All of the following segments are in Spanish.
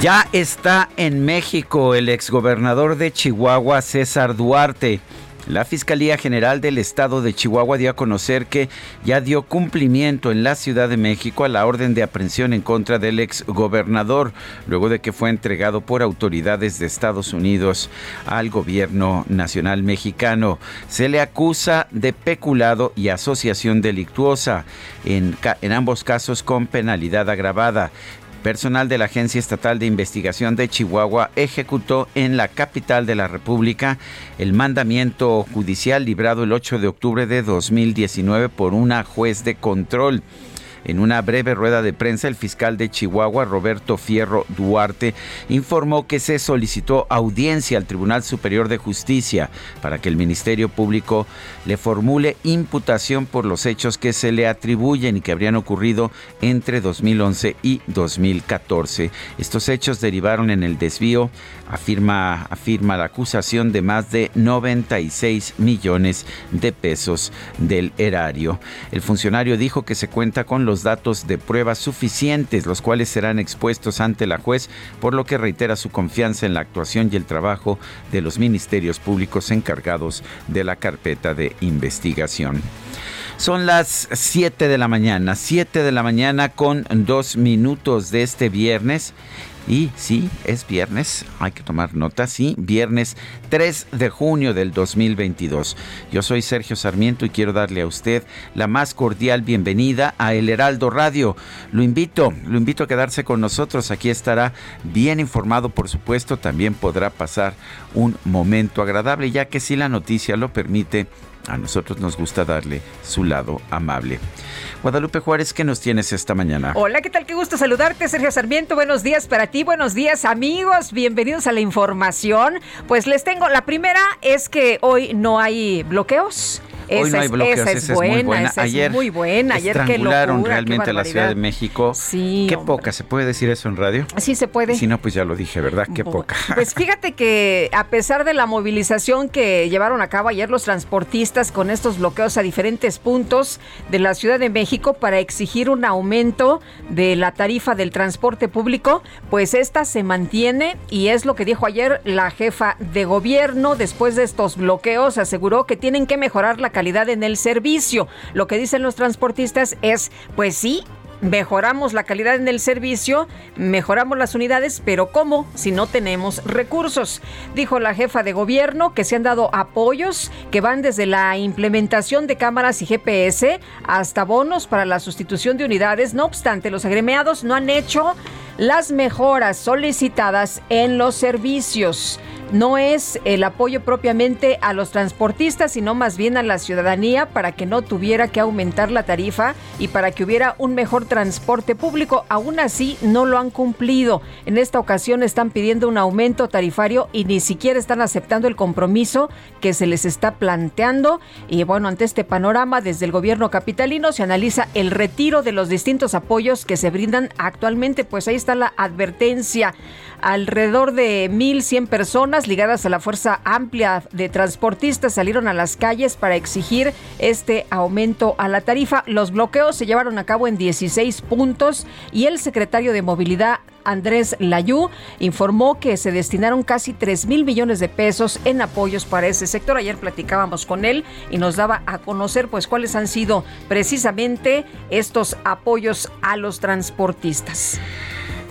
Ya está en México el exgobernador de Chihuahua, César Duarte. La Fiscalía General del Estado de Chihuahua dio a conocer que ya dio cumplimiento en la Ciudad de México a la orden de aprehensión en contra del exgobernador, luego de que fue entregado por autoridades de Estados Unidos al gobierno nacional mexicano. Se le acusa de peculado y asociación delictuosa, en, ambos casos con penalidad agravada. Personal de la Agencia Estatal de Investigación de Chihuahua ejecutó en la capital de la República el mandamiento judicial librado el 8 de octubre de 2019 por una juez de control. En una breve rueda de prensa, el fiscal de Chihuahua, Roberto Fierro Duarte, informó que se solicitó audiencia al Tribunal Superior de Justicia para que el Ministerio Público le formule imputación por los hechos que se le atribuyen y que habrían ocurrido entre 2011 y 2014. Estos hechos derivaron en el desvío, afirma, afirma la acusación de más de 96 millones de pesos del erario. El funcionario dijo que se cuenta con los datos de prueba suficientes, los cuales serán expuestos ante la juez, por lo que reitera su confianza en la actuación y el trabajo de los ministerios públicos encargados de la carpeta de investigación. Son las 7 de la mañana, 7 de la mañana con dos minutos de este viernes. Y sí, es viernes, hay que tomar nota, sí, viernes 3 de junio del 2022. Yo soy Sergio Sarmiento y quiero darle a usted la más cordial bienvenida a El Heraldo Radio. Lo invito, lo invito a quedarse con nosotros, aquí estará bien informado, por supuesto, también podrá pasar un momento agradable, ya que si la noticia lo permite, a nosotros nos gusta darle su lado amable. Guadalupe Juárez, ¿qué nos tienes esta mañana? Hola, ¿qué tal? Qué gusto saludarte, Sergio Sarmiento. Buenos días para ti, buenos días amigos, bienvenidos a la información. Pues les tengo, la primera es que hoy no hay bloqueos. Hoy no hay bloqueos, esa es, buena, muy buena. Esa Ayer es muy buena. Ayer qué estrangularon locura, realmente la Ciudad de. México. Sí, Qué hombre. poca, ¿se puede decir eso en radio? Sí se puede. Si no, pues ya lo dije, ¿verdad? Qué poca. Pues fíjate que a pesar de la movilización que llevaron a cabo ayer los transportistas con estos bloqueos a diferentes puntos de la Ciudad de México para exigir un aumento de la tarifa del transporte público, pues esta se mantiene y es lo que dijo ayer la jefa de gobierno después de estos bloqueos, aseguró que tienen que mejorar la calidad en el servicio. Lo que dicen los transportistas es, pues sí, mejoramos la calidad en el servicio, mejoramos las unidades, pero ¿cómo si no tenemos recursos? Dijo la jefa de gobierno que se han dado apoyos que van desde la implementación de cámaras y GPS hasta bonos para la sustitución de unidades. No obstante, los agremiados no han hecho las mejoras solicitadas en los servicios. No es el apoyo propiamente a los transportistas, sino más bien a la ciudadanía para que no tuviera que aumentar la tarifa y para que hubiera un mejor transporte público. Aún así, no lo han cumplido. En esta ocasión están pidiendo un aumento tarifario y ni siquiera están aceptando el compromiso que se les está planteando. Y bueno, ante este panorama, desde el gobierno capitalino se analiza el retiro de los distintos apoyos que se brindan actualmente. Pues ahí está la advertencia. Alrededor de 1.100 personas ligadas a la Fuerza Amplia de Transportistas salieron a las calles para exigir este aumento a la tarifa. Los bloqueos se llevaron a cabo en 16 puntos y el secretario de Movilidad Andrés Layú, informó que se destinaron casi 3 mil millones de pesos en apoyos para ese sector. Ayer platicábamos con él y nos daba a conocer pues cuáles han sido precisamente estos apoyos a los transportistas.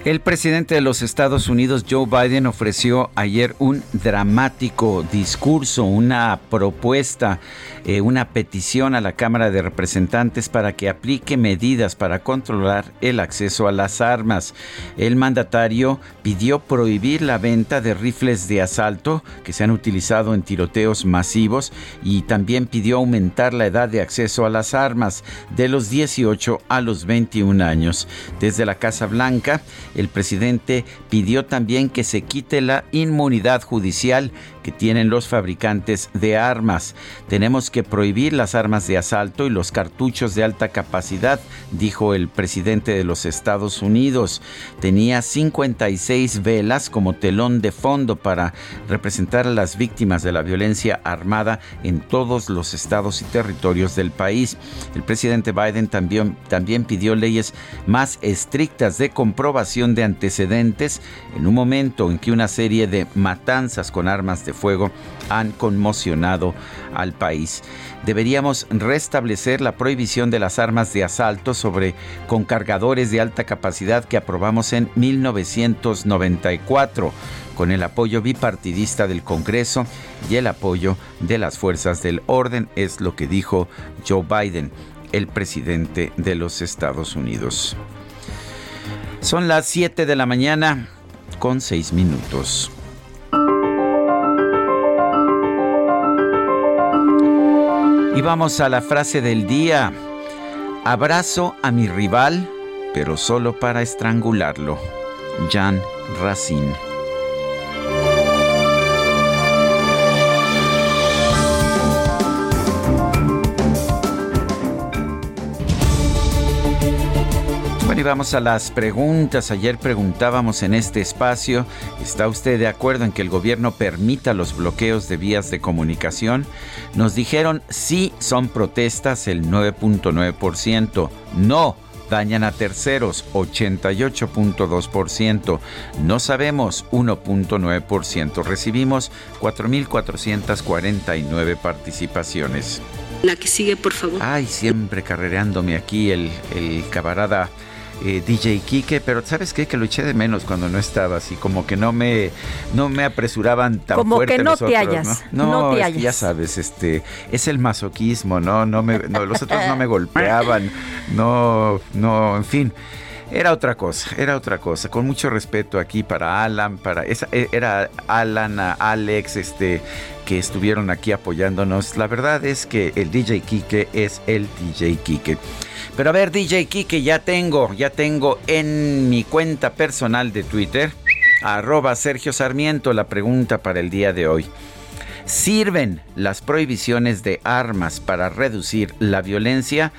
El presidente de los Estados Unidos, Joe Biden, ofreció ayer un dramático discurso, una propuesta, eh, una petición a la Cámara de Representantes para que aplique medidas para controlar el acceso a las armas. El mandatario pidió prohibir la venta de rifles de asalto que se han utilizado en tiroteos masivos y también pidió aumentar la edad de acceso a las armas de los 18 a los 21 años. Desde la Casa Blanca, el presidente pidió también que se quite la inmunidad judicial que tienen los fabricantes de armas. Tenemos que prohibir las armas de asalto y los cartuchos de alta capacidad, dijo el presidente de los Estados Unidos. Tenía 56 velas como telón de fondo para representar a las víctimas de la violencia armada en todos los estados y territorios del país. El presidente Biden también, también pidió leyes más estrictas de comprobación de antecedentes en un momento en que una serie de matanzas con armas de fuego han conmocionado al país. Deberíamos restablecer la prohibición de las armas de asalto sobre con cargadores de alta capacidad que aprobamos en 1994 con el apoyo bipartidista del Congreso y el apoyo de las fuerzas del orden, es lo que dijo Joe Biden, el presidente de los Estados Unidos. Son las 7 de la mañana con 6 minutos. Y vamos a la frase del día. Abrazo a mi rival, pero solo para estrangularlo. Jan Racine. Bueno, y vamos a las preguntas. Ayer preguntábamos en este espacio, ¿está usted de acuerdo en que el gobierno permita los bloqueos de vías de comunicación? Nos dijeron sí son protestas el 9.9%, no dañan a terceros 88.2%, no sabemos 1.9%. Recibimos 4.449 participaciones. La que sigue, por favor. Ay, siempre carrereándome aquí el, el camarada eh, DJ Kike, pero ¿sabes qué? Que lo eché de menos cuando no estaba así, como que no me, no me apresuraban tan como fuerte que no los te otros, hallas, ¿no? no te que ya hallas. sabes, este, es el masoquismo, ¿no? No me, no, los otros no me golpeaban, no, no, en fin. Era otra cosa, era otra cosa. Con mucho respeto aquí para Alan, para esa, e, era Alan, a Alex, este, que estuvieron aquí apoyándonos. La verdad es que el DJ Kike es el DJ Kike. Pero a ver, DJ Kike, ya tengo, ya tengo en mi cuenta personal de Twitter, arroba Sergio Sarmiento, la pregunta para el día de hoy. ¿Sirven las prohibiciones de armas para reducir la violencia?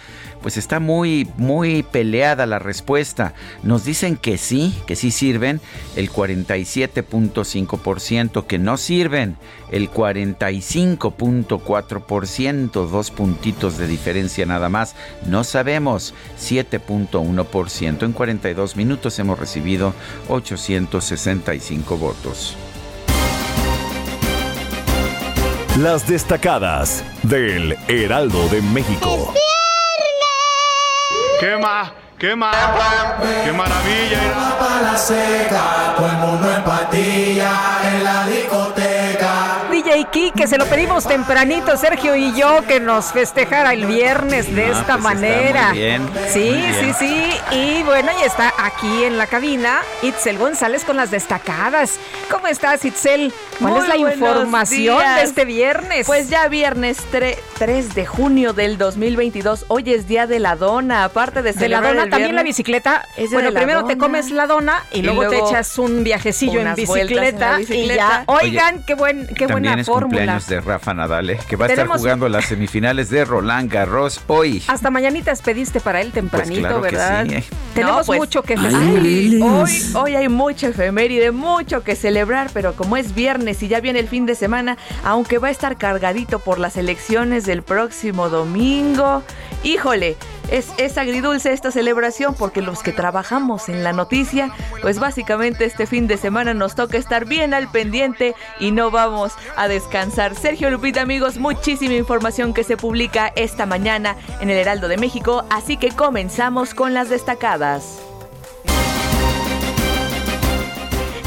Pues está muy, muy peleada la respuesta. Nos dicen que sí, que sí sirven, el 47.5%, que no sirven, el 45.4%, dos puntitos de diferencia nada más. No sabemos, 7.1%. En 42 minutos hemos recibido 865 votos. Las destacadas del Heraldo de México. ¡Qué ma! ¡Qué ma! ¡Qué maravilla! la seca, todo el mundo en patilla en la discoteca. Kike, se lo pedimos tempranito, Sergio y yo, que nos festejara el viernes de Ah, esta pues está manera. muy bien, sí, muy bien. sí, sí. Y bueno, ya está aquí en la cabina Itzel González con las destacadas. ¿Cómo estás, Itzel? ¿Cuál Muy es la información días. de este viernes? Pues ya viernes 3, de junio del 2022. Hoy es día de la dona. Aparte de de la dona, el también la bicicleta. Es Bueno, primero te comes la dona y, Y luego, te echas un viajecillo en bicicleta, y ya. Oigan, qué buen, qué También buena es fórmula. cumpleaños de Rafa Nadal, ¿eh? que va a estar jugando las semifinales de Roland Garros hoy. Hasta mañanitas pediste para él tempranito, claro que ¿verdad? sí, ¿eh? Tenemos No, pues, mucho que festejar. hoy, hoy hay mucha efeméride, mucho que celebrar, pero como es viernes y ya viene el fin de semana, aunque va a estar cargadito por las elecciones del próximo domingo híjole, es, es, agridulce esta celebración porque los que trabajamos en la noticia, pues básicamente este fin de semana nos toca estar bien al pendiente y no vamos a descansar. Sergio Lupita, amigos, muchísima información que se publica esta mañana en el Heraldo de México, así que comenzamos con las destacadas.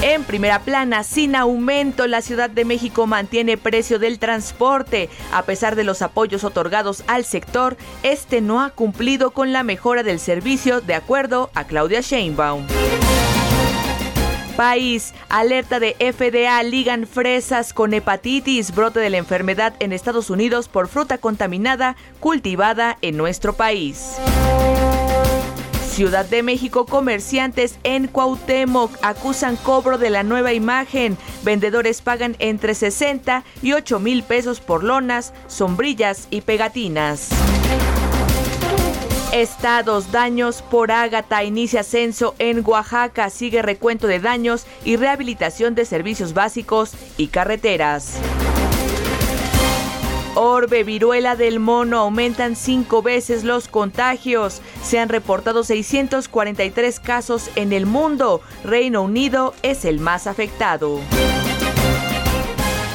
En primera plana, sin aumento, la Ciudad de México mantiene precio del transporte. A pesar de los apoyos otorgados al sector, este no ha cumplido con la mejora del servicio, de acuerdo a Claudia Sheinbaum. País, alerta de FDA, ligan fresas con hepatitis, brote de la enfermedad en Estados Unidos por fruta contaminada cultivada en nuestro país. Ciudad de México, comerciantes en Cuauhtémoc acusan cobro de la nueva imagen. Vendedores pagan entre 60 y 8 mil pesos por lonas, sombrillas y pegatinas. Estados, daños por Ágata, inicia ascenso en Oaxaca, sigue recuento de daños y rehabilitación de servicios básicos y carreteras. Orbe, viruela del mono, aumentan cinco veces los contagios. Se han reportado 643 casos en el mundo. Reino Unido es el más afectado.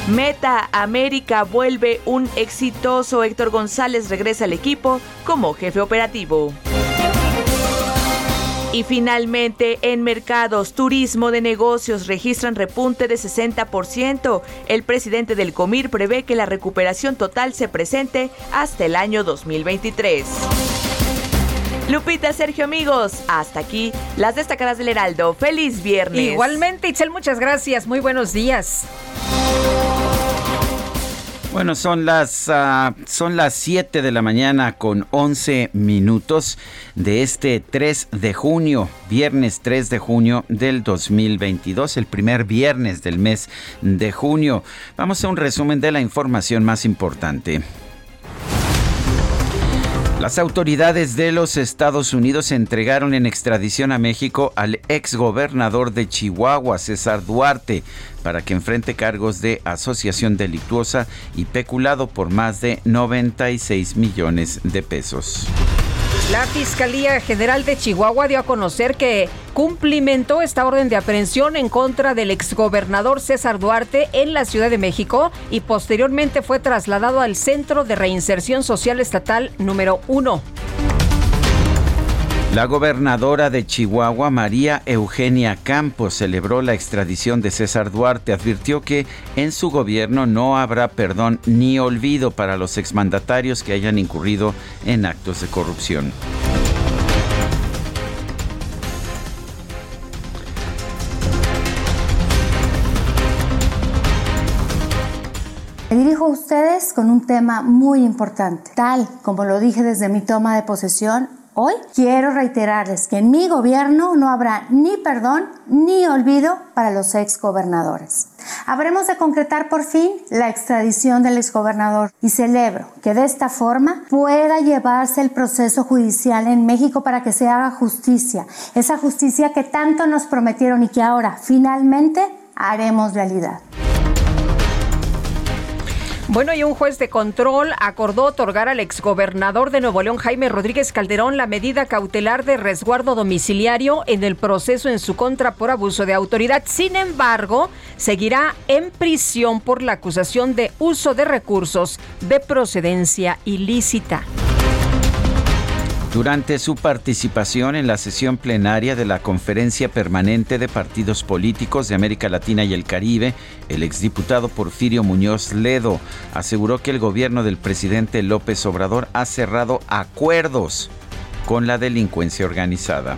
Meta América vuelve un exitoso. Héctor González regresa al equipo como jefe operativo. Y finalmente, en mercados, turismo de negocios registran repunte de 60%. El presidente del Comir prevé que la recuperación total se presente hasta el año 2023. Lupita, Sergio, amigos, hasta aquí las destacadas del Heraldo. Feliz viernes. Igualmente, Itzel, muchas gracias. Muy buenos días. Bueno, son las, uh, son las 7 de la mañana con 11 minutos de este 3 de junio, viernes 3 de junio del 2022, el primer viernes del mes de junio. Vamos a un resumen de la información más importante. Las autoridades de los Estados Unidos entregaron en extradición a México al exgobernador de Chihuahua, César Duarte, para que enfrente cargos de asociación delictuosa y peculado por más de 96 millones de pesos. La Fiscalía General de Chihuahua dio a conocer que cumplimentó esta orden de aprehensión en contra del exgobernador César Duarte en la Ciudad de México y posteriormente fue trasladado al Centro de Reinserción Social Estatal número 1. La gobernadora de Chihuahua, María Eugenia Campos, celebró la extradición de César Duarte. Advirtió que en su gobierno no habrá perdón ni olvido para los exmandatarios que hayan incurrido en actos de corrupción. Me dirijo a ustedes con un tema muy importante. Tal como lo dije desde mi toma de posesión, Hoy quiero reiterarles que en mi gobierno no habrá ni perdón ni olvido para los exgobernadores. Habremos de concretar por fin la extradición del exgobernador y celebro que de esta forma pueda llevarse el proceso judicial en México para que se haga justicia, esa justicia que tanto nos prometieron y que ahora finalmente haremos realidad. Bueno, y un juez de control acordó otorgar al exgobernador de Nuevo León, Jaime Rodríguez Calderón, la medida cautelar de resguardo domiciliario en el proceso en su contra por abuso de autoridad. Sin embargo, seguirá en prisión por la acusación de uso de recursos de procedencia ilícita. Durante su participación en la sesión plenaria de la Conferencia Permanente de Partidos Políticos de América Latina y el Caribe, el exdiputado Porfirio Muñoz Ledo aseguró que el gobierno del presidente López Obrador ha cerrado acuerdos con la delincuencia organizada.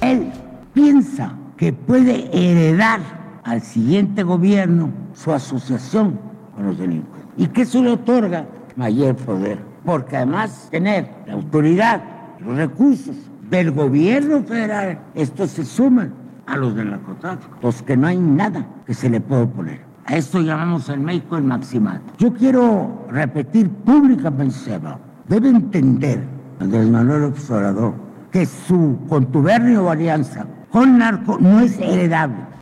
Él piensa que puede heredar al siguiente gobierno su asociación con los delincuentes y que eso le otorga mayor poder porque además tener la autoridad, los recursos del gobierno federal, estos se suman a los del narcotráfico, los que no hay nada que se le pueda oponer. A esto llamamos en México el maximato. Yo quiero repetir públicamente, debe entender Andrés Manuel Observador que su contubernio o alianza con narco no es heredable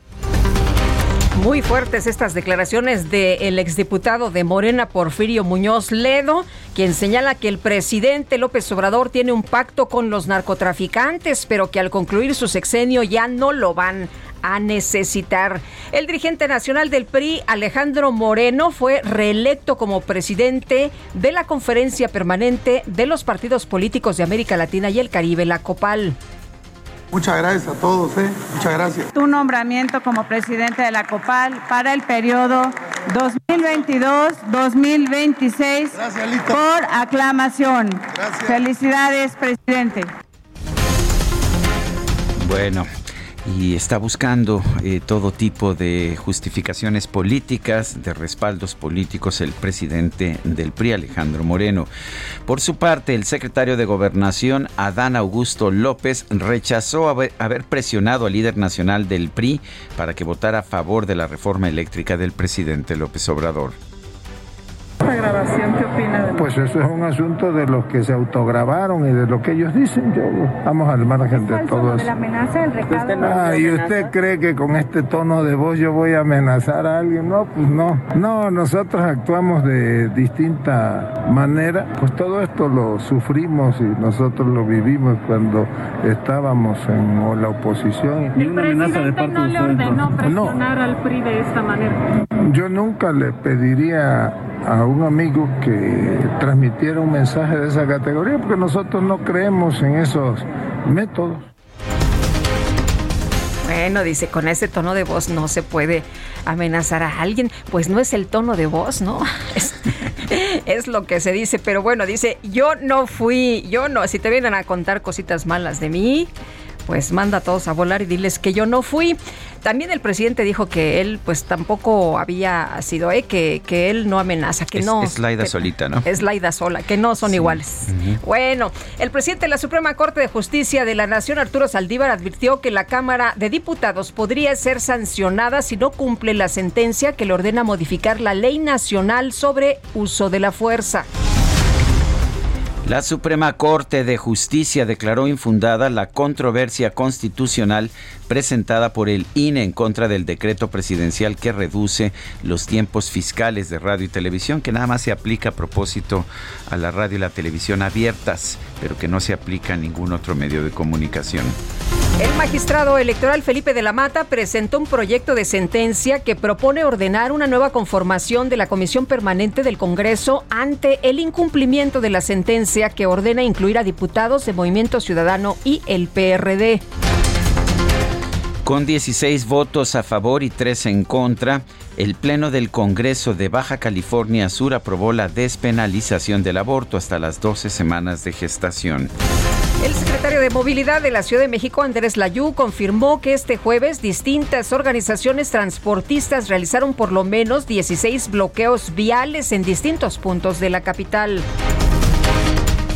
Muy fuertes estas declaraciones del exdiputado de Morena, Porfirio Muñoz Ledo, quien señala que el presidente López Obrador tiene un pacto con los narcotraficantes, pero que al concluir su sexenio ya no lo van a necesitar. El dirigente nacional del PRI, Alejandro Moreno, fue reelecto como presidente de la Conferencia Permanente de los Partidos Políticos de América Latina y el Caribe, la COPAL. Muchas gracias a todos, ¿eh? muchas gracias. Tu nombramiento como presidente de la COPAL para el periodo 2022-2026 por aclamación. Gracias. Felicidades, presidente. Bueno, y está buscando eh, todo tipo de justificaciones políticas, de respaldos políticos el presidente del PRI, Alejandro Moreno. Por su parte, el secretario de Gobernación, Adán Augusto López, rechazó haber, haber presionado al líder nacional del PRI para que votara a favor de la reforma eléctrica del presidente López Obrador. Esta grabación, ¿qué opina de Pues eso es un asunto de los que se autograbaron y de lo que ellos dicen. Yo, vamos al margen de todo de eso. la amenaza, el recado? Ah, ¿y usted cree que con este tono de voz yo voy a amenazar a alguien? No, pues no. No, nosotros actuamos de distinta manera. Pues todo esto lo sufrimos y nosotros lo vivimos cuando estábamos en la oposición. El presidente no le ordenó No. presionar al PRI de esta manera. Yo nunca le pediría a un amigo que transmitiera un mensaje de esa categoría porque nosotros no creemos en esos métodos. Bueno, dice, con ese tono de voz no se puede amenazar a alguien. Pues no es el tono de voz, ¿no? Es, lo que se dice. Pero bueno, dice, yo no fui, yo no. Si te vienen a contar cositas malas de mí, pues manda a todos a volar y diles que yo no fui. También el presidente dijo que él pues tampoco había sido, ¿eh? que, que él no amenaza, que es, no. Es Laida que, solita, ¿no? Es Laida sola, que no son sí. iguales. Uh -huh. Bueno, el presidente de la Suprema Corte de Justicia de la Nación, Arturo Saldívar, advirtió que la Cámara de Diputados podría ser sancionada si no cumple la sentencia que le ordena modificar la ley nacional sobre uso de la fuerza. La Suprema Corte de Justicia declaró infundada la controversia constitucional presentada por el INE en contra del decreto presidencial que reduce los tiempos fiscales de radio y televisión, que nada más se aplica a propósito a la radio y la televisión abiertas, pero que no se aplica a ningún otro medio de comunicación. El magistrado electoral Felipe de la Mata presentó un proyecto de sentencia que propone ordenar una nueva conformación de la Comisión Permanente del Congreso ante el incumplimiento de la sentencia que ordena incluir a diputados de Movimiento Ciudadano y el PRD. Con 16 votos a favor y 3 en contra, el Pleno del Congreso de Baja California Sur aprobó la despenalización del aborto hasta las 12 semanas de gestación. El secretario de Movilidad de la Ciudad de México, Andrés Layú, confirmó que este jueves distintas organizaciones transportistas realizaron por lo menos 16 bloqueos viales en distintos puntos de la capital.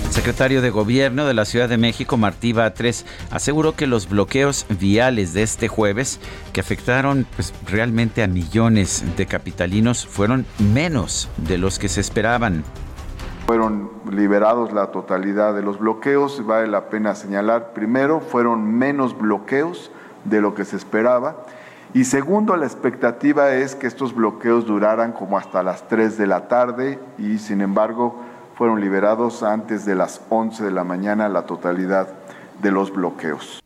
El secretario de Gobierno de la Ciudad de México, Martí Batres, aseguró que los bloqueos viales de este jueves, que afectaron pues, realmente a millones de capitalinos, fueron menos de los que se esperaban. Fueron liberados la totalidad de los bloqueos, vale la pena señalar, primero, fueron menos bloqueos de lo que se esperaba. Y segundo, la expectativa es que estos bloqueos duraran como hasta las 3 de la tarde y sin embargo fueron liberados antes de las 11 de la mañana la totalidad de los bloqueos.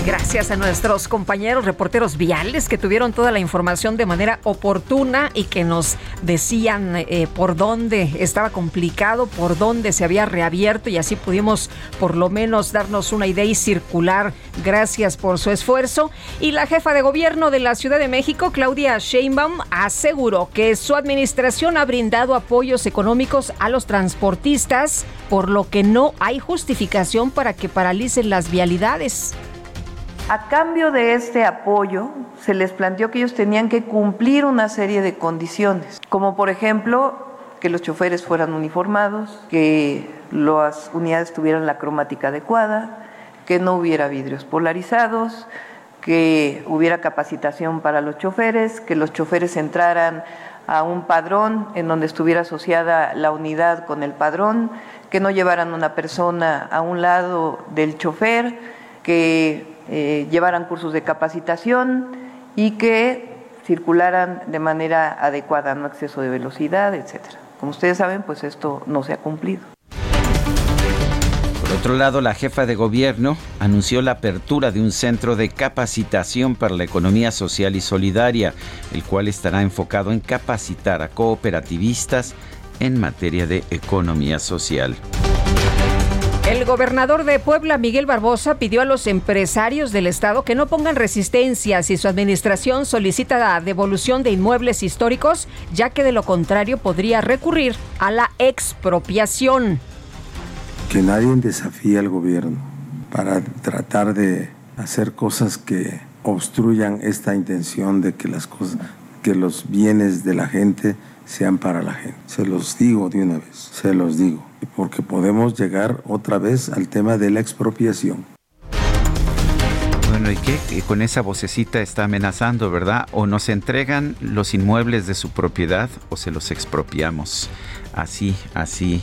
Gracias a nuestros compañeros reporteros viales que tuvieron toda la información de manera oportuna y que nos decían eh, por dónde estaba complicado, por dónde se había reabierto y así pudimos por lo menos darnos una idea y circular. Gracias por su esfuerzo. Y la jefa de gobierno de la Ciudad de México, Claudia Sheinbaum, aseguró que su administración ha brindado apoyos económicos a los transportistas, por lo que no hay justificación para que paralicen las vialidades. A cambio de este apoyo, se les planteó que ellos tenían que cumplir una serie de condiciones, como por ejemplo que los choferes fueran uniformados, que las unidades tuvieran la cromática adecuada, que no hubiera vidrios polarizados, que hubiera capacitación para los choferes, que los choferes entraran a un padrón en donde estuviera asociada la unidad con el padrón, que no llevaran una persona a un lado del chofer, que eh, llevaran cursos de capacitación y que circularan de manera adecuada, no exceso de velocidad, etcétera. Como ustedes saben, pues esto no se ha cumplido. Por otro lado, la jefa de gobierno anunció la apertura de un centro de capacitación para la economía social y solidaria, el cual estará enfocado en capacitar a cooperativistas en materia de economía social. El gobernador de Puebla, Miguel Barbosa, pidió a los empresarios del estado que no pongan resistencia si su administración solicita la devolución de inmuebles históricos, ya que de lo contrario podría recurrir a la expropiación. Que nadie desafíe al gobierno para tratar de hacer cosas que obstruyan esta intención de que las cosas, que los bienes de la gente sean para la gente. Se los digo de una vez, se los digo, porque podemos llegar otra vez al tema de la expropiación. Bueno, ¿y qué? Con esa vocecita está amenazando, ¿verdad? O nos entregan los inmuebles de su propiedad o se los expropiamos. Así, así.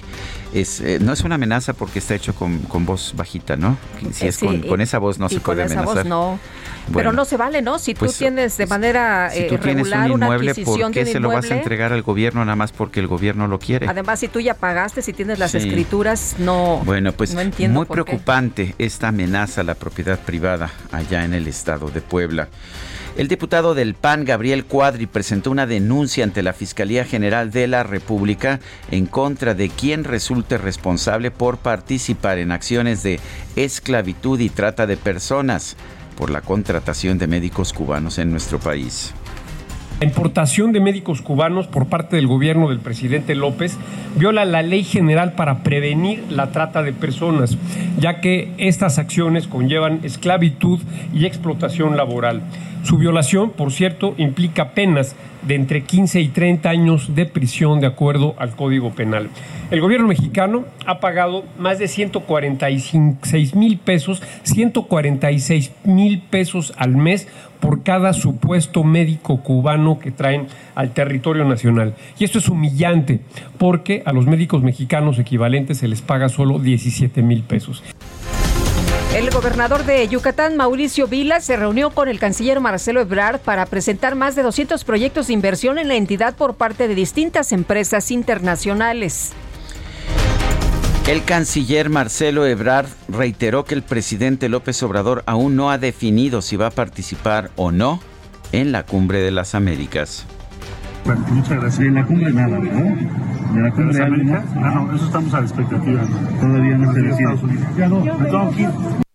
Es, eh, no es una amenaza porque está hecho con, voz bajita, ¿no? Si es con, esa voz no se puede amenazar. Con esa voz no. Pero no se vale, ¿no? Si tú pues, tienes de manera si tú eh, tienes un inmueble, ¿por qué se lo vas a entregar al gobierno nada más porque el gobierno lo quiere? Además, si tú ya pagaste, si tienes las escrituras, no. Bueno, pues muy preocupante esta amenaza a la propiedad privada allá en el estado de Puebla. El diputado del PAN, Gabriel Cuadri, presentó una denuncia ante la Fiscalía General de la República en contra de quien resulte responsable por participar en acciones de esclavitud y trata de personas por la contratación de médicos cubanos en nuestro país. La importación de médicos cubanos por parte del gobierno del presidente López viola la ley general para prevenir la trata de personas, ya que estas acciones conllevan esclavitud y explotación laboral. Su violación, por cierto, implica penas de entre 15 y 30 años de prisión de acuerdo al Código Penal. El gobierno mexicano ha pagado más de 146 mil pesos, 146 mil pesos al mes por cada supuesto médico cubano que traen al territorio nacional. Y esto es humillante porque a los médicos mexicanos equivalentes se les paga solo 17 mil pesos. El gobernador de Yucatán, Mauricio Vila, se reunió con el canciller Marcelo Ebrard para presentar más de 200 proyectos de inversión en la entidad por parte de distintas empresas internacionales. El canciller Marcelo Ebrard reiteró que el presidente López Obrador aún no ha definido si va a participar o no en la Cumbre de las Américas. Bueno, muchas gracias. en la cumbre nada, ¿verdad? ¿De la cumbre de Américas? Ah, no, eso estamos a la expectativa. Todavía no se decide. Ya no, me tengo que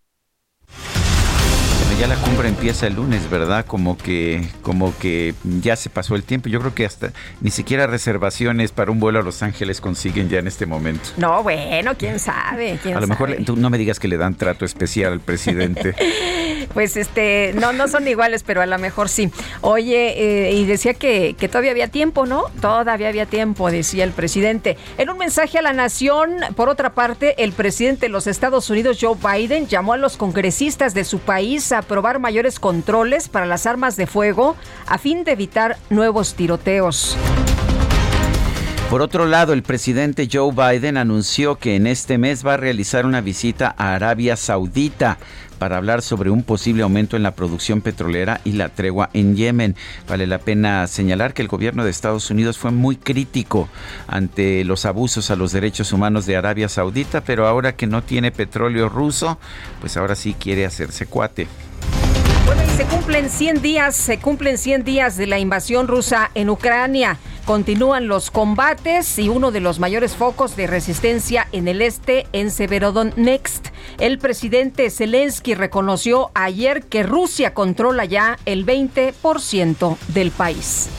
ya la cumbre empieza el lunes, ¿verdad? Como que, como que ya se pasó el tiempo. Yo creo que hasta ni siquiera reservaciones para un vuelo a Los Ángeles consiguen ya en este momento. No, bueno, quién sabe. a lo mejor tú no me digas que le dan trato especial al presidente. pues este, no, no son iguales, pero a lo mejor sí. Oye, eh, y decía que, que todavía había tiempo, ¿no? Todavía había tiempo, decía el presidente. En un mensaje a la nación, por otra parte, el presidente de los Estados Unidos, Joe Biden, llamó a los congresistas de su país a aprobar mayores controles para las armas de fuego a fin de evitar nuevos tiroteos. Por otro lado, el presidente Joe Biden anunció que en este mes va a realizar una visita a Arabia Saudita para hablar sobre un posible aumento en la producción petrolera y la tregua en Yemen. Vale la pena señalar que el gobierno de Estados Unidos fue muy crítico ante los abusos a los derechos humanos de Arabia Saudita, pero ahora que no tiene petróleo ruso, pues ahora sí quiere hacerse cuate. Bueno, y se cumplen 100 días, se cumplen 100 días de la invasión rusa en Ucrania. Continúan los combates y uno de los mayores focos de resistencia en el este, en Severodonetsk. El presidente Zelensky reconoció ayer que Rusia controla ya el 20% del país.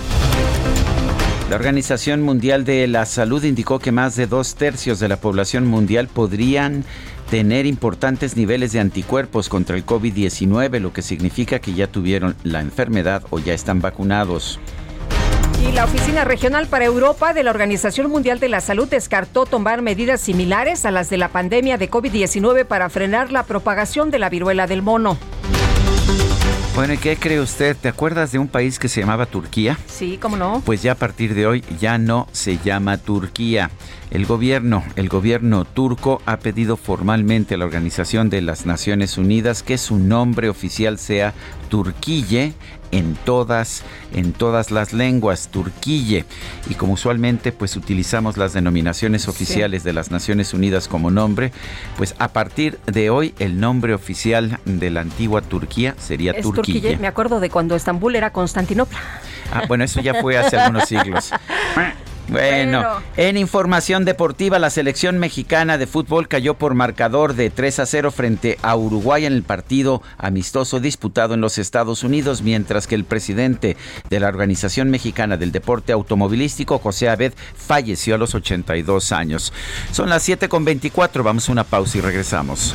La Organización Mundial de la Salud indicó que más de dos tercios de la población mundial podrían tener importantes niveles de anticuerpos contra el COVID-19, lo que significa que ya tuvieron la enfermedad o ya están vacunados. Y la Oficina Regional para Europa de la Organización Mundial de la Salud descartó tomar medidas similares a las de la pandemia de COVID-19 para frenar la propagación de la viruela del mono. Bueno, ¿y qué cree usted? ¿Te acuerdas de un país que se llamaba Turquía? Sí, ¿cómo no? Pues ya a partir de hoy ya no se llama Turquía. El gobierno, el gobierno turco ha pedido formalmente a la Organización de las Naciones Unidas que su nombre oficial sea Turquille en todas en todas las lenguas turquille y como usualmente pues utilizamos las denominaciones oficiales de las Naciones Unidas como nombre pues a partir de hoy el nombre oficial de la antigua Turquía sería Es Turquille. Turquille. Me acuerdo de cuando Estambul era Constantinopla. Ah, bueno, eso ya fue hace algunos siglos. Bueno, Bueno. en información deportiva, la selección mexicana de fútbol cayó por marcador de 3 a 0 frente a Uruguay en el partido amistoso disputado en los Estados Unidos, mientras que el presidente de la Organización Mexicana del Deporte Automovilístico, José Abed, falleció a los 82 años. Son las 7 con 24, vamos a una pausa y regresamos.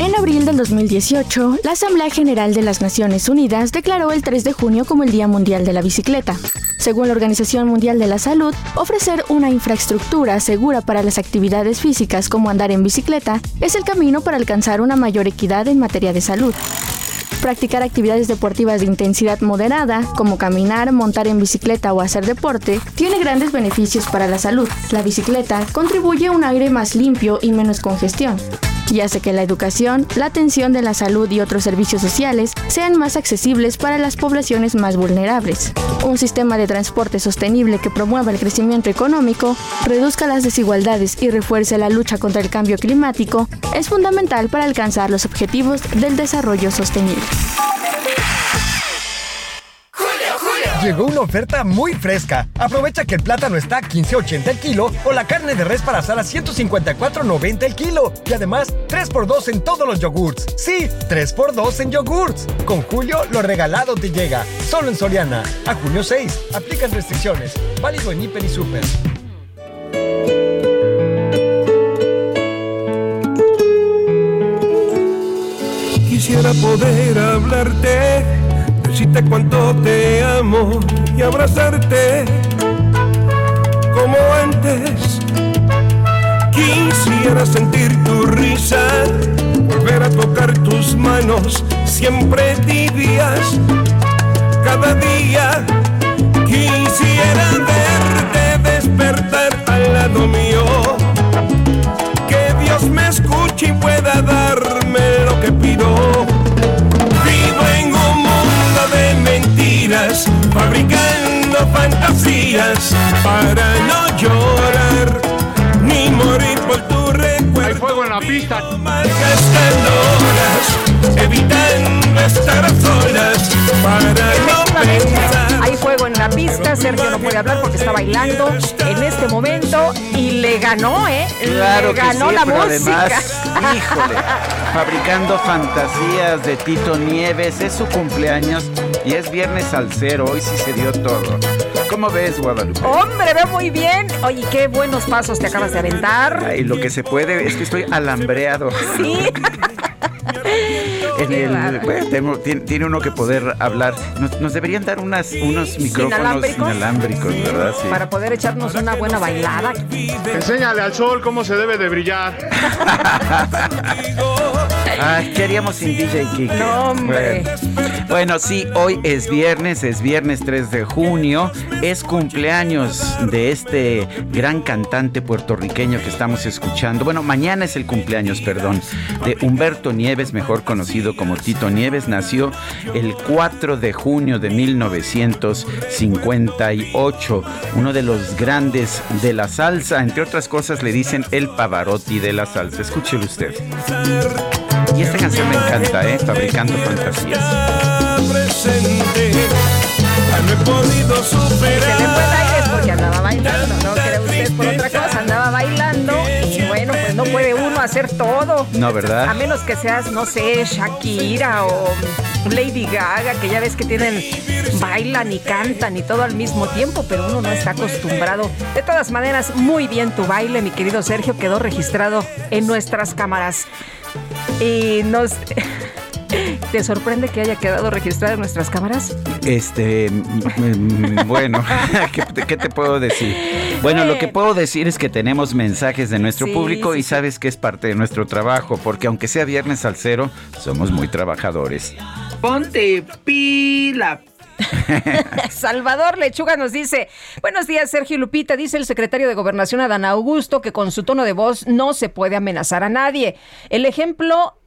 En abril del 2018, la Asamblea General de las Naciones Unidas declaró el 3 de junio como el Día Mundial de la Bicicleta. Según la Organización Mundial de la Salud, ofrecer una infraestructura segura para las actividades físicas como andar en bicicleta es el camino para alcanzar una mayor equidad en materia de salud. Practicar actividades deportivas de intensidad moderada, como caminar, montar en bicicleta o hacer deporte, tiene grandes beneficios para la salud. La bicicleta contribuye a un aire más limpio y menos congestión y hace que la educación, la atención de la salud y otros servicios sociales sean más accesibles para las poblaciones más vulnerables. Un sistema de transporte sostenible que promueva el crecimiento económico, reduzca las desigualdades y refuerce la lucha contra el cambio climático es fundamental para alcanzar los objetivos del desarrollo sostenible. Llegó una oferta muy fresca. Aprovecha que el plátano está a 15.80 el kilo o la carne de res para asar a 154.90 el kilo. Y además, 3x2 en todos los yogurts. Sí, 3x2 en yogurts. Con Julio, lo regalado te llega. Solo en Soriana. A junio 6. Aplican restricciones. Válido en Hiper y Super. Quisiera poder hablarte, decirte cuánto te amo y abrazarte como antes. Quisiera sentir tu risa, volver a tocar tus manos, siempre tibias, cada día. Quisiera verte despertar al lado mío, que Dios me escuche y pueda darme fabricando fantasías para no llorar ni morir por tu recuerdo. Hay fuego en la pista. Horas, evitando estar a solas para no pensar. Hay fuego en la pista, Sergio no puede hablar porque está bailando en este momento y le ganó, ¿eh? Claro le que ganó sí, la pero música. además, híjole, fabricando fantasías de Tito Nieves, es su cumpleaños y es viernes al cero, hoy sí se dio todo. ¿Cómo ves, Guadalupe? Hombre, ve muy bien. Oye, qué buenos pasos te acabas de aventar. Ay, lo que se puede es que estoy alambreado. Sí. En el, bueno, tengo- tiene, tiene uno que poder hablar. Nos, nos deberían dar unas, unos micrófonos ¿Inalámbricos? inalámbricos, ¿verdad? Sí. Para poder echarnos una buena bailada. Enséñale al sol cómo se debe de brillar. Ay, ¿qué haríamos sin DJ Kike? No, hombre. Bueno, bueno, sí, hoy es viernes, es viernes 3 de junio, es cumpleaños de este gran cantante puertorriqueño que estamos escuchando. Bueno, mañana es el cumpleaños, perdón, de Humberto Nieves, mejor conocido como Tito Nieves, nació el 4 de junio de 1958, uno de los grandes de la salsa, entre otras cosas le dicen el Pavarotti de la salsa. Escúchelo usted. Y esta canción me encanta, ¿eh? Fabricando fantasías. presente no he podido superar. Se le fue el aire porque andaba bailando, no cree usted por otra cosa, andaba bailando y bueno, pues no puede uno hacer todo. No, ¿verdad? A menos que seas, no sé, Shakira o Lady Gaga, que ya ves que tienen, bailan y cantan y todo al mismo tiempo, pero uno no está acostumbrado. De todas maneras, muy bien tu baile, mi querido Sergio, quedó registrado en nuestras cámaras. Y nos... ¿Te sorprende que haya quedado registrado en nuestras cámaras? Este, mm, bueno, ¿qué, te- qué te puedo decir? Bueno, lo que puedo decir es que tenemos mensajes de nuestro Sí, público sí, y sí. sabes que es parte de nuestro trabajo, porque aunque sea viernes al cero, somos muy trabajadores. Ponte pila. Salvador Lechuga nos dice, buenos días Sergio Lupita, dice el secretario de Gobernación Adán Augusto que con su tono de voz no se puede amenazar a nadie. El ejemplo...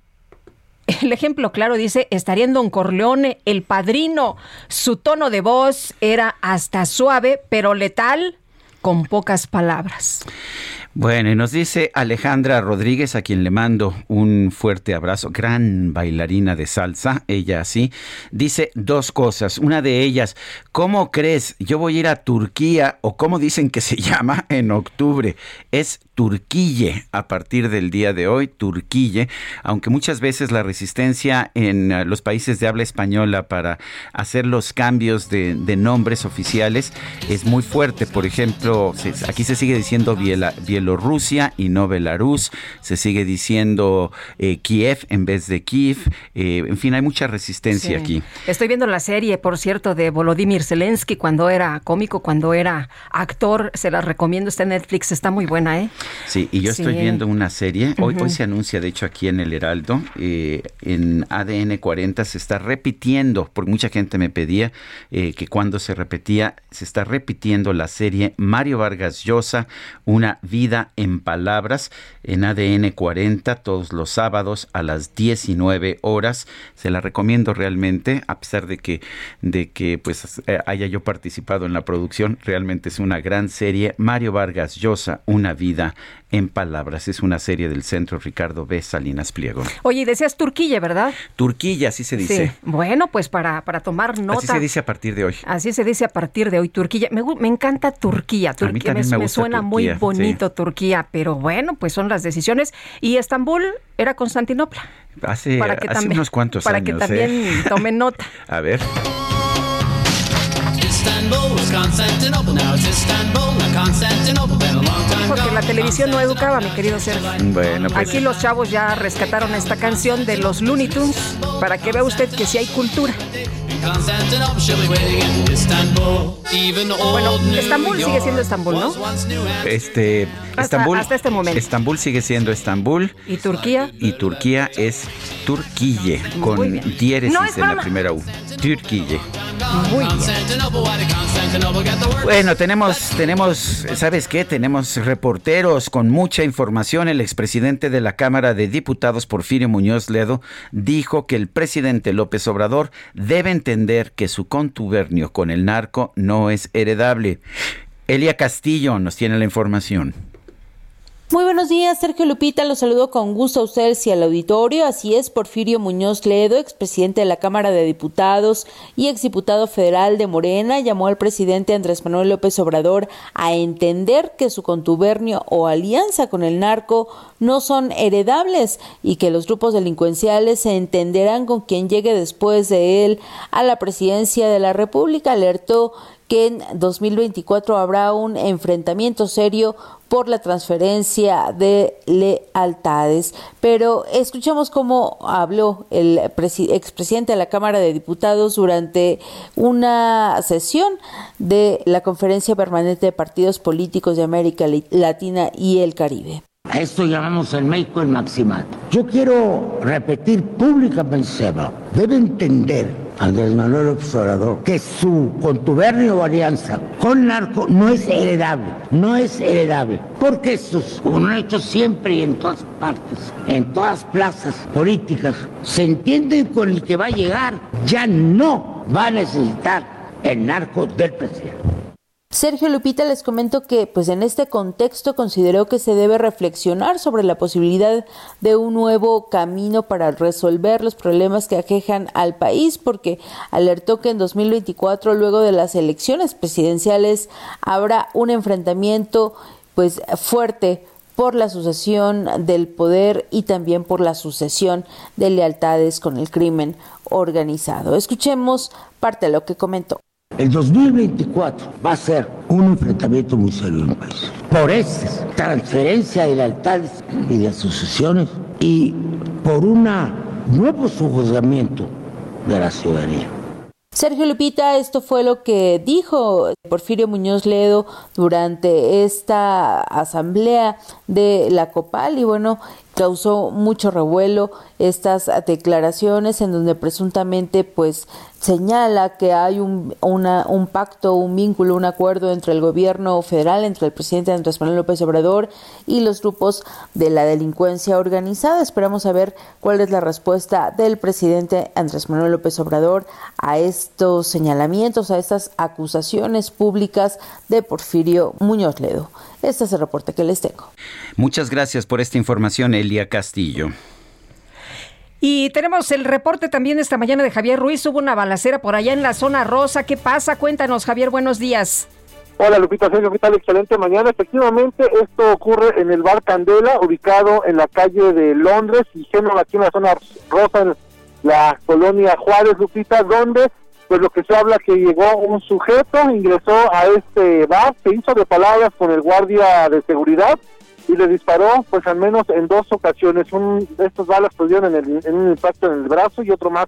El ejemplo claro dice, estaría en Don Corleone, el padrino. Su tono de voz era hasta suave, pero letal, con pocas palabras. Bueno, y nos dice Alejandra Rodríguez, a quien le mando un fuerte abrazo, gran bailarina de salsa, ella sí, dice dos cosas. Una de ellas, ¿cómo crees? Yo voy a ir a Turquía, o como dicen que se llama en octubre, es Turquille a partir del día de hoy, Turquille, aunque muchas veces la resistencia en eh, los países de habla española para hacer los cambios de, de nombres oficiales es muy fuerte. Por ejemplo, aquí se sigue diciendo Biela- Bielorrusia y no Belarus, se sigue diciendo eh, Kiev en vez de Kiev, eh, en fin, hay mucha resistencia Sí. aquí. Estoy viendo la serie, por cierto, de Volodymyr Zelensky cuando era cómico, cuando era actor. Se la recomiendo, está en Netflix, está muy buena, ¿eh? Sí, y yo estoy viendo una serie, hoy, hoy se anuncia, de hecho, aquí en el Heraldo, eh, en ADN 40 se está repitiendo, porque mucha gente me pedía que cuando se repetía, se está repitiendo la serie Mario Vargas Llosa, Una vida en palabras, en ADN 40, todos los sábados a las 19 horas. Se la recomiendo realmente, a pesar de que, de que pues haya yo participado en la producción, realmente es una gran serie. Mario Vargas Llosa, Una vida en palabras. Es una serie del Centro Ricardo B. Salinas Pliego. Oye, y decías Turquilla, ¿verdad? Turquilla, así se dice. Sí. Bueno, pues para, para tomar nota. Así se dice a partir de hoy. Así se dice a partir de hoy, Turquía. Me, me encanta Turquía. mí Turquía también me gusta suena muy bonito Turquía, pero bueno, pues son las decisiones. Y Estambul era Constantinopla. Hace, para que hace también, unos cuantos para años. que también ¿eh? tomen nota. A ver. Porque la gone. televisión no educaba, mi querido Sergio. Bueno, pues. Aquí los chavos ya rescataron esta canción de los Looney Tunes para que vea usted que sí hay cultura. In Constantinople, she'll be waiting in Istanbul. Even Bueno, Estambul sigue siendo Estambul, ¿no? Este, Hasta- Estambul, hasta este momento. Estambul sigue siendo Estambul ¿Y Turquía? y Turquía es Turquille con diéresis No en la primera U. Turquille. Muy bien. Constantinople, why did Constantinople get the word? Bueno, tenemos, tenemos, ¿sabes qué? Tenemos reporteros con mucha información. El expresidente de la Cámara de Diputados, Porfirio Muñoz Ledo, dijo que el presidente López Obrador debe entender que su contubernio con el narco no es heredable. Elia Castillo nos tiene la información. Muy buenos días, Sergio Lupita. Los saludo con gusto a ustedes y al auditorio. Así es, Porfirio Muñoz Ledo, expresidente de la Cámara de Diputados y exdiputado federal de Morena, llamó al presidente Andrés Manuel López Obrador a entender que su contubernio o alianza con el narco no son heredables y que los grupos delincuenciales se entenderán con quien llegue después de él a la presidencia de la República. Alertó que en 2024 habrá un enfrentamiento serio por la transferencia de lealtades. Pero escuchamos cómo habló el presi- expresidente de la Cámara de Diputados durante una sesión de la Conferencia Permanente de Partidos Políticos de América Latina y el Caribe. A esto llamamos en México el maximato. Yo quiero repetir públicamente, debe entender Andrés Manuel Observador, que su contubernio o alianza con narco no es heredable, no es heredable, porque esto es un hecho siempre y en todas partes, en todas plazas políticas, se entiende con el que va a llegar, ya no va a necesitar el narco del presidente. Sergio Lupita les comento que pues en este contexto consideró que se debe reflexionar sobre la posibilidad de un nuevo camino para resolver los problemas que aquejan al país porque alertó que en 2024 luego de las elecciones presidenciales habrá un enfrentamiento pues fuerte por la sucesión del poder y también por la sucesión de lealtades con el crimen organizado. Escuchemos parte de lo que comentó. El 2024 va a ser un enfrentamiento muy serio en el país. Por esta transferencia de lealtades y de asociaciones y por un nuevo sujuzgamiento de la ciudadanía. Sergio Lupita, esto fue lo que dijo Porfirio Muñoz Ledo durante esta asamblea de la COPAL y bueno, causó mucho revuelo estas declaraciones en donde presuntamente pues señala que hay un, un pacto, un vínculo, un acuerdo entre el gobierno federal, entre el presidente Andrés Manuel López Obrador y los grupos de la delincuencia organizada. Esperamos saber cuál es la respuesta del presidente Andrés Manuel López Obrador a estos señalamientos, a estas acusaciones públicas de Porfirio Muñoz Ledo. Este es el reporte que les tengo. Muchas gracias por esta información, Elia Castillo. Y tenemos el reporte también esta mañana de Javier Ruiz. Hubo una balacera por allá en la zona rosa. ¿Qué pasa? Cuéntanos, Javier. Buenos días. Hola Lupita Sergio, ¿qué tal? Excelente mañana. Efectivamente, esto ocurre en el bar Candela, ubicado en la calle de Londres y Génova, aquí en la zona rosa, en la colonia Juárez, Lupita, donde pues lo que se habla que llegó un sujeto, ingresó a este bar, se hizo de palabras con el guardia de seguridad y le disparó pues al menos en dos ocasiones. Un estos balas pues en, en un impacto en el brazo y otro más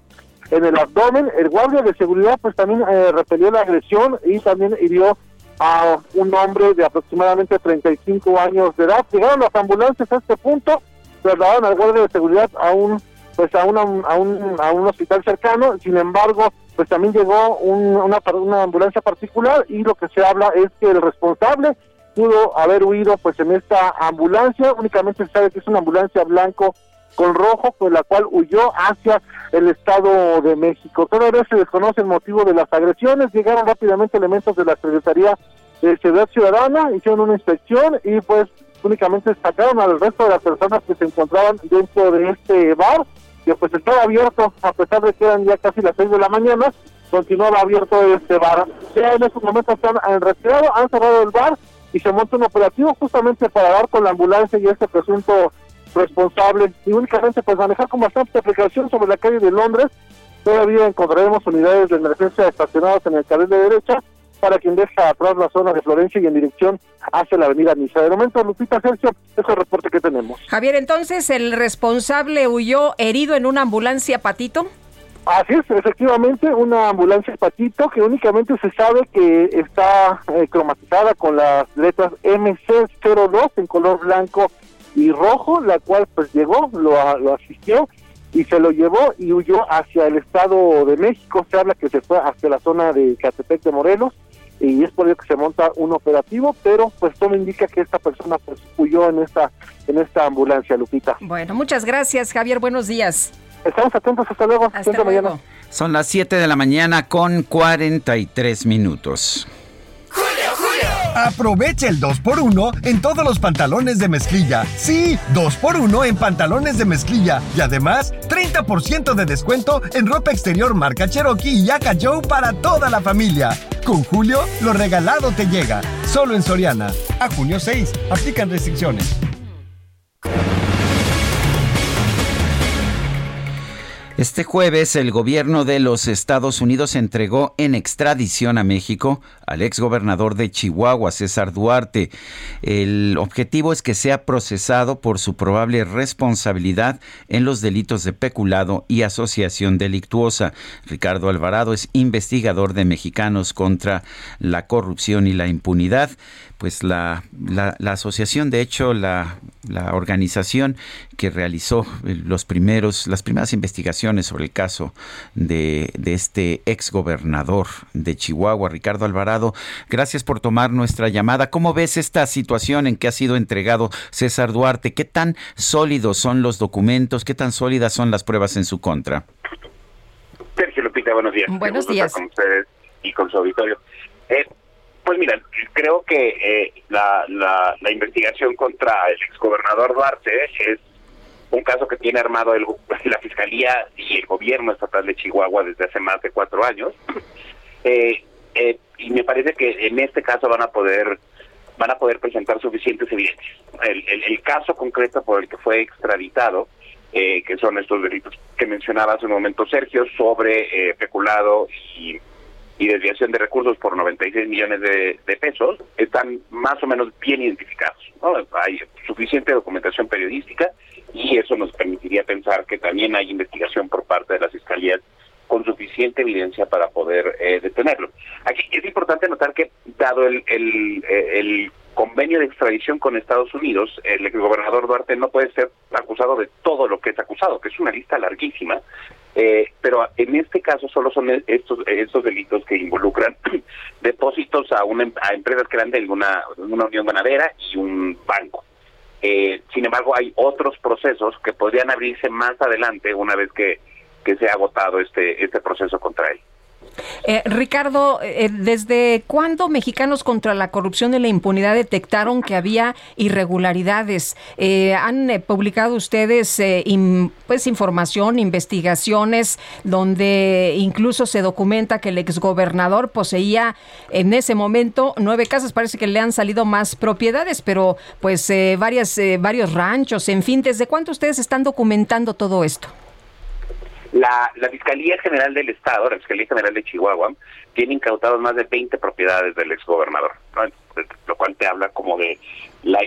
en el abdomen. El guardia de seguridad pues también eh, repelió la agresión y también hirió a un hombre de aproximadamente 35 años de edad. Llegaron las ambulancias a este punto, trasladaron al guardia de seguridad a un pues a, una, a, un, a un hospital cercano, sin embargo, pues también llegó una, una ambulancia particular y lo que se habla es que el responsable pudo haber huido pues en esta ambulancia, únicamente se sabe que es una ambulancia blanco con rojo, pues la cual huyó hacia el Estado de México. Todavía se desconoce el motivo de las agresiones, llegaron rápidamente elementos de la Secretaría de Seguridad Ciudadana, hicieron una inspección y pues únicamente sacaron al resto de las personas que se encontraban dentro de este bar, pues estaba abierto, a pesar de que eran ya casi las seis de la mañana, continuaba abierto este bar. Ya en estos momentos están en retirado, han cerrado el bar, y se monta un operativo justamente para dar con la ambulancia y este presunto responsable y únicamente pues manejar con bastante precaución sobre la calle de Londres. Todavía encontraremos unidades de emergencia estacionadas en el carril de derecha para quien deja atrás la zona de Florencia y en dirección hacia la avenida Niza. De momento, Lupita Sergio, es el reporte que tenemos. Javier, entonces, ¿el responsable huyó herido en una ambulancia patito? Así es, efectivamente, una ambulancia patito que únicamente se sabe que está eh, cromatizada con las letras MC02 en color blanco y rojo, la cual pues llegó, lo, lo asistió y se lo llevó y huyó hacia el Estado de México. Se habla que se fue hacia la zona de Catepec de Morelos y es por ello que se monta un operativo, pero pues todo indica que esta persona pues huyó en esta en esta ambulancia, Lupita. Bueno, muchas gracias, Javier. Buenos días. Estamos atentos, hasta luego. Hasta luego. Son las 7 de la mañana con 43 minutos. Aprovecha el 2x1 en todos los pantalones de mezclilla. Sí, 2x1 en pantalones de mezclilla. Y además, 30% de descuento en ropa exterior marca Cherokee y Yaka Joe para toda la familia. Con Julio, lo regalado te llega. Solo en Soriana. A junio 6. Aplican restricciones. Este jueves el gobierno de los Estados Unidos entregó en extradición a México al exgobernador de Chihuahua, César Duarte. El objetivo es que sea procesado por su probable responsabilidad en los delitos de peculado y asociación delictuosa. Ricardo Alvarado es investigador de Mexicanos contra la corrupción y la impunidad. Pues la, la, la asociación, de hecho, la la organización que realizó los primeros, las primeras investigaciones sobre el caso de, de este exgobernador de Chihuahua, Ricardo Alvarado. Gracias por tomar nuestra llamada. ¿Cómo ves esta situación en que ha sido entregado César Duarte? ¿Qué tan sólidos son los documentos? ¿Qué tan sólidas son las pruebas en su contra? Sergio Lupita, buenos días. Buenos días. Con ustedes y con su auditorio. Eh, pues mira, creo que eh, la, investigación contra el exgobernador Duarte es un caso que tiene armado el, la Fiscalía y el gobierno estatal de Chihuahua desde hace más de cuatro años. Eh, eh, y me parece que en este caso van a poder van a poder presentar suficientes evidencias. El, caso concreto por el que fue extraditado, que son estos delitos que mencionaba hace un momento Sergio, sobre peculado y y desviación de recursos por 96 millones de, de pesos están más o menos bien identificados. ¿no? Hay suficiente documentación periodística y eso nos permitiría pensar que también hay investigación por parte de las fiscalías con suficiente evidencia para poder eh, detenerlo. Aquí es importante notar que, dado el, el, el convenio de extradición con Estados Unidos, el exgobernador Duarte no puede ser acusado de todo lo que es acusado, que es una lista larguísima, eh, pero en este caso solo son estos estos delitos que involucran depósitos a una a empresas que eran de una, una unión ganadera y un banco. Eh, sin embargo, hay otros procesos que podrían abrirse más adelante una vez que, que se ha agotado este este proceso contra él. Eh, Ricardo, eh, ¿desde cuándo Mexicanos contra la Corrupción y la Impunidad detectaron que había irregularidades? Eh, ¿Han eh, publicado ustedes eh, pues información, investigaciones, donde incluso se documenta que el exgobernador poseía en ese momento nueve casas? Parece que le han salido más propiedades, pero pues eh, varias, varios ranchos, en fin, ¿desde cuándo ustedes están documentando todo esto? La, la Fiscalía General del Estado, la Fiscalía General de Chihuahua, tiene incautados más de 20 propiedades del exgobernador, ¿no? lo cual te habla como de la,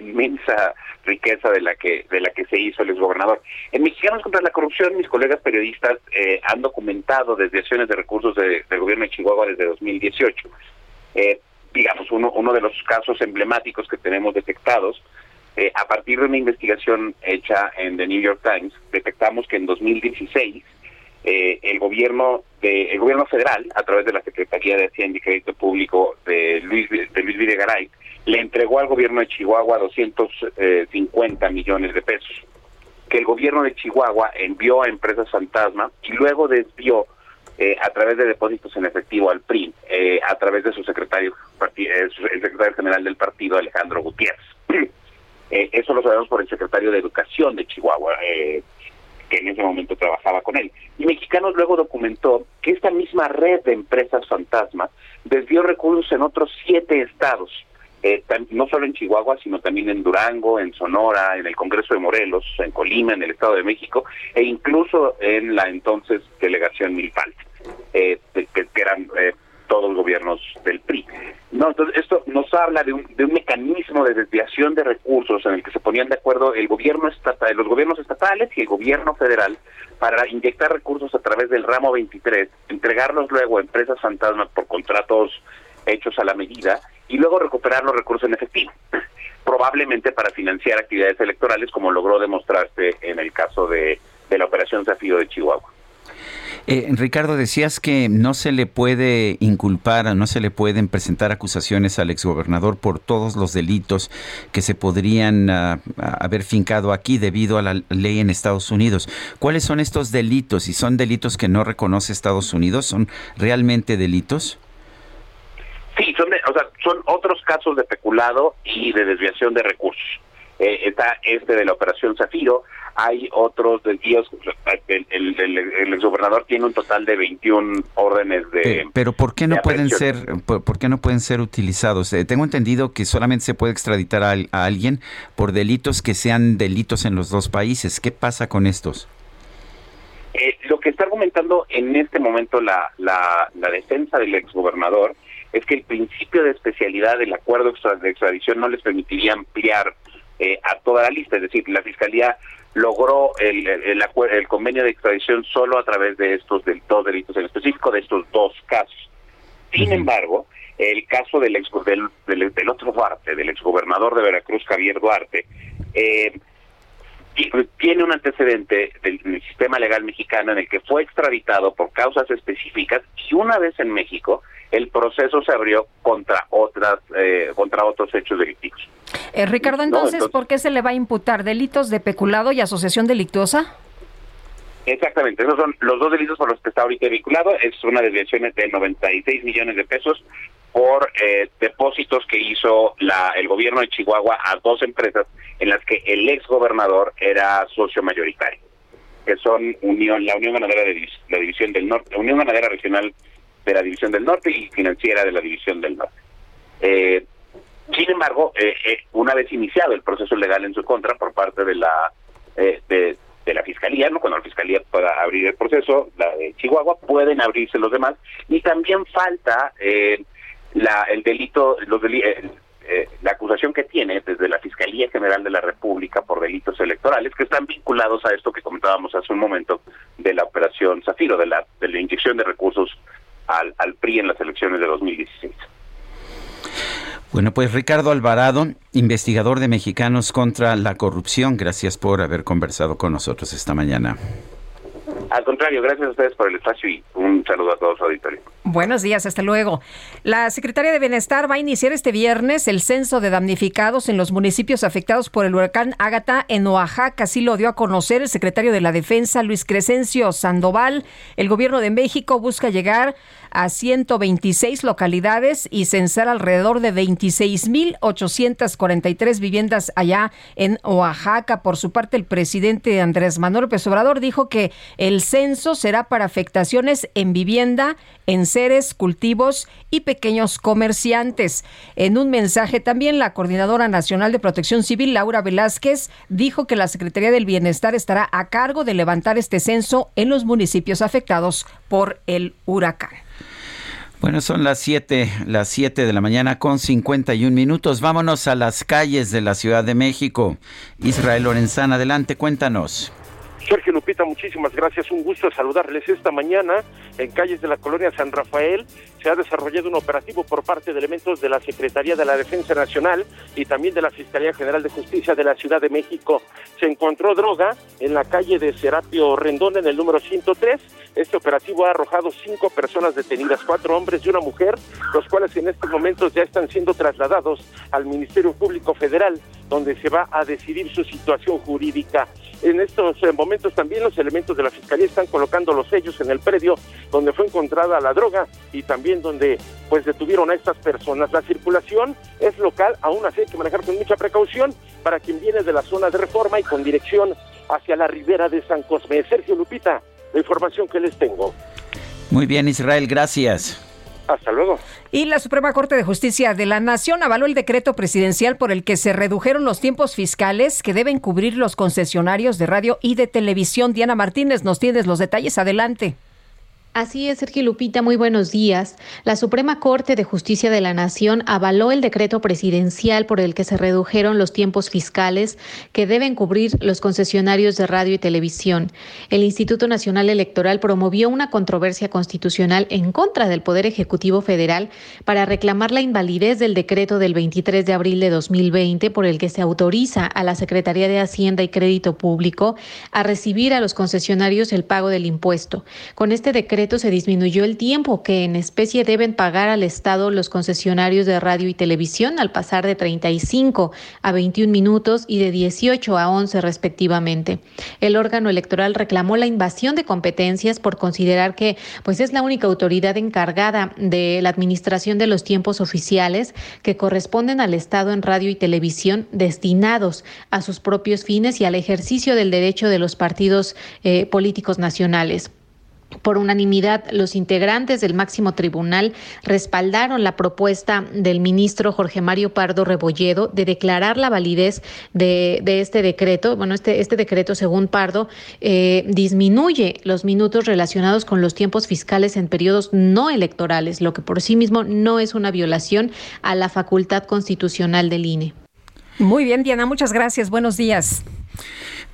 inmensa riqueza de la que de la que se hizo el exgobernador. En Mexicanos contra la Corrupción, mis colegas periodistas eh, han documentado desviaciones de recursos de, del gobierno de Chihuahua desde 2018. Eh, digamos, uno, uno de los casos emblemáticos que tenemos detectados eh, a partir de una investigación hecha en The New York Times, detectamos que en 2016 eh, el gobierno de el gobierno federal, a través de la Secretaría de Hacienda y Crédito Público de Luis de Luis Videgaray, le entregó al gobierno de Chihuahua 250 millones de pesos, que el gobierno de Chihuahua envió a empresas fantasma y luego desvió eh, a través de depósitos en efectivo al PRI, eh, a través de su secretario, el secretario general del partido, Alejandro Gutiérrez. Eh, eso lo sabemos por el secretario de Educación de Chihuahua, eh, que en ese momento trabajaba con él. Y Mexicanos luego documentó que esta misma red de empresas fantasma desvió recursos en otros siete estados, eh, no solo en Chihuahua, sino también en Durango, en Sonora, en el Congreso de Morelos, en Colima, en el Estado de México, e incluso en la entonces delegación Milpal, que, que, eran todos los gobiernos del PRI. No, entonces esto nos habla de un, de un mecanismo de desviación de recursos en el que se ponían de acuerdo el gobierno estatal, los gobiernos estatales y el gobierno federal para inyectar recursos a través del ramo 23, entregarlos luego a empresas fantasmas por contratos hechos a la medida y luego recuperar los recursos en efectivo, probablemente para financiar actividades electorales como logró demostrarse en el caso de, de la operación Zafiro de Chihuahua. Eh, Ricardo, decías que no se le puede inculpar, no se le pueden presentar acusaciones al exgobernador por todos los delitos que se podrían uh, haber fincado aquí debido a la ley en Estados Unidos. ¿Cuáles son estos delitos? ¿Y son delitos que no reconoce Estados Unidos? ¿Son realmente delitos? Sí, son, son otros casos de peculado y de desviación de recursos. Eh, está este de la operación Zafiro, hay otros desvíos, el, el, el, el exgobernador tiene un total de 21 órdenes de Pero, pero ¿por qué no pueden ser por, por, qué no pueden ser utilizados? Eh, tengo entendido que solamente se puede extraditar a, a, alguien por delitos que sean delitos en los dos países. ¿Qué pasa con estos? Eh, lo que está argumentando en este momento la, la, la defensa del exgobernador es que el principio de especialidad del acuerdo de extradición no les permitiría ampliar eh, a toda la lista, es decir, la Fiscalía logró el, el, el, convenio de extradición solo a través de estos del, dos delitos en específico, de estos dos casos. Sin embargo, el caso del, ex, del, del, del, otro Duarte, del exgobernador de Veracruz, Javier Duarte, eh, tiene un antecedente del, sistema legal mexicano en el que fue extraditado por causas específicas y una vez en México el proceso se abrió contra otras eh, contra otros hechos delictivos. Eh, Ricardo, entonces, ¿por qué se le va a imputar delitos de peculado y asociación delictuosa? Exactamente, esos son los dos delitos por los que está ahorita vinculado. Es una desviación de 96 millones de pesos por eh, depósitos que hizo la, el gobierno de Chihuahua a dos empresas en las que el ex gobernador era socio mayoritario, que son Unión, la Unión Ganadera de la División del Norte, la Unión Ganadera Regional de la División del Norte y Financiera de la División del Norte. Eh, sin embargo, eh, eh, una vez iniciado el proceso legal en su contra por parte de la de, la fiscalía, no cuando la fiscalía pueda abrir el proceso, la de Chihuahua, pueden abrirse los demás y también falta la el delito, los la acusación que tiene desde la Fiscalía General de la República por delitos electorales que están vinculados a esto que comentábamos hace un momento de la operación Zafiro, de la, de la inyección de recursos al, al PRI en las elecciones de 2016. Bueno, pues Ricardo Alvarado, investigador de Mexicanos contra la Corrupción, gracias por haber conversado con nosotros esta mañana. Al contrario, gracias a ustedes por el espacio y un saludo a todos auditorio. Buenos días, hasta luego. La Secretaría de Bienestar va a iniciar este viernes el censo de damnificados en los municipios afectados por el huracán Ágata en Oaxaca. Así lo dio a conocer el secretario de la Defensa, Luis Crescencio Sandoval. El gobierno de México busca llegar a 126 localidades y censar alrededor de 26.843 viviendas allá en Oaxaca. Por su parte, el presidente Andrés Manuel López Obrador dijo que el censo será para afectaciones en vivienda, en cultivos y pequeños comerciantes. En un mensaje también, la Coordinadora Nacional de Protección Civil, Laura Velázquez, dijo que la Secretaría del Bienestar estará a cargo de levantar este censo en los municipios afectados por el huracán. Bueno, son las 7, las 7 de la mañana con 51 minutos. Vámonos a las calles de la Ciudad de México. Israel Lorenzana, adelante, cuéntanos. Sergio Lupita, muchísimas gracias. Un gusto saludarles esta mañana en calles de la colonia San Rafael. Se ha desarrollado un operativo por parte de elementos de la Secretaría de la Defensa Nacional y también de la Fiscalía General de Justicia de la Ciudad de México. Se encontró droga en la calle de Serapio Rendón en el número 103. Este operativo ha arrojado cinco personas detenidas, cuatro hombres y una mujer, los cuales en estos momentos ya están siendo trasladados al Ministerio Público Federal, donde se va a decidir su situación jurídica. En estos eh, momentos también los elementos de la Fiscalía están colocando los sellos en el predio donde fue encontrada la droga y también donde pues detuvieron a estas personas. La circulación es local, aún así hay que manejar con mucha precaución para quien viene de la zona de reforma y con dirección hacia la ribera de San Cosme. Sergio Lupita, la información que les tengo. Muy bien, Israel, gracias. Hasta luego. Y la Suprema Corte de Justicia de la Nación avaló el decreto presidencial por el que se redujeron los tiempos fiscales que deben cubrir los concesionarios de radio y de televisión. Diana Martínez, nos tienes los detalles. Adelante. Así es, Sergio Lupita, muy buenos días. La Suprema Corte de Justicia de la Nación avaló el decreto presidencial por el que se redujeron los tiempos fiscales que deben cubrir los concesionarios de radio y televisión. El Instituto Nacional Electoral promovió una controversia constitucional en contra del Poder Ejecutivo Federal para reclamar la invalidez del decreto del 23 de abril de 2020 por el que se autoriza a la Secretaría de Hacienda y Crédito Público a recibir a los concesionarios el pago del impuesto. Con este decreto se disminuyó el tiempo que en especie deben pagar al Estado los concesionarios de radio y televisión al pasar de 35 a 21 minutos y de 18 a 11 respectivamente. El órgano electoral reclamó la invasión de competencias por considerar que pues es la única autoridad encargada de la administración de los tiempos oficiales que corresponden al Estado en radio y televisión destinados a sus propios fines y al ejercicio del derecho de los partidos eh, políticos nacionales. Por unanimidad, los integrantes del máximo tribunal respaldaron la propuesta del ministro Jorge Mario Pardo Rebolledo de declarar la validez de, este decreto. Bueno, este, este decreto, según Pardo, eh, disminuye los minutos relacionados con los tiempos fiscales en periodos no electorales, lo que por sí mismo no es una violación a la facultad constitucional del INE. Muy bien, Diana, muchas gracias. Buenos días.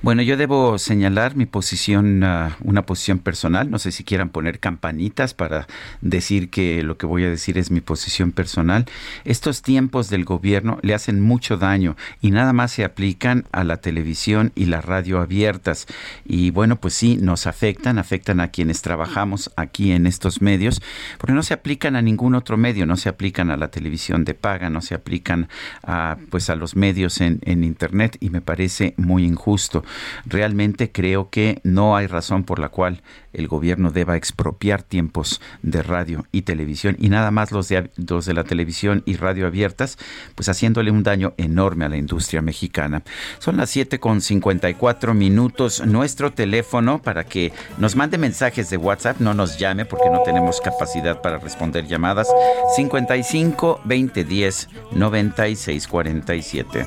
Bueno, yo debo señalar mi posición, uh, una posición personal. No sé si quieran poner campanitas para decir que lo que voy a decir es mi posición personal. Estos tiempos del gobierno le hacen mucho daño y nada más se aplican a la televisión y la radio abiertas. Y bueno, pues sí, nos afectan, afectan a quienes trabajamos aquí en estos medios, porque no se aplican a ningún otro medio, no se aplican a la televisión de paga, no se aplican a, pues a los medios en, en Internet y me parece muy injusto. Realmente creo que no hay razón por la cual el gobierno deba expropiar tiempos de radio y televisión y nada más los de, los de la televisión y radio abiertas, pues haciéndole un daño enorme a la industria mexicana. Son las 7 con 54 minutos. Nuestro teléfono para que nos mande mensajes de WhatsApp, no nos llame porque no tenemos capacidad para responder llamadas. 55 20 10 96 47.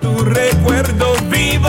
Tu recuerdo vivo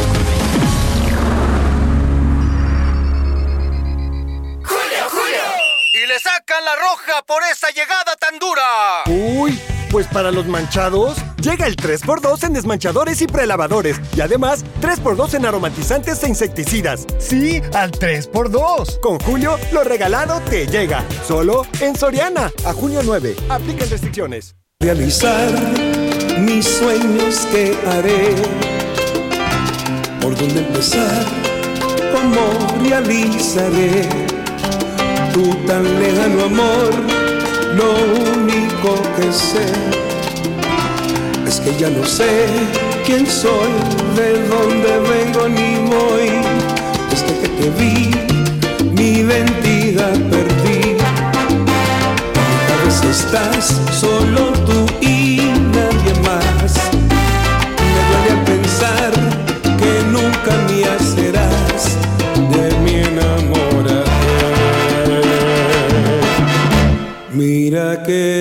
La roja por esa llegada tan dura. Uy, pues para los manchados, llega el 3x2 en desmanchadores y prelavadores. Y además, 3x2 en aromatizantes e insecticidas. Sí, al 3x2. Con Julio, lo regalado te llega. Solo en Soriana. A junio 9. Aplican restricciones. Realizar mis sueños que haré. ¿Por dónde empezar? ¿Cómo realizaré? Tu tan lejano amor, lo único que sé es que ya no sé quién soy, de dónde vengo ni voy. Desde que te vi, mi identidad perdí. A veces estás solo tú que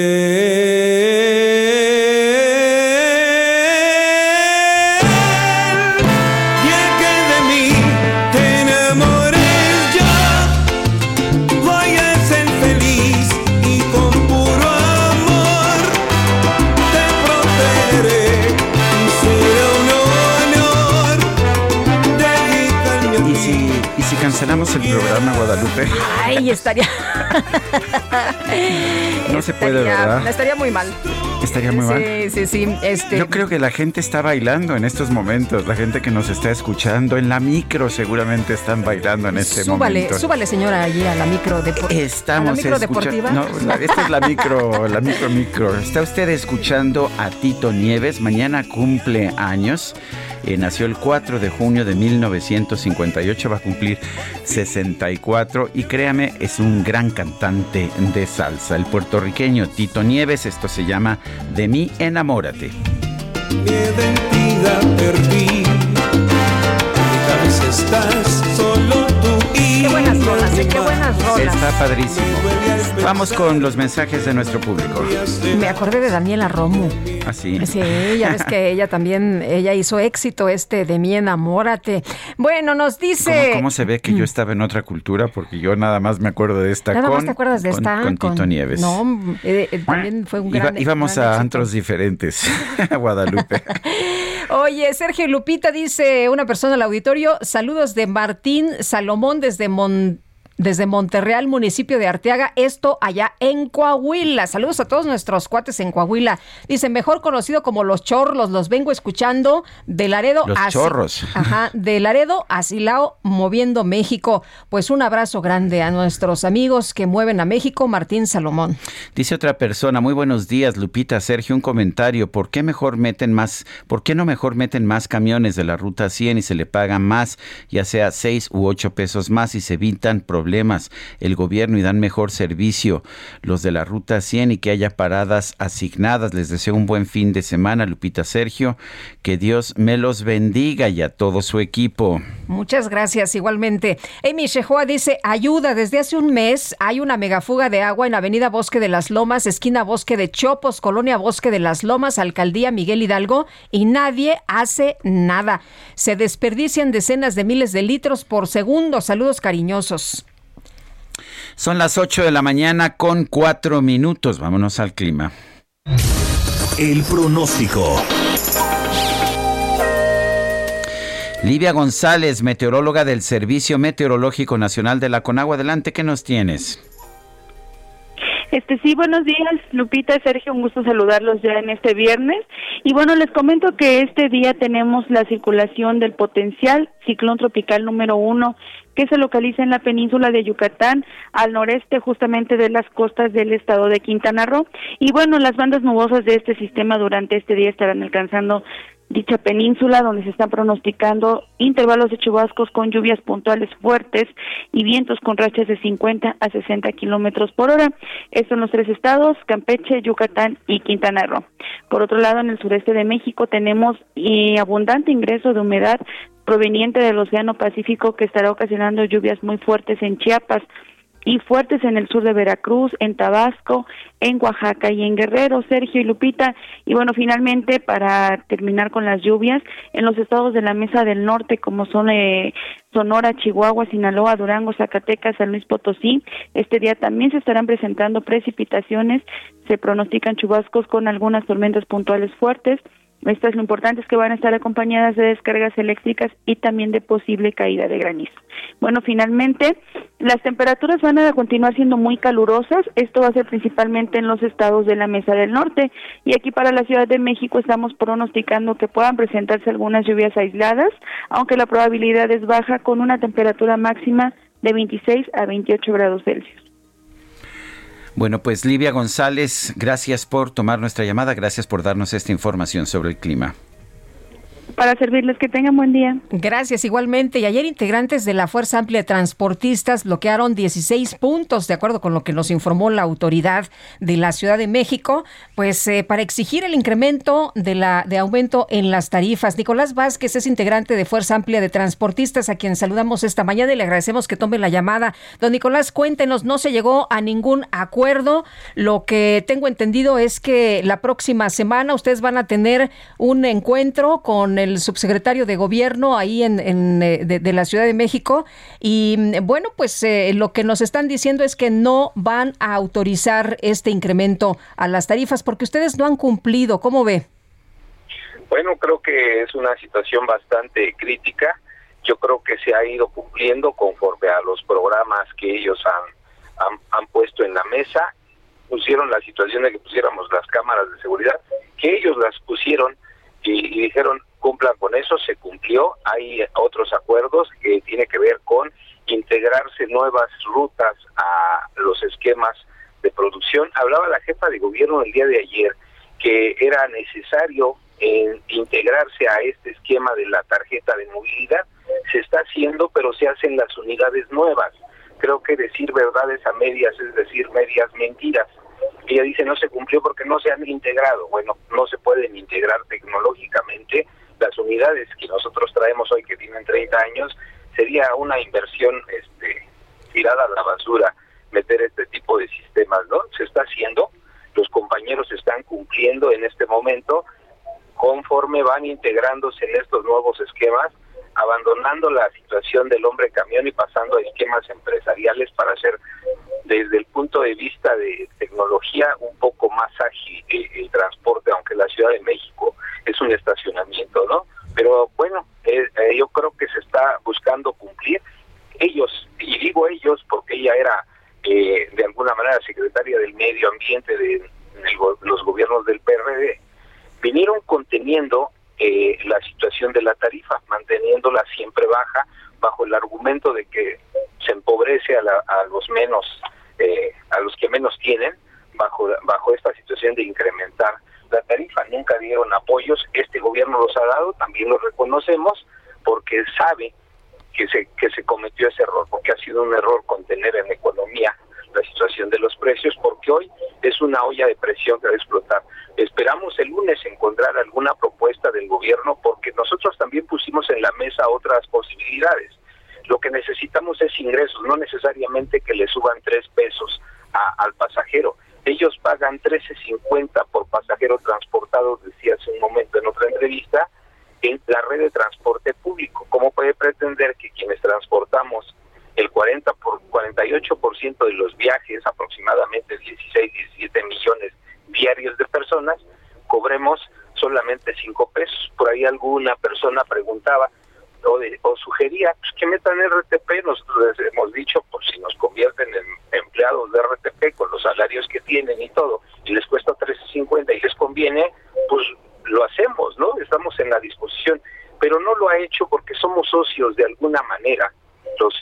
cancelamos el programa Guadalupe? Ay, estaría. No se puede, estaría- ¿verdad? Estaría muy mal. Estaría muy mal. Sí, sí, sí. Este, Yo creo que la gente está bailando en estos momentos. La gente que nos está escuchando en la micro seguramente están bailando en este súbale, momento. súbale, señora, allí a la micro deportiva. Estamos a la micro escuchando. deportiva. No, la- esta es la micro, la micro micro. Está usted escuchando a Tito Nieves. Mañana cumple años. Eh, nació el 4 de junio de 1958, va a cumplir 64 y créame, es un gran cantante de salsa. El puertorriqueño Tito Nieves, esto se llama De mí enamórate. mi perdí. Estás solo Qué buenas rolas. Está padrísimo. Vamos con los mensajes de nuestro público. Me acordé de Daniela Romo. Así. Sí, ya ves que ella también, ella hizo éxito este de mi enamórate. Bueno, nos dice... ¿Cómo, cómo se ve que yo estaba en otra cultura? Porque yo nada más me acuerdo de esta Nada con, más te acuerdas de con- esta con Tito Nieves. No, eh, eh, también fue un Iba- gran íbamos gran a éxito. antros diferentes a Guadalupe. Oye, Sergio Lupita dice una persona al auditorio, saludos de Martín Salomón desde Mon- desde Monterreal, municipio de Arteaga, esto allá en Coahuila. Saludos a todos nuestros cuates en Coahuila. Dice, mejor conocido como Los Chorros, los vengo escuchando de Laredo Los a Chorros. Ajá, de Laredo a Silao, moviendo México. Pues un abrazo grande a nuestros amigos que mueven a México, Martín Salomón. Dice otra persona, muy buenos días, Lupita, Sergio, un comentario. ¿Por qué mejor meten más, por qué no mejor meten más camiones de la ruta 100 y se le pagan más, ya sea 6 u 8 pesos más y se evitan problemas el gobierno y dan mejor servicio los de la Ruta 100 y que haya paradas asignadas. Les deseo un buen fin de semana, Lupita Sergio. Que Dios me los bendiga y a todo su equipo. Muchas gracias, igualmente. Amy Shehoa dice, ayuda, desde hace un mes hay una megafuga de agua en Avenida Bosque de las Lomas, esquina Bosque de Chopos, Colonia Bosque de las Lomas, Alcaldía Miguel Hidalgo, y nadie hace nada. Se desperdician decenas de miles de litros por segundo. Saludos cariñosos. Son las 8 de la mañana con 4 minutos. Vámonos al clima. El pronóstico. Livia González, meteoróloga del Servicio Meteorológico Nacional de la Conagua. Adelante, ¿qué nos tienes? Este sí, buenos días, Lupita, Sergio, un gusto saludarlos ya en este viernes. Y bueno, les comento que este día tenemos la circulación del potencial ciclón tropical número uno que se localiza en la península de Yucatán, al noreste justamente de las costas del estado de Quintana Roo. Y bueno, las bandas nubosas de este sistema durante este día estarán alcanzando dicha península donde se están pronosticando intervalos de chubascos con lluvias puntuales fuertes y vientos con rachas de 50 a 60 kilómetros por hora. Estos son los tres estados, Campeche, Yucatán y Quintana Roo. Por otro lado, en el sureste de México tenemos eh, abundante ingreso de humedad proveniente del Océano Pacífico que estará ocasionando lluvias muy fuertes en Chiapas y fuertes en el sur de Veracruz, en Tabasco, en Oaxaca y en Guerrero, Sergio y Lupita. Y bueno, finalmente, para terminar con las lluvias, en los estados de la Mesa del Norte, como son eh, Sonora, Chihuahua, Sinaloa, Durango, Zacatecas, San Luis Potosí, este día también se estarán presentando precipitaciones, se pronostican chubascos con algunas tormentas puntuales fuertes estas lo importante es que van a estar acompañadas de descargas eléctricas y también de posible caída de granizo. Bueno, finalmente, las temperaturas van a continuar siendo muy calurosas. Esto va a ser principalmente en los estados de la Mesa del Norte. Y aquí para la Ciudad de México estamos pronosticando que puedan presentarse algunas lluvias aisladas, aunque la probabilidad es baja con una temperatura máxima de 26 a 28 grados Celsius. Bueno, pues Livia González, gracias por tomar nuestra llamada, gracias por darnos esta información sobre el clima para servirles. Que tengan buen día. Gracias, igualmente. Y ayer integrantes de la Fuerza Amplia de Transportistas bloquearon 16 puntos, de acuerdo con lo que nos informó la autoridad de la Ciudad de México, pues eh, para exigir el incremento de, la, de aumento en las tarifas. Nicolás Vázquez es integrante de Fuerza Amplia de Transportistas, a quien saludamos esta mañana y le agradecemos que tome la llamada. Don Nicolás, cuéntenos, no se llegó a ningún acuerdo. Lo que tengo entendido es que la próxima semana ustedes van a tener un encuentro con el el subsecretario de Gobierno ahí en, eh, de, la Ciudad de México. Y mm, bueno, pues eh, lo que nos están diciendo es que no van a autorizar este incremento a las tarifas porque ustedes no han cumplido. ¿Cómo ve? Bueno, creo que es una situación bastante crítica. Yo creo que se ha ido cumpliendo conforme a los programas que ellos han, han, han puesto en la mesa. Pusieron la situación de que pusiéramos las cámaras de seguridad, que ellos las pusieron y, dijeron cumplan con eso, se cumplió, hay otros acuerdos que tiene que ver con integrarse nuevas rutas a los esquemas de producción. Hablaba la jefa de gobierno el día de ayer que era necesario eh, integrarse a este esquema de la tarjeta de movilidad. Se está haciendo, pero se hacen las unidades nuevas. Creo que decir verdades a medias es decir medias mentiras ella dice no se cumplió porque no se han integrado. Bueno, no se pueden integrar tecnológicamente. Las unidades que nosotros traemos hoy que tienen 30 años sería una inversión este, tirada a la basura meter este tipo de sistemas, ¿no? Se está haciendo, los compañeros están cumpliendo en este momento conforme van integrándose en estos nuevos esquemas, abandonando la situación del hombre camión y pasando a esquemas empresariales para hacer desde el punto de vista de tecnología un poco más ágil el, transporte, aunque la Ciudad de México es un estacionamiento, ¿no? Pero bueno, eh, eh, yo creo que se está buscando cumplir. Ellos, y digo ellos porque ella era eh, de alguna manera secretaria del Medio Ambiente de, los gobiernos del PRD, vinieron conteniendo la situación de la tarifa, manteniéndola siempre baja, bajo el argumento de que se empobrece a, a los menos eh, a los que menos tienen bajo, bajo esta situación de incrementar la tarifa. Nunca dieron apoyos, este gobierno los ha dado, también los reconocemos, porque sabe que se, que se cometió ese error, porque ha sido un error contener en la economía la situación de los precios, porque hoy es una olla de presión que va a explotar. Esperamos el lunes encontrar alguna propuesta del gobierno, porque nosotros también pusimos en la mesa otras posibilidades. Lo que necesitamos es ingresos, no necesariamente que le suban tres pesos al pasajero. Ellos pagan 13.50 por pasajero transportado, decía hace un momento en otra entrevista, en la red de transporte público. ¿Cómo puede pretender que quienes transportamos el 40 por 48% de los viajes, aproximadamente 16, 17 millones diarios de personas, cobremos solamente 5 pesos? Por ahí alguna persona preguntaba o, o sugería pues, que metan RTP, nosotros les hemos dicho, por si nos convierten en empleados de RTP con los salarios que tienen y todo, y les cuesta 13.50 y les conviene, pues lo hacemos, ¿no? Estamos en la disposición, pero no lo ha hecho porque somos socios de alguna manera. Los,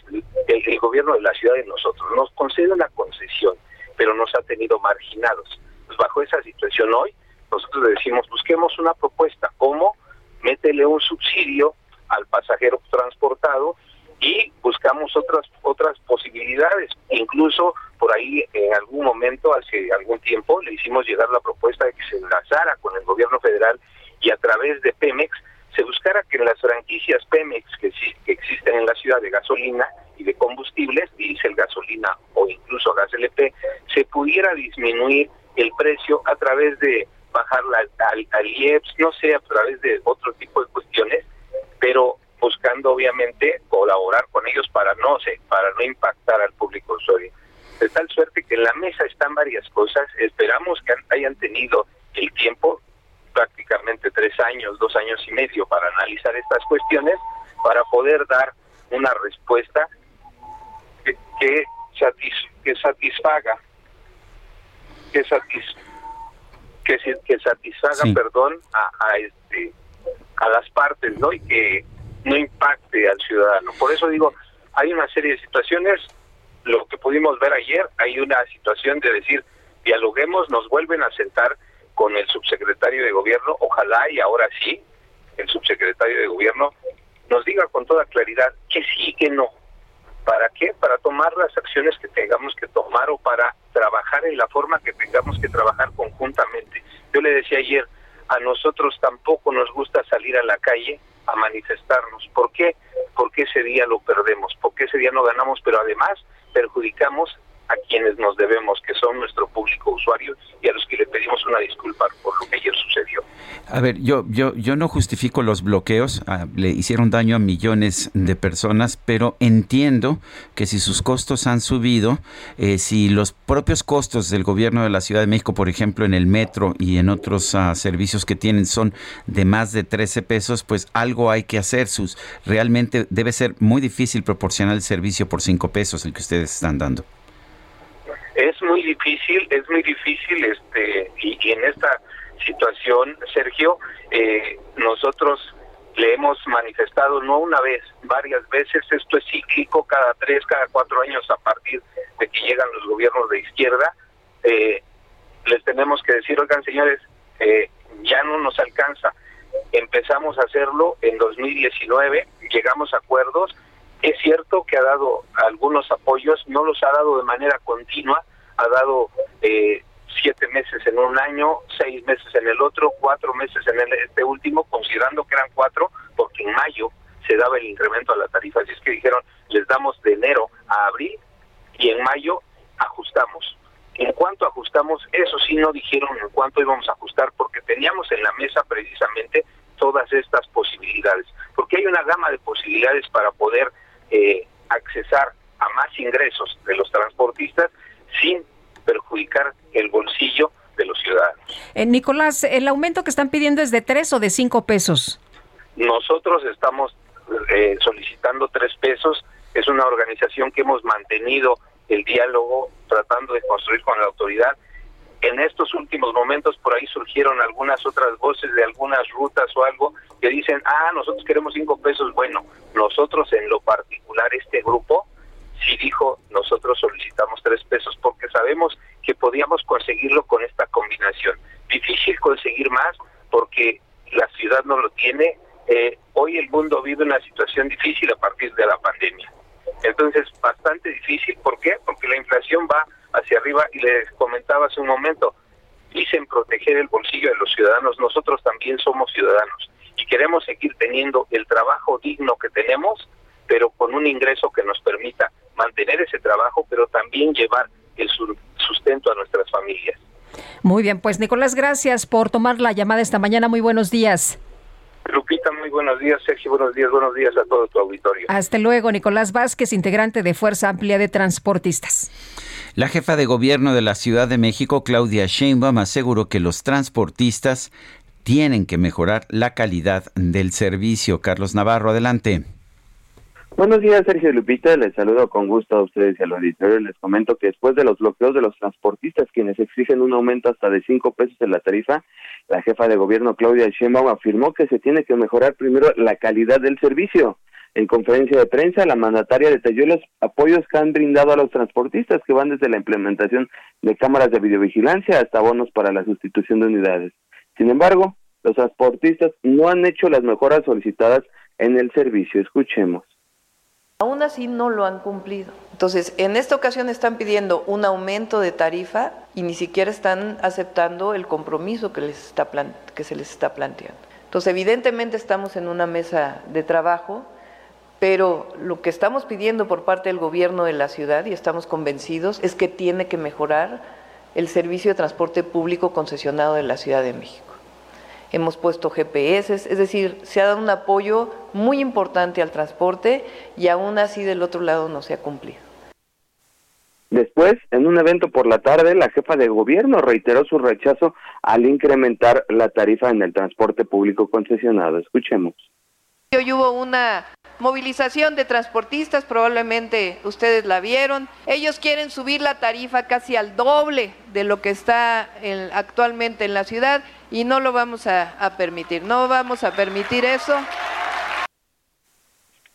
el, gobierno de la ciudad de nosotros nos concede una concesión, pero nos ha tenido marginados. Pues bajo esa situación hoy, nosotros le decimos, busquemos una propuesta, ¿cómo? Métele un subsidio al pasajero transportado y buscamos otras otras posibilidades. Incluso por ahí en algún momento, hace algún tiempo, le hicimos llegar la propuesta de que se enlazara con el gobierno federal y a través de Pemex se buscara que en las franquicias Pemex que, que existen en la ciudad de gasolina y de combustibles, diésel, gasolina o incluso gas LP, se pudiera disminuir el precio a través de bajar la, al, IEPS, no sé, a través de otro tipo de cuestiones, pero buscando obviamente colaborar con ellos para no sé, para no impactar al público usuario. De tal suerte que en la mesa están varias cosas, esperamos que hayan tenido el tiempo, prácticamente tres años, dos años y medio, para analizar estas cuestiones, para poder dar una respuesta que, que, que satisfaga, que, satis, que, que satisfaga, perdón, a, a este a las partes, ¿no? Y que no impacte al ciudadano. Por eso digo, hay una serie de situaciones, lo que pudimos ver ayer, hay una situación de decir, dialoguemos, nos vuelven a sentar con el subsecretario de gobierno, ojalá y ahora sí, el subsecretario de gobierno nos diga con toda claridad que sí, que no. ¿Para qué? Para tomar las acciones que tengamos que tomar o para trabajar en la forma que tengamos que trabajar conjuntamente. Yo le decía ayer, a nosotros tampoco nos gusta salir a la calle a manifestarnos. ¿Por qué? Porque ese día lo perdemos, porque ese día no ganamos, pero además perjudicamos a quienes nos debemos, que son nuestro público usuario y a los que le pedimos una disculpa por lo que ayer sucedió. A ver, yo, yo, yo no justifico los bloqueos, ah, le hicieron daño a millones de personas, pero entiendo que si sus costos han subido, eh, si los propios costos del gobierno de la Ciudad de México, por ejemplo, en el metro y en otros ah, servicios que tienen son de más de 13 pesos, pues algo hay que hacer. Sus, realmente debe ser muy difícil proporcionar el servicio por 5 pesos el que ustedes están dando es muy difícil, es muy difícil, este, y, en esta situación, Sergio, eh, nosotros le hemos manifestado no una vez, varias veces, esto es cíclico, cada tres, cada cuatro años a partir de que llegan los gobiernos de izquierda, eh, les tenemos que decir, oigan señores, eh, ya no nos alcanza. Empezamos a hacerlo en 2019, llegamos a acuerdos, es cierto que ha dado algunos apoyos, no los ha dado de manera continua, ha dado eh, siete meses en un año, seis meses en el otro, cuatro meses en el, este último, considerando que eran cuatro, porque en mayo se daba el incremento a la tarifa. Así es que dijeron, les damos de enero a abril y en mayo ajustamos. En cuanto ajustamos, eso sí no dijeron en cuánto íbamos a ajustar, porque teníamos en la mesa precisamente todas estas posibilidades, porque hay una gama de posibilidades para poder eh, accesar a más ingresos de los transportistas sin perjudicar el bolsillo de los ciudadanos. Eh, Nicolás, ¿el aumento que están pidiendo es de tres o de cinco pesos? Nosotros estamos eh, solicitando tres pesos. Es una organización que hemos mantenido el diálogo tratando de construir con la autoridad. En estos últimos momentos por ahí surgieron algunas otras voces de algunas rutas o algo que dicen, ah, nosotros queremos cinco pesos. Bueno, nosotros en lo particular, este grupo, sí dijo, nosotros solicitamos tres pesos porque sabemos que podíamos conseguirlo con esta combinación. Difícil conseguir más porque la ciudad no lo tiene, eh, hoy el mundo vive una situación difícil a partir de la pandemia. Entonces, bastante difícil. ¿Por qué? Porque la inflación va hacia arriba y les comentaba hace un momento, dicen proteger el bolsillo de los ciudadanos, nosotros también somos ciudadanos y queremos seguir teniendo el trabajo digno que tenemos, pero con un ingreso que nos permita mantener ese trabajo, pero también llevar el sustento a nuestras familias. Muy bien, pues Nicolás, gracias por tomar la llamada esta mañana. Muy buenos días. Lupita, muy buenos días. Sergio, buenos días. Buenos días a todo tu auditorio. Hasta luego, Nicolás Vázquez, integrante de Fuerza Amplia de Transportistas. La jefa de gobierno de la Ciudad de México, Claudia Sheinbaum, aseguró que los transportistas tienen que mejorar la calidad del servicio. Carlos Navarro, adelante. Buenos días, Sergio Lupita. Les saludo con gusto a ustedes y al auditorio. Les comento que después de los bloqueos de los transportistas, quienes exigen un aumento hasta de cinco pesos en la tarifa, la jefa de gobierno, Claudia Sheinbaum, afirmó que se tiene que mejorar primero la calidad del servicio. En conferencia de prensa, la mandataria detalló los apoyos que han brindado a los transportistas, que van desde la implementación de cámaras de videovigilancia hasta bonos para la sustitución de unidades. Sin embargo, los transportistas no han hecho las mejoras solicitadas en el servicio. Escuchemos. Aún así no lo han cumplido. Entonces, en esta ocasión están pidiendo un aumento de tarifa y ni siquiera están aceptando el compromiso que, les está que se les está planteando. Entonces, evidentemente estamos en una mesa de trabajo, pero lo que estamos pidiendo por parte del gobierno de la ciudad, y estamos convencidos, es que tiene que mejorar el servicio de transporte público concesionado de la Ciudad de México hemos puesto GPS, es decir, se ha dado un apoyo muy importante al transporte y aún así del otro lado no se ha cumplido. Después, en un evento por la tarde, la jefa de gobierno reiteró su rechazo al incrementar la tarifa en el transporte público concesionado. Escuchemos. Hoy hubo una movilización de transportistas, probablemente ustedes la vieron. Ellos quieren subir la tarifa casi al doble de lo que está actualmente en la ciudad y no lo vamos a, a permitir. No vamos a permitir eso.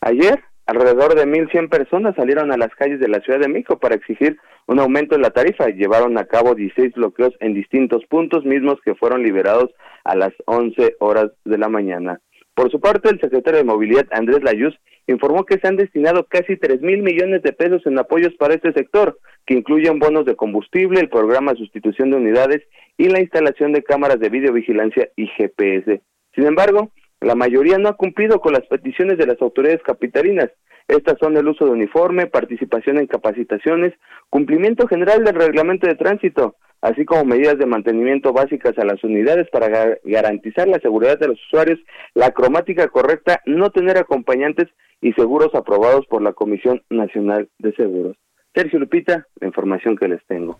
Ayer, alrededor de 1.100 personas salieron a las calles de la Ciudad de México para exigir un aumento en la tarifa y llevaron a cabo 16 bloqueos en distintos puntos mismos que fueron liberados a las 11 horas de la mañana. Por su parte, el secretario de Movilidad, Andrés Layuz, informó que se han destinado casi 3 mil millones de pesos en apoyos para este sector, que incluyen bonos de combustible, el programa de sustitución de unidades y la instalación de cámaras de videovigilancia y GPS. Sin embargo, la mayoría no ha cumplido con las peticiones de las autoridades capitalinas. Estas son el uso de uniforme, participación en capacitaciones, cumplimiento general del reglamento de tránsito, así como medidas de mantenimiento básicas a las unidades para garantizar la seguridad de los usuarios, la cromática correcta, no tener acompañantes y seguros aprobados por la Comisión Nacional de Seguros. Sergio Lupita, la información que les tengo.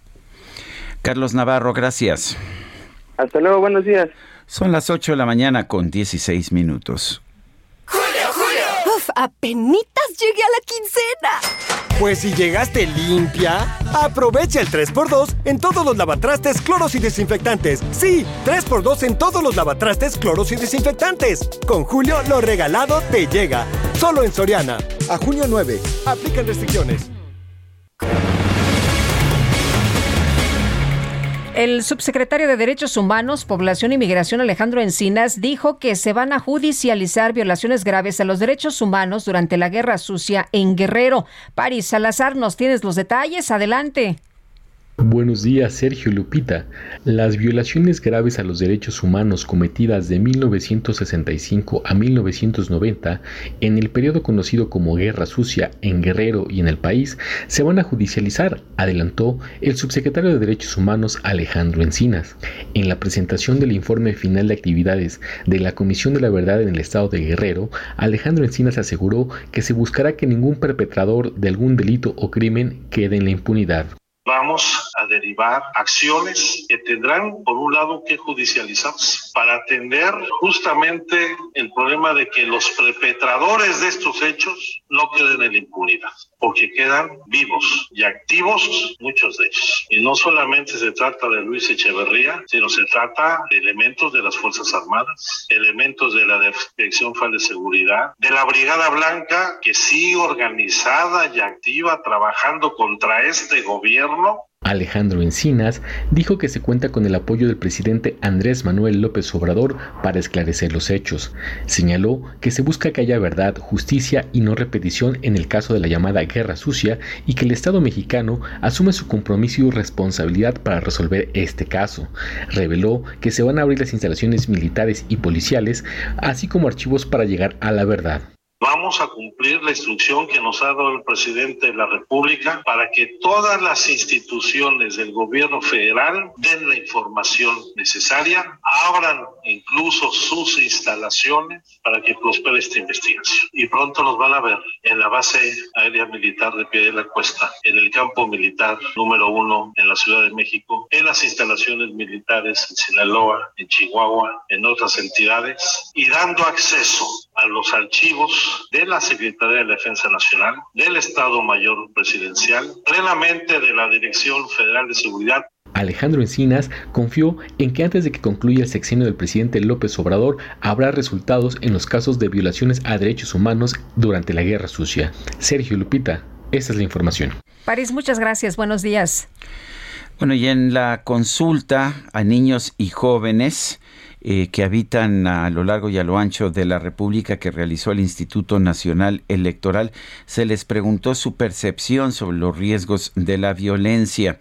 Carlos Navarro, gracias. Hasta luego, buenos días. Son las 8 de la mañana con 16 minutos. ¡Julio, Julio! ¡Uf! ¡Apenitas llegué a la quincena! Pues si llegaste limpia, aprovecha el 3x2 en todos los lavatrastes, cloros y desinfectantes. Sí, 3x2 en todos los lavatrastes, cloros y desinfectantes. Con Julio, lo regalado te llega. Solo en Soriana. A junio 9. Aplican restricciones. El subsecretario de Derechos Humanos, Población y Migración, Alejandro Encinas, dijo que se van a judicializar violaciones graves a los derechos humanos durante la guerra sucia en Guerrero. Paris Salazar, nos tienes los detalles. Adelante. Buenos días, Sergio Lupita. Las violaciones graves a los derechos humanos cometidas de 1965 a 1990 en el periodo conocido como Guerra Sucia en Guerrero y en el país se van a judicializar, adelantó el subsecretario de Derechos Humanos Alejandro Encinas. En la presentación del informe final de actividades de la Comisión de la Verdad en el Estado de Guerrero, Alejandro Encinas aseguró que se buscará que ningún perpetrador de algún delito o crimen quede en la impunidad vamos a derivar acciones que tendrán, por un lado, que judicializarse para atender justamente el problema de que los perpetradores de estos hechos no queden en impunidad, porque quedan vivos y activos muchos de ellos. Y no solamente se trata de Luis Echeverría, sino se trata de elementos de las Fuerzas Armadas, elementos de la Dirección Federal de Seguridad, de la Brigada Blanca, que sigue organizada y activa trabajando contra este gobierno Alejandro Encinas dijo que se cuenta con el apoyo del presidente Andrés Manuel López Obrador para esclarecer los hechos. Señaló que se busca que haya verdad, justicia y no repetición en el caso de la llamada guerra sucia y que el Estado mexicano asume su compromiso y responsabilidad para resolver este caso. Reveló que se van a abrir las instalaciones militares y policiales, así como archivos para llegar a la verdad. Vamos a cumplir la instrucción que nos ha dado el presidente de la República para que todas las instituciones del gobierno federal den la información necesaria, abran incluso sus instalaciones para que prospere esta investigación. Y pronto nos van a ver en la base aérea militar de Pie de la Cuesta, en el campo militar número uno en la Ciudad de México, en las instalaciones militares en Sinaloa, en Chihuahua, en otras entidades, y dando acceso a los archivos de la Secretaría de Defensa Nacional, del Estado Mayor Presidencial, plenamente de la Dirección Federal de Seguridad Alejandro Encinas confió en que antes de que concluya el sexenio del presidente López Obrador habrá resultados en los casos de violaciones a derechos humanos durante la Guerra Sucia. Sergio Lupita, esta es la información. París, muchas gracias. Buenos días. Bueno, y en la consulta a niños y jóvenes, eh, que habitan a lo largo y a lo ancho de la República que realizó el Instituto Nacional Electoral, se les preguntó su percepción sobre los riesgos de la violencia.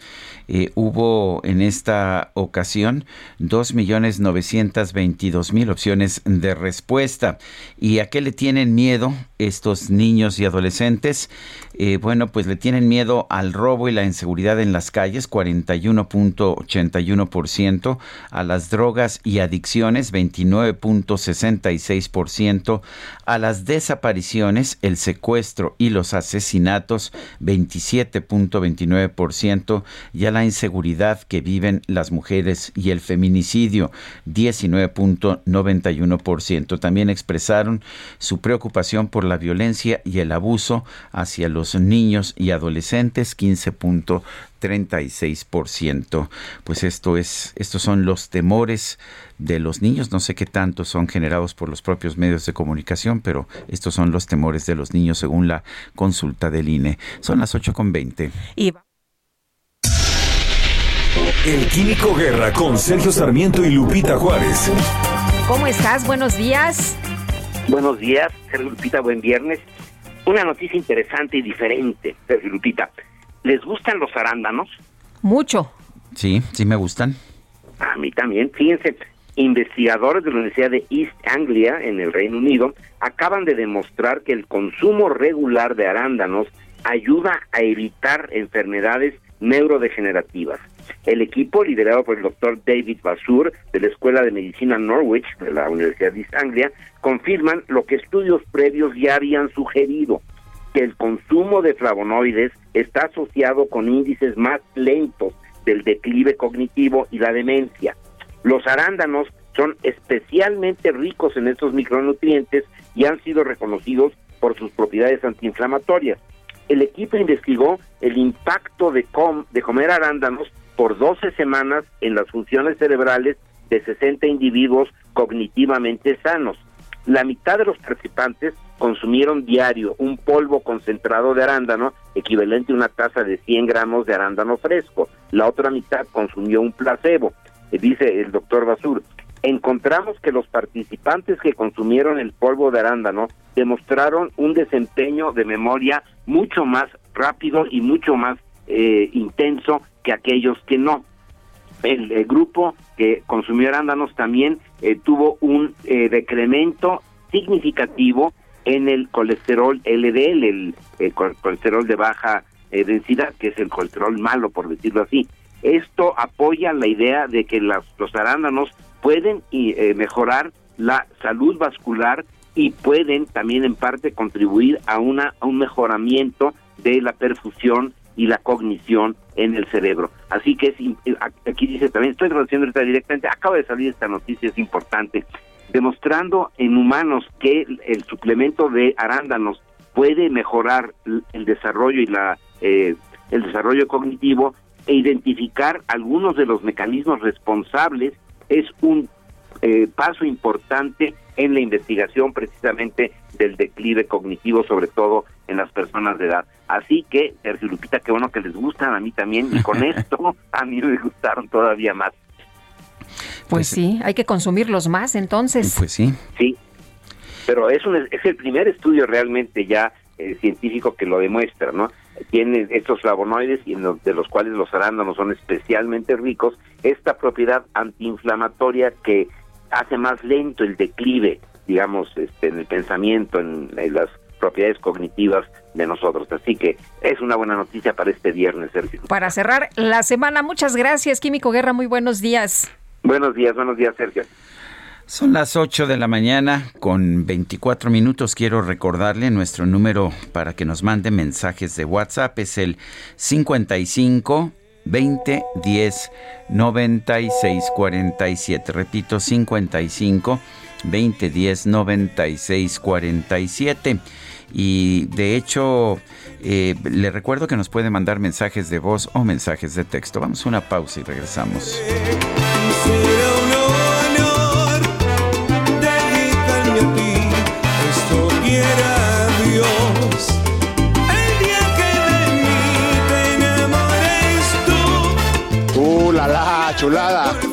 Eh, hubo en esta ocasión 2.922.000 opciones de respuesta. ¿Y a qué le tienen miedo estos niños y adolescentes? Eh, bueno, pues le tienen miedo al robo y la inseguridad en las calles, 41.81%, a las drogas y adicciones, 29.66%, a las desapariciones, el secuestro y los asesinatos, 27.29%, y a la inseguridad que viven las mujeres y el feminicidio, 19.91%. También expresaron su preocupación por la violencia y el abuso hacia los niños y adolescentes, 15.36%. Pues esto es, estos son los temores de los niños. No sé qué tanto son generados por los propios medios de comunicación, pero estos son los temores de los niños según la consulta del INE. Son las 8.20. Y El Químico Guerra con Sergio Sarmiento y Lupita Juárez. ¿Cómo estás? Buenos días. Buenos días, Sergio Lupita, buen viernes. Una noticia interesante y diferente, Sergio Lupita. ¿Les gustan los arándanos? Mucho. Sí, sí me gustan. A mí también. Fíjense, investigadores de la Universidad de East Anglia, en el Reino Unido, acaban de demostrar que el consumo regular de arándanos ayuda a evitar enfermedades neurodegenerativas. El equipo, liderado por el doctor David Basur de la Escuela de Medicina Norwich de la Universidad de East Anglia, confirman lo que estudios previos ya habían sugerido, que el consumo de flavonoides está asociado con índices más lentos del declive cognitivo y la demencia. Los arándanos son especialmente ricos en estos micronutrientes y han sido reconocidos por sus propiedades antiinflamatorias. El equipo investigó el impacto de, com de comer arándanos por 12 semanas en las funciones cerebrales de 60 individuos cognitivamente sanos. La mitad de los participantes consumieron diario un polvo concentrado de arándano equivalente a una taza de 100 gramos de arándano fresco. La otra mitad consumió un placebo, eh, dice el doctor Basur. Encontramos que los participantes que consumieron el polvo de arándano demostraron un desempeño de memoria mucho más rápido y mucho más eh, intenso que aquellos que no. El, grupo que consumió arándanos también eh, tuvo un eh, decremento significativo en el colesterol LDL, el, colesterol de baja densidad, que es el colesterol malo, por decirlo así. Esto apoya la idea de que los arándanos pueden mejorar la salud vascular y pueden también en parte contribuir a, una, a un mejoramiento de la perfusión y la cognición en el cerebro. Así que es, aquí dice también, estoy traduciendo directamente, acaba de salir esta noticia, es importante, demostrando en humanos que el, suplemento de arándanos puede mejorar el desarrollo y la eh, el desarrollo cognitivo e identificar algunos de los mecanismos responsables es un eh, paso importante en la investigación precisamente del declive cognitivo, sobre todo en las personas de edad Así que, Sergio Lupita, qué bueno que les gustan, a mí también, y con esto a mí me gustaron todavía más. Pues, pues sí, hay que consumirlos más entonces. Pues sí. Sí, pero es, un, es el primer estudio realmente ya eh, científico que lo demuestra, ¿no? Tiene estos flavonoides y en de los cuales los arándanos son especialmente ricos, esta propiedad antiinflamatoria que hace más lento el declive, digamos, este, en el pensamiento, en, las propiedades cognitivas de nosotros. Así que es una buena noticia para este viernes, Sergio. Para cerrar la semana, muchas gracias, Químico Guerra, muy buenos días. Buenos días, buenos días, Sergio. Son las 8 de la mañana con 24 minutos. Quiero recordarle nuestro número para que nos mande mensajes de WhatsApp. Es el 55 20 10 96 47. Repito, 55 20 10 96 47. Y de hecho, eh, le recuerdo que nos puede mandar mensajes de voz o mensajes de texto. Vamos a una pausa y regresamos. Chulada.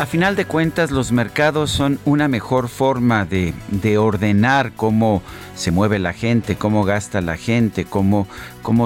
A final de cuentas, los mercados son una mejor forma de, de, ordenar cómo se mueve la gente, cómo gasta la gente, cómo,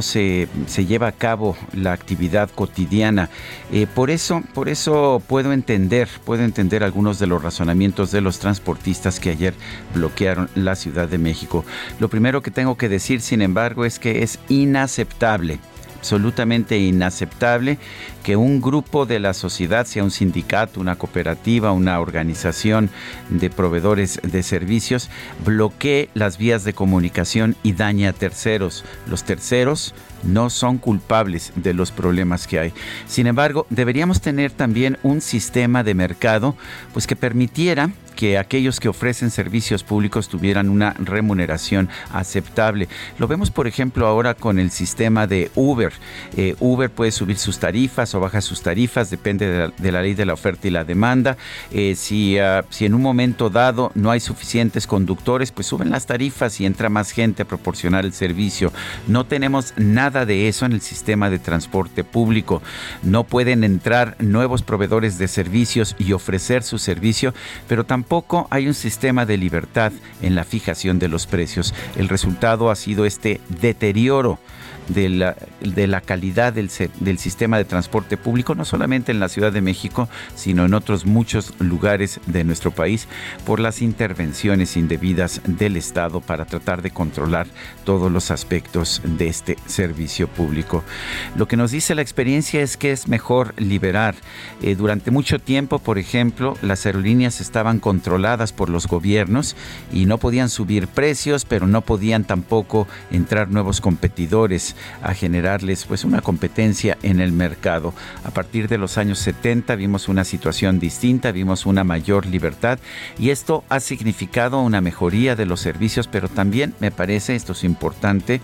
se lleva a cabo la actividad cotidiana. Eh, por eso, por eso puedo entender, puedo entender algunos de los razonamientos de los transportistas que ayer bloquearon la Ciudad de México. Lo primero que tengo que decir, sin embargo, es que es inaceptable absolutamente inaceptable que un grupo de la sociedad, sea un sindicato, una cooperativa, una organización de proveedores de servicios, bloquee las vías de comunicación y dañe a terceros. Los terceros no son culpables de los problemas que hay. Sin embargo, deberíamos tener también un sistema de mercado pues que permitiera que aquellos que ofrecen servicios públicos tuvieran una remuneración aceptable. Lo vemos, por ejemplo, ahora con el sistema de Uber. Eh, Uber puede subir sus tarifas o bajar sus tarifas, depende de la, ley de la oferta y la demanda. Eh, si, ah, si en un momento dado no hay suficientes conductores, pues suben las tarifas y entra más gente a proporcionar el servicio. No tenemos nada de eso en el sistema de transporte público. No pueden entrar nuevos proveedores de servicios y ofrecer su servicio, pero tampoco tampoco hay un sistema de libertad en la fijación de los precios. El resultado ha sido este deterioro de la, de la calidad del, del, sistema de transporte público, no solamente en la Ciudad de México, sino en otros muchos lugares de nuestro país, por las intervenciones indebidas del Estado para tratar de controlar todos los aspectos de este servicio público. Lo que nos dice la experiencia es que es mejor liberar. Eh, durante mucho tiempo, por ejemplo, las aerolíneas estaban controladas por los gobiernos y no podían subir precios, pero no podían tampoco entrar nuevos competidores a generarles pues una competencia en el mercado. A partir de los años 70 vimos una situación distinta, vimos una mayor libertad y esto ha significado una mejoría de los servicios, pero también me parece, esto es importante,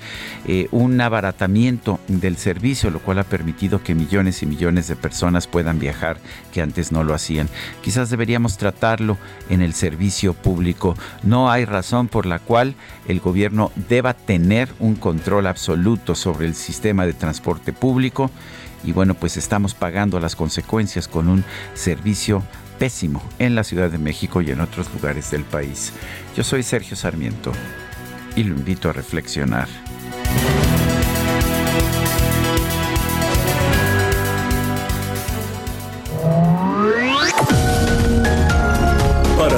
eh, un abaratamiento del servicio, lo cual ha permitido que millones y millones de personas puedan viajar que antes no lo hacían. Quizás deberíamos tratarlo en el servicio público. No hay razón por la cual el gobierno deba tener un control absoluto sobre el sistema de transporte público y bueno, pues estamos pagando las consecuencias con un servicio pésimo en la Ciudad de México y en otros lugares del país. Yo soy Sergio Sarmiento y lo invito a reflexionar.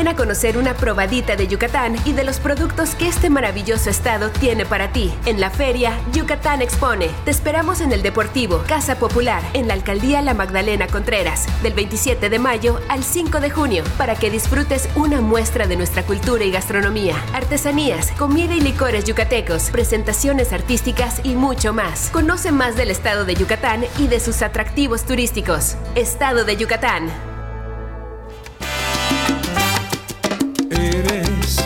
Ven a conocer una probadita de Yucatán y de los productos que este maravilloso estado tiene para ti. En la feria, Yucatán Expone. Te esperamos en el Deportivo, Casa Popular, en la Alcaldía La Magdalena Contreras, del 27 de mayo al 5 de junio, para que disfrutes una muestra de nuestra cultura y gastronomía, artesanías, comida y licores yucatecos, presentaciones artísticas y mucho más. Conoce más del estado de Yucatán y de sus atractivos turísticos. Estado de Yucatán. Eres.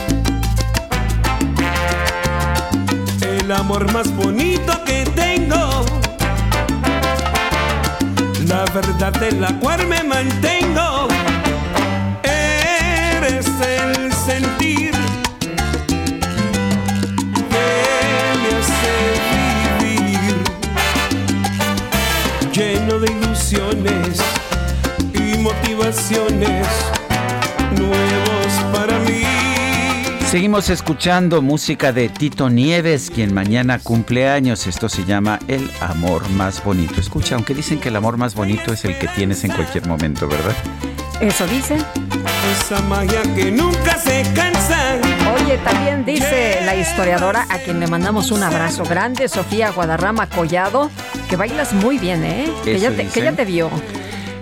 El amor más bonito que tengo, la verdad de la cual me mantengo. Eres el sentir que vivir, lleno de ilusiones y motivaciones Seguimos escuchando música de Tito Nieves, quien mañana cumple años. Esto se llama El amor más bonito. Escucha, aunque dicen que el amor más bonito es el que tienes en cualquier momento, ¿verdad? Eso dicen. Esa magia que nunca se cansa. Oye, también dice la historiadora, a quien le mandamos un abrazo grande, Sofía Guadarrama Collado, que bailas muy bien, ¿eh? Que ya, te, que ya te vio.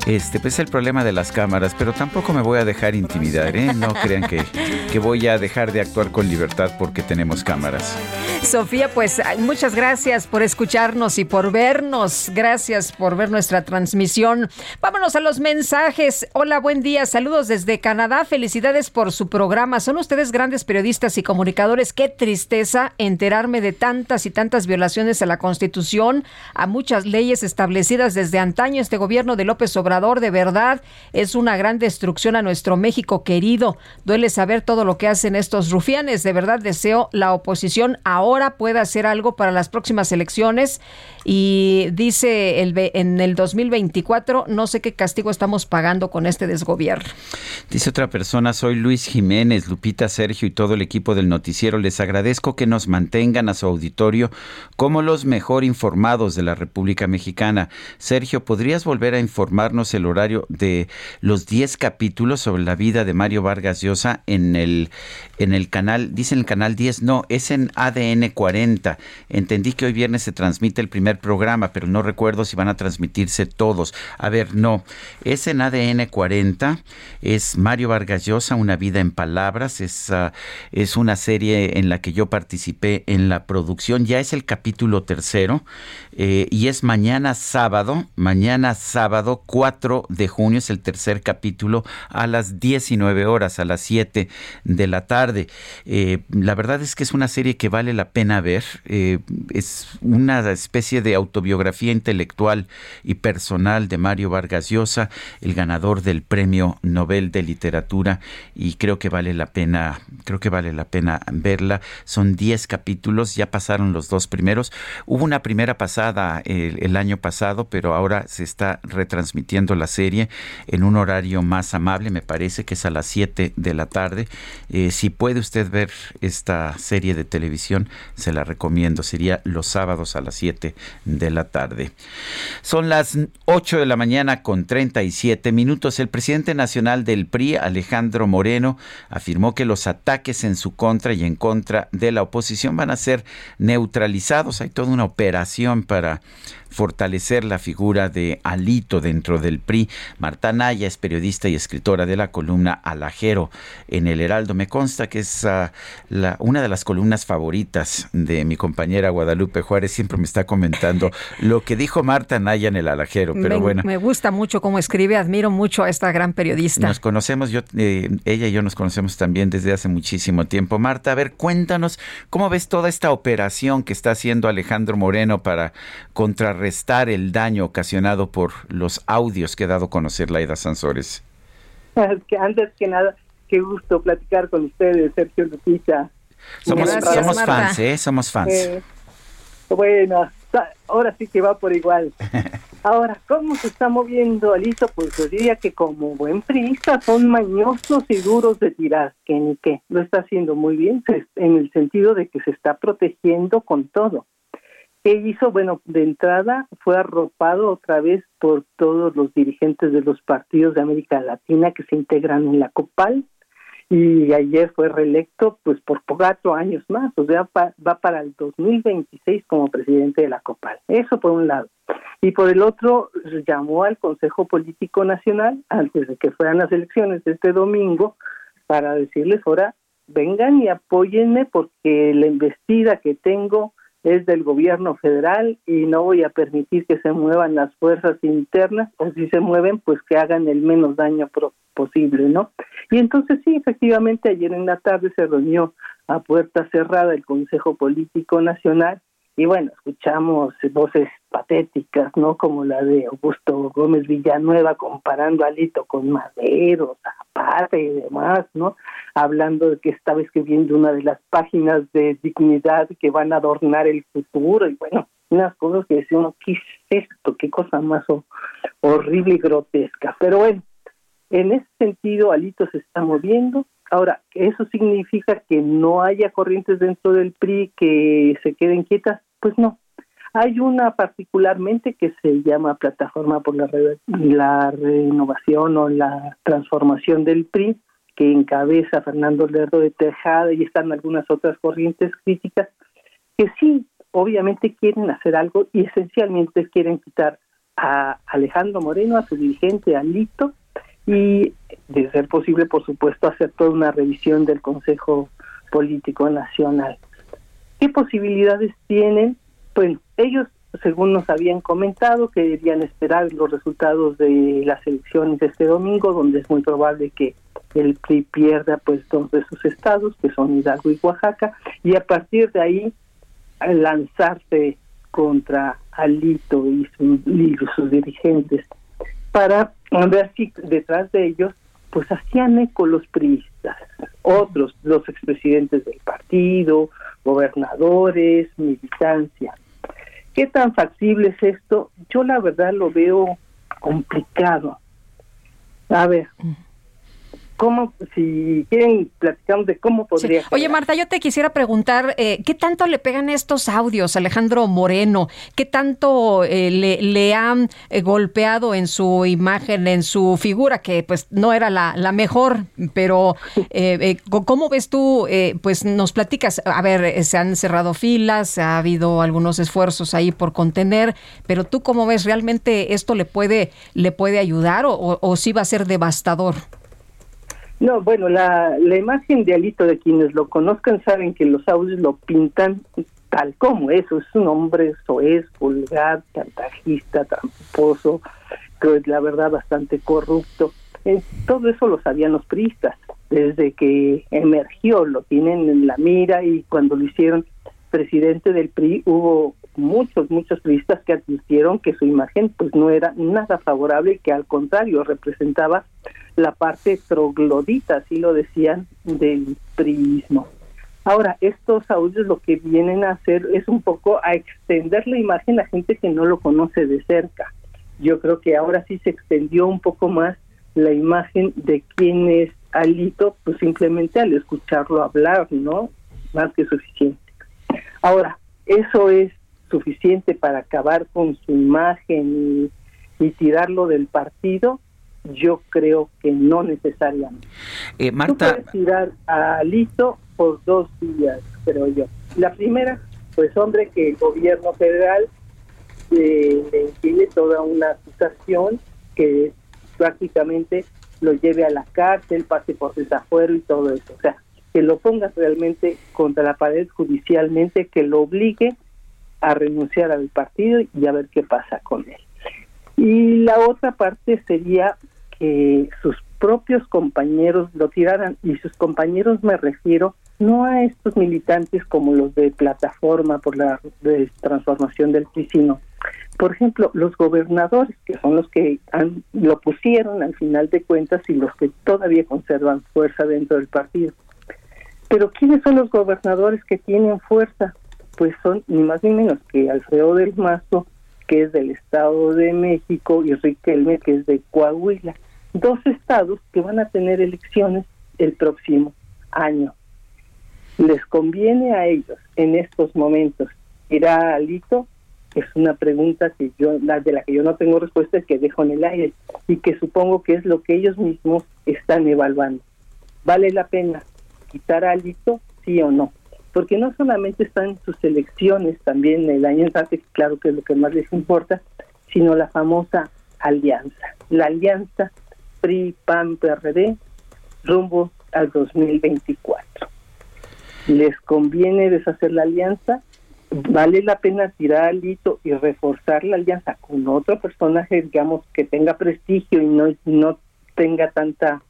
Este, pues el problema de las cámaras, pero tampoco me voy a dejar intimidar, ¿eh? No crean que, que voy a dejar de actuar con libertad porque tenemos cámaras. Sofía, pues muchas gracias por escucharnos y por vernos. Gracias por ver nuestra transmisión. Vámonos a los mensajes. Hola, buen día. Saludos desde Canadá. Felicidades por su programa. Son ustedes grandes periodistas y comunicadores. Qué tristeza enterarme de tantas y tantas violaciones a la Constitución, a muchas leyes establecidas desde antaño. Este gobierno de López Obrador, de verdad, es una gran destrucción a nuestro México querido. Duele saber todo lo que hacen estos rufianes. De verdad, deseo la oposición ahora pueda hacer algo para las próximas elecciones. Y dice el, en el 2024, no sé qué castigo estamos pagando con este desgobierno. Dice otra persona, soy Luis Jiménez, Lupita, Sergio y todo el equipo del noticiero. Les agradezco que nos mantengan a su auditorio como los mejor informados de la República Mexicana. Sergio, ¿podrías volver a informarnos el horario de los 10 capítulos sobre la vida de Mario Vargas Llosa en el, en el canal? Dice en el canal 10, no, es en ADN 40. Entendí que hoy viernes se transmite el primer programa, pero no recuerdo si van a transmitirse todos. A ver, no, es en ADN 40, es Mario Vargas Llosa, Una vida en palabras, es, ah, es una serie en la que yo participé en la producción, ya es el capítulo tercero eh, y es mañana sábado, mañana sábado 4 de junio, es el tercer capítulo a las 19 horas, a las 7 de la tarde. Eh, la verdad es que es una serie que vale la pena ver, eh, es una especie de autobiografía intelectual y personal de Mario Vargas Llosa, el ganador del Premio Nobel de Literatura y creo que vale la pena, creo que vale la pena verla. Son 10 capítulos, ya pasaron los dos primeros. Hubo una primera pasada el, el año pasado, pero ahora se está retransmitiendo la serie en un horario más amable, me parece que es a las 7 de la tarde. Eh, si puede usted ver esta serie de televisión, se la recomiendo. Sería los sábados a las 7 de la tarde. Son las 8 de la mañana con 37 minutos. El presidente nacional del PRI, Alejandro Moreno, afirmó que los ataques en su contra y en contra de la oposición van a ser neutralizados. Hay toda una operación para fortalecer la figura de Alito dentro del PRI. Marta Naya es periodista y escritora de la columna Alajero en el Heraldo. Me consta que es ah, la, una de las columnas favoritas de mi compañera Guadalupe Juárez. Siempre me está comentando lo que dijo Marta Naya en el Alajero. Pero me, bueno. Me gusta mucho cómo escribe, admiro mucho a esta gran periodista. Nos conocemos, yo, eh, ella y yo nos conocemos también desde hace muchísimo tiempo. Marta, a ver, cuéntanos cómo ves toda esta operación que está haciendo Alejandro Moreno para contrarrestar el daño ocasionado por los audios que ha dado a conocer Laida Sansores. Antes que nada, qué gusto platicar con ustedes, Sergio Lupita. Somos, somos fans, ¿eh? Somos fans. Eh, bueno, ahora sí que va por igual. Ahora, ¿cómo se está moviendo Alito? Pues yo diría que como buen priista son mañosos y duros de tirar, que ni qué. Lo está haciendo muy bien en el sentido de que se está protegiendo con todo. ¿Qué hizo? Bueno, de entrada fue arropado otra vez por todos los dirigentes de los partidos de América Latina que se integran en la COPAL y ayer fue reelecto pues por cuatro años más, o sea, va para el 2026 como presidente de la COPAL. Eso por un lado. Y por el otro, llamó al Consejo Político Nacional antes de que fueran las elecciones este domingo para decirles ahora vengan y apóyenme porque la investida que tengo es del gobierno federal y no voy a permitir que se muevan las fuerzas internas o si se mueven pues que hagan el menos daño posible, ¿no? Y entonces sí, efectivamente ayer en la tarde se reunió a puerta cerrada el Consejo Político Nacional y bueno, escuchamos voces patéticas, ¿no? Como la de Augusto Gómez Villanueva comparando a Alito con Madero, Zapata y demás, ¿no? Hablando de que estaba escribiendo una de las páginas de dignidad que van a adornar el futuro y bueno, unas cosas que uno, ¿qué es esto? ¿Qué cosa más horrible y grotesca? Pero bueno, en ese sentido Alito se está moviendo, Ahora, ¿eso significa que no haya corrientes dentro del PRI que se queden quietas? Pues no. Hay una particularmente que se llama Plataforma por la, la Renovación o la Transformación del PRI, que encabeza Fernando Lerdo de Tejada y están algunas otras corrientes críticas que sí, obviamente quieren hacer algo y esencialmente quieren quitar a Alejandro Moreno, a su dirigente, Alito, y de ser posible, por supuesto, hacer toda una revisión del Consejo Político Nacional. ¿Qué posibilidades tienen? Bueno, ellos, según nos habían comentado, que deberían esperar los resultados de las elecciones de este domingo, donde es muy probable que el PRI pierda pues dos de sus estados, que son Hidalgo y Oaxaca, y a partir de ahí lanzarse contra Alito y, y sus dirigentes para ver si detrás de ellos pues hacían eco los priistas, otros, los expresidentes del partido, gobernadores, militancia. ¿Qué tan factible es esto? Yo la verdad lo veo complicado. A ver, cómo, si quieren, platicamos de cómo podría. Oye, Marta, yo te quisiera preguntar, eh, ¿qué tanto le pegan estos audios a Alejandro Moreno? ¿Qué tanto eh, le, han eh, golpeado en su imagen, en su figura, que pues no era la, la mejor? Pero, ¿cómo ves tú? pues nos platicas, a ver, se han cerrado filas, ha habido algunos esfuerzos ahí por contener, pero tú, ¿cómo ves? ¿Realmente esto le puede, le puede ayudar o, o, o sí va a ser devastador? No, bueno, la, la imagen de Alito, de quienes lo conozcan, saben que los audios lo pintan tal como eso. Es un hombre soez, vulgar, chantajista, tramposo, que es la verdad bastante corrupto. Eh, todo eso lo sabían los priistas. Desde que emergió, lo tienen en la mira y cuando lo hicieron presidente del PRI hubo muchos, muchos priistas que advirtieron que su imagen pues no era nada favorable y que al contrario representaba la parte troglodita, así lo decían, del priismo. Ahora, estos audios lo que vienen a hacer es un poco a extender la imagen a gente que no lo conoce de cerca. Yo creo que ahora sí se extendió un poco más la imagen de quién es Alito, pues simplemente al escucharlo hablar, ¿no? Más que suficiente. Ahora, eso es suficiente para acabar con su imagen y, y tirarlo del partido, yo creo que no necesariamente. Eh, Marta. puedes tirar a Alito por dos vías, creo yo. La primera, pues hombre, que el gobierno federal eh, le tiene toda una acusación que prácticamente lo lleve a la cárcel, pase por desafuero y todo eso. O sea, que lo ponga realmente contra la pared judicialmente, que lo obligue a renunciar al partido y a ver qué pasa con él. Y la otra parte sería que sus propios compañeros lo tiraran, y sus compañeros me refiero no a estos militantes como los de plataforma por la transformación del PRI, por ejemplo, los gobernadores, que son los que han, lo pusieron al final de cuentas y los que todavía conservan fuerza dentro del partido. Pero ¿quiénes son los gobernadores que tienen fuerza? Pues son ni más ni menos que Alfredo del Mazo, que es del Estado de México, y Riquelme, que es de Coahuila. Dos estados que van a tener elecciones el próximo año. ¿Les conviene a ellos en estos momentos ir a Alito? Es una pregunta que yo, la de la que yo no tengo respuesta, es que dejo en el aire y que supongo que es lo que ellos mismos están evaluando. ¿Vale la pena quitar a Alito, sí o no? Porque no solamente están sus elecciones, también el año entrante, claro que es lo que más les importa, sino la famosa alianza. La alianza PRI-PAN-PRD rumbo al 2024 les conviene deshacer la alianza, vale la pena tirar al hito y reforzar la alianza con otro personaje, digamos, que tenga prestigio y no, no tenga tanta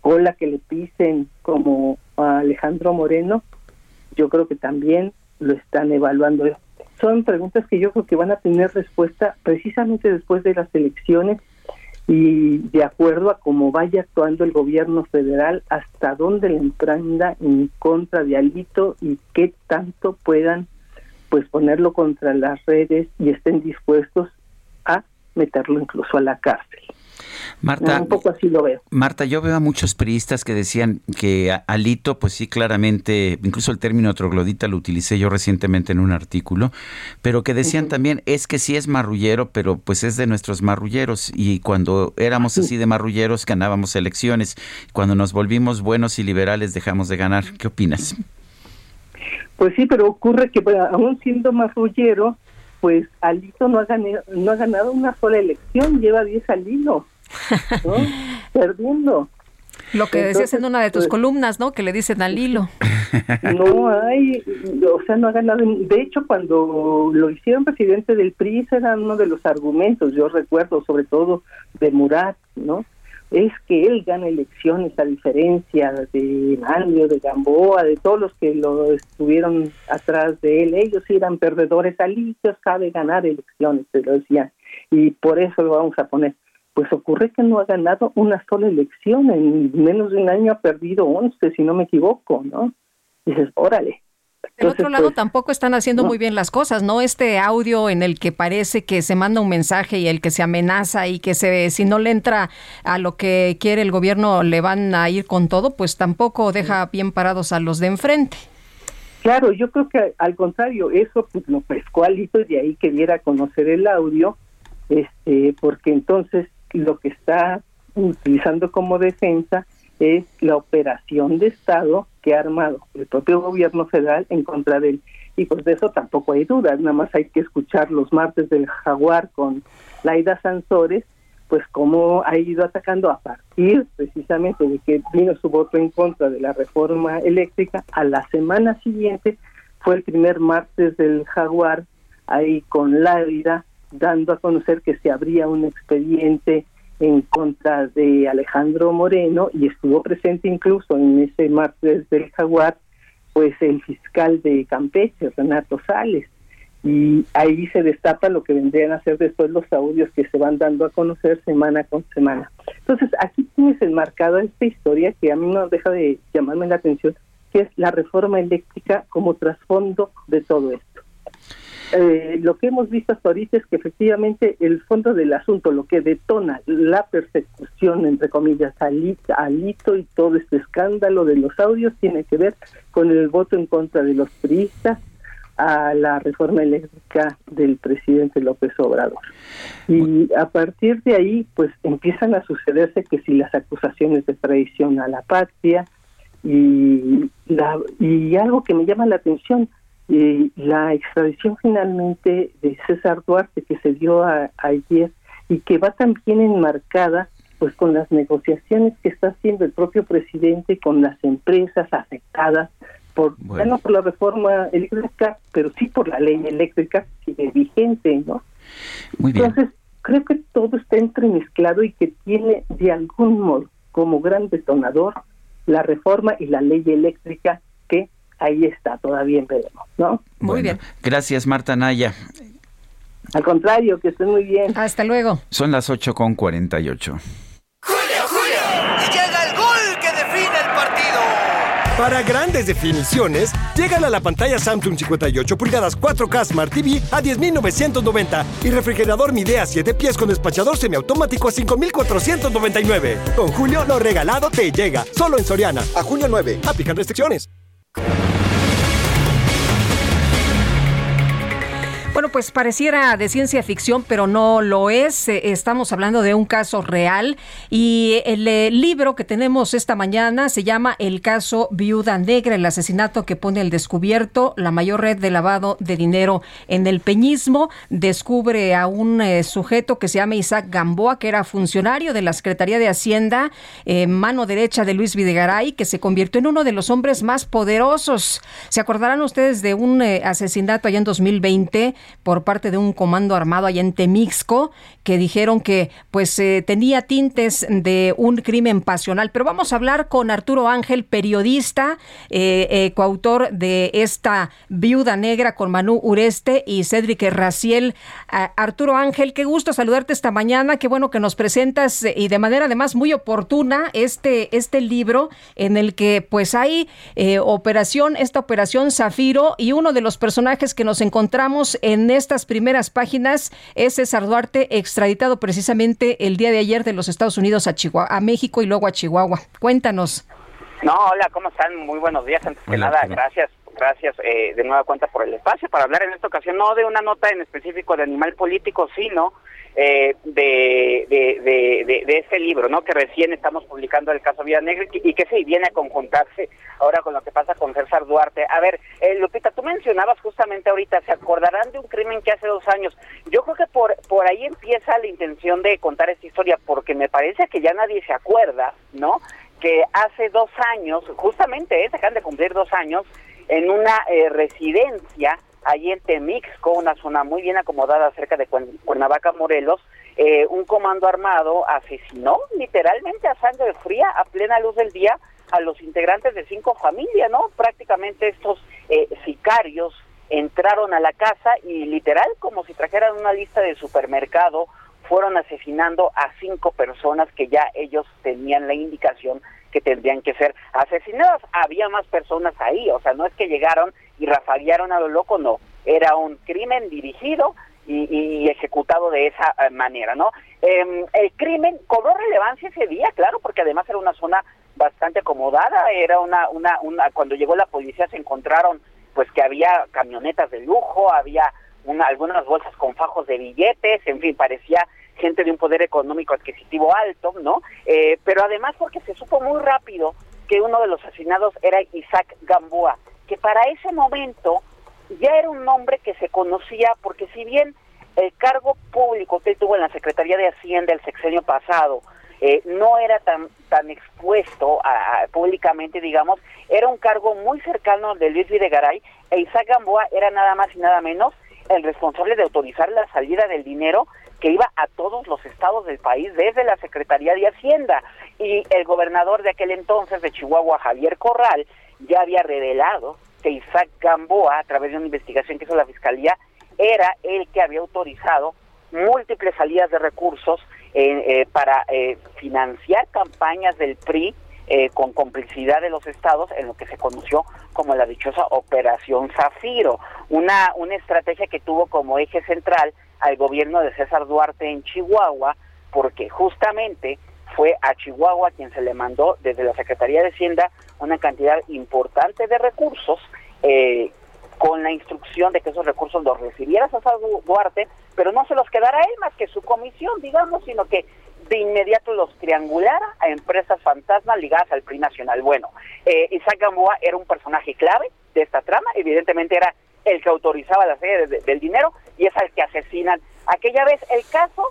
cola que le pisen como a Alejandro Moreno, yo creo que también lo están evaluando. Son preguntas que yo creo que van a tener respuesta precisamente después de las elecciones y de acuerdo a cómo vaya actuando el gobierno federal, hasta dónde le emprenda en contra de Alito y qué tanto puedan pues ponerlo contra las redes y estén dispuestos a meterlo incluso a la cárcel. Marta, un poco así lo veo. Marta, yo veo a muchos periodistas que decían que Alito, pues sí, claramente, incluso el término troglodita lo utilicé yo recientemente en un artículo, pero que decían también es que sí es marrullero, pero pues es de nuestros marrulleros y cuando éramos así de marrulleros ganábamos elecciones, cuando nos volvimos buenos y liberales dejamos de ganar. ¿Qué opinas? Pues sí, pero ocurre que aún siendo marrullero, pues Alito no ha, ganado, no ha ganado una sola elección, lleva 10 al hilo. Perdiendo. Lo que decías en una de tus pues, columnas, ¿no? Que le dicen al hilo. No hay, o sea, no ha ganado. De hecho, cuando lo hicieron presidente del PRI, ese era uno de los argumentos, yo recuerdo, sobre todo de Murat, ¿no? Es que él gana elecciones a diferencia de Manlio, de Gamboa, de todos los que lo estuvieron atrás de él. Ellos eran perdedores, Alito sabe ganar elecciones, se lo decían. Y por eso lo vamos a poner pues ocurre que no ha ganado una sola elección, en menos de un año ha perdido 11, si no me equivoco, ¿no? dices, órale. Del otro lado, pues, tampoco están haciendo muy bien las cosas, ¿no? Este audio en el que parece que se manda un mensaje y el que se amenaza y que se, si no le entra a lo que quiere el gobierno le van a ir con todo, pues tampoco deja bien parados a los de enfrente. Claro, yo creo que al contrario, eso pues, lo pescó y de ahí que diera a conocer el audio, este, porque entonces lo que está utilizando como defensa es la operación de Estado que ha armado el propio gobierno federal en contra de él. Y pues de eso tampoco hay dudas, nada más hay que escuchar los martes del jaguar con Laida Sansores, pues cómo ha ido atacando a partir precisamente de que vino su voto en contra de la reforma eléctrica, a la semana siguiente fue el primer martes del jaguar ahí con Laida dando a conocer que se abría un expediente en contra de Alejandro Moreno y estuvo presente incluso en ese martes del Jaguar, pues el fiscal de Campeche, Renato Sales. Y ahí se destapa lo que vendrían a ser después los audios que se van dando a conocer semana con semana. Entonces, aquí tienes enmarcada esta historia que a mí no deja de llamarme la atención, que es la reforma eléctrica como trasfondo de todo esto. Eh, lo que hemos visto hasta ahorita es que efectivamente el fondo del asunto, lo que detona la persecución, entre comillas, alito, y todo este escándalo de los audios, tiene que ver con el voto en contra de los priistas a la reforma eléctrica del presidente López Obrador. Y a partir de ahí, pues empiezan a sucederse que si las acusaciones de traición a la patria y, la, y algo que me llama la atención, Y la extradición finalmente de César Duarte que se dio ayer y que va también enmarcada pues con las negociaciones que está haciendo el propio presidente con las empresas afectadas por ya no por la reforma eléctrica, pero sí por la ley eléctrica que sigue vigente, ¿no? Entonces, creo que todo está entremezclado y que tiene de algún modo como gran detonador la reforma y la ley eléctrica ahí está, todavía veremos, ¿no? Muy bien. Gracias, Marta Naya. Al contrario, que estén muy bien. Hasta luego. Son las 8 con 48. Para grandes definiciones, llegan a la pantalla Samsung 58 pulgadas 4K Smart TV a 10.990 y refrigerador Midea 7 pies con despachador semiautomático a 5.499. Con Julio, lo regalado te llega. Solo en Soriana. A junio 9. Aplican restricciones. you Bueno, pues pareciera de ciencia ficción, pero no lo es. Eh, estamos hablando de un caso real y el eh, libro que tenemos esta mañana se llama El caso Viuda Negra, el asesinato que pone al descubierto la mayor red de lavado de dinero en el peñismo. Descubre a un eh, sujeto que se llama Isaac Gamboa, que era funcionario de la Secretaría de Hacienda, mano derecha de Luis Videgaray, que se convirtió en uno de los hombres más poderosos. ¿Se acordarán ustedes de un asesinato allá en 2020? Por parte de un comando armado allá en Temixco que dijeron que pues eh, tenía tintes de un crimen pasional. Pero vamos a hablar con Arturo Ángel, periodista, eh, eh, coautor de esta Viuda Negra con Manu Ureste y Cédric Raciel. Arturo Ángel, qué gusto saludarte esta mañana, qué bueno que nos presentas y de manera además muy oportuna este, este libro en el que pues hay operación, esta operación Zafiro y uno de los personajes que nos encontramos en estas primeras páginas es César Duarte, extraditado precisamente el día de ayer de los Estados Unidos a, Chihuahua, a México y luego a Chihuahua. Cuéntanos. No, hola, ¿cómo están? Muy buenos días. Antes que nada, gracias gracias eh, de nueva cuenta por el espacio para hablar en esta ocasión no de una nota en específico de animal político, sino eh, de, de, de, de, este libro, ¿no? Que recién estamos publicando el caso Vida Negra y, que sí viene a conjuntarse ahora con lo que pasa con César Duarte. A ver, eh, Lupita, tú mencionabas justamente ahorita, ¿se acordarán de un crimen que hace dos años? Yo creo que por, por ahí empieza la intención de contar esta historia, porque me parece que ya nadie se acuerda, ¿no? Que hace dos años, justamente, eh, se acaban de cumplir dos años, en una eh, residencia allí en Temixco, una zona muy bien acomodada cerca de Cuernavaca, Morelos, eh, un comando armado asesinó literalmente a sangre fría, a plena luz del día, a los integrantes de cinco familias, ¿no? Prácticamente estos eh, sicarios entraron a la casa y literal, como si trajeran una lista de supermercado, fueron asesinando a cinco personas que ya ellos tenían la indicación que tendrían que ser asesinadas. Había más personas ahí, o sea, no es que llegaron y rafaguearon a lo loco, no. Era un crimen dirigido y, ejecutado de esa eh, manera, ¿no? Em, el crimen cobró relevancia ese día, claro, porque además era una zona bastante acomodada, era una, una, una, cuando llegó la policía se encontraron pues que había camionetas de lujo, había una, algunas bolsas con fajos de billetes, en fin, parecía gente de un poder económico adquisitivo alto, ¿no? Eh, pero además porque se supo muy rápido que uno de los asesinados era Isaac Gamboa, que para ese momento ya era un nombre que se conocía porque si bien el cargo público que él tuvo en la Secretaría de Hacienda el sexenio pasado eh, no era tan tan expuesto a, públicamente, digamos, era un cargo muy cercano de Luis Videgaray e Isaac Gamboa era nada más y nada menos el responsable de autorizar la salida del dinero que iba a todos los estados del país desde la Secretaría de Hacienda. Y el gobernador de aquel entonces de Chihuahua, Javier Corral, ya había revelado que Isaac Gamboa, a través de una investigación que hizo la Fiscalía, era el que había autorizado múltiples salidas de recursos eh, eh, para eh, financiar campañas del PRI con complicidad de los estados en lo que se conoció como la dichosa Operación Zafiro, una, una estrategia que tuvo como eje central al gobierno de César Duarte en Chihuahua, porque justamente fue a Chihuahua quien se le mandó desde la Secretaría de Hacienda una cantidad importante de recursos eh, con la instrucción de que esos recursos los recibiera César Duarte, pero no se los quedara él más que su comisión, digamos, sino que de inmediato los triangulara a empresas fantasmas ligadas al PRI nacional. Bueno, eh, Isaac Gamboa era un personaje clave de esta trama, evidentemente era el que autorizaba la serie del dinero y es al que asesinan. Aquella vez el caso,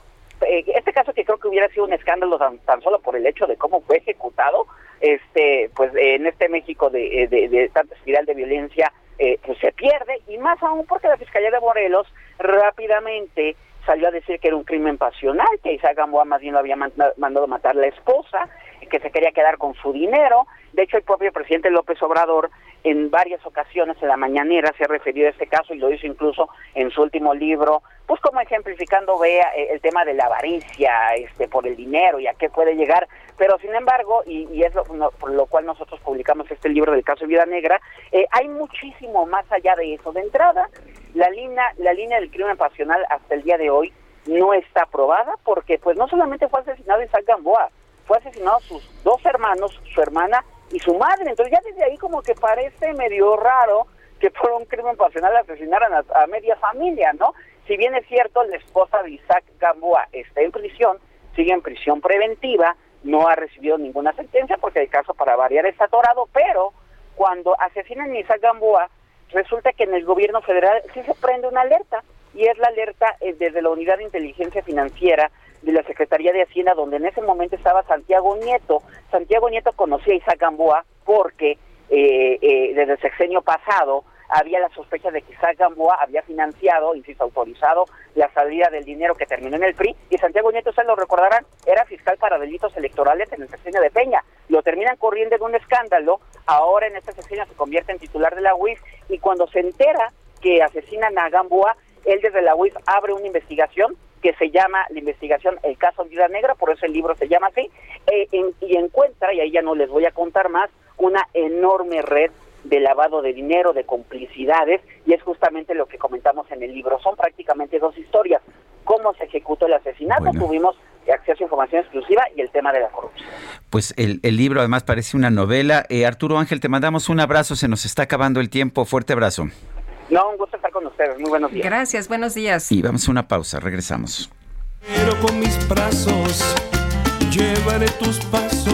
eh, este caso que creo que hubiera sido un escándalo tan, solo por el hecho de cómo fue ejecutado, este, pues en este México de, de, de tanta espiral de violencia, eh, pues se pierde y más aún porque la Fiscalía de Morelos rápidamente salió a decir que era un crimen pasional, que Isaac Gamboa más bien lo había mandado matar la esposa, que se quería quedar con su dinero. De hecho, el propio presidente López Obrador en varias ocasiones en la mañanera se ha referido a este caso y lo hizo incluso en su último libro, pues como ejemplificando vea eh, el tema de la avaricia este por el dinero y a qué puede llegar, pero sin embargo, y, es lo, por lo cual nosotros publicamos este libro del caso de Vida Negra, eh, hay muchísimo más allá de eso. De entrada, la línea, la línea del crimen pasional hasta el día de hoy no está aprobada porque pues no solamente fue asesinado Isaac Gamboa, fue asesinado sus dos hermanos, su hermana y su madre. Entonces ya desde ahí como que parece medio raro que por un crimen pasional asesinaran a, media familia, ¿no? Si bien es cierto, la esposa de Isaac Gamboa está en prisión, sigue en prisión preventiva, no ha recibido ninguna sentencia porque el caso para variar está atorado, pero cuando asesinan a Isaac Gamboa, resulta que en el gobierno federal sí se prende una alerta, y es la alerta eh, desde la Unidad de Inteligencia Financiera de la Secretaría de Hacienda, donde en ese momento estaba Santiago Nieto. Santiago Nieto conocía a Isaac Gamboa porque eh, eh, desde el sexenio pasado había la sospecha de que Isaac Gamboa había financiado, insisto, autorizado la salida del dinero que terminó en el PRI, y Santiago Nieto, ustedes lo recordarán, era fiscal para delitos electorales en el sexenio de Peña. Lo terminan corriendo en un escándalo, ahora en este sexenio se convierte en titular de la UIF, y cuando se entera que asesinan a Gamboa, él desde la UIF abre una investigación que se llama la investigación El caso Vida Negra, por eso el libro se llama así, eh, y encuentra, y ahí ya no les voy a contar más, una enorme red de lavado de dinero, de complicidades, y es justamente lo que comentamos en el libro. Son prácticamente dos historias. Cómo se ejecutó el asesinato, tuvimos acceso a información exclusiva y el tema de la corrupción. Pues el, libro además parece una novela. Eh, Arturo Ángel, te mandamos un abrazo, se nos está acabando el tiempo. Fuerte abrazo. No, un gusto estar con ustedes. Muy buenos días. Gracias, buenos días. Y vamos a una pausa, regresamos. Pero con mis brazos llevaré tus pasos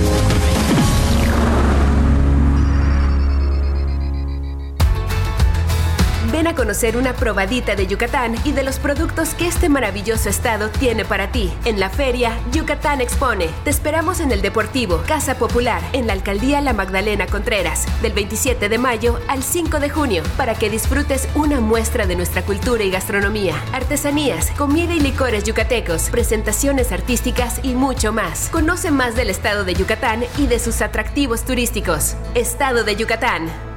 A conocer una probadita de Yucatán y de los productos que este maravilloso estado tiene para ti. En la feria, Yucatán Expone. Te esperamos en el Deportivo, Casa Popular, en la Alcaldía La Magdalena Contreras, del 27 de mayo al 5 de junio, para que disfrutes una muestra de nuestra cultura y gastronomía, artesanías, comida y licores yucatecos, presentaciones artísticas y mucho más. Conoce más del estado de Yucatán y de sus atractivos turísticos. Estado de Yucatán.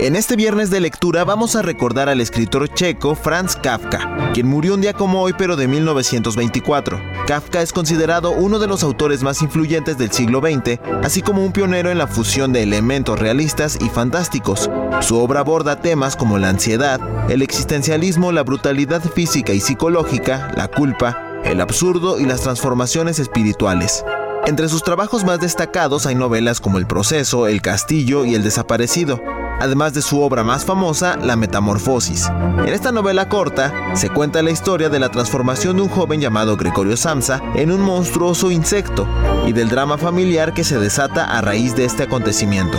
En este viernes de lectura vamos a recordar al escritor checo Franz Kafka, quien murió un día como hoy pero de 1924. Kafka es considerado uno de los autores más influyentes del siglo XX, así como un pionero en la fusión de elementos realistas y fantásticos. Su obra aborda temas como la ansiedad, el existencialismo, la brutalidad física y psicológica, la culpa, el absurdo y las transformaciones espirituales. Entre sus trabajos más destacados hay novelas como El proceso, El castillo y El desaparecido, además de su obra más famosa, La Metamorfosis. En esta novela corta se cuenta la historia de la transformación de un joven llamado Gregorio Samsa en un monstruoso insecto y del drama familiar que se desata a raíz de este acontecimiento.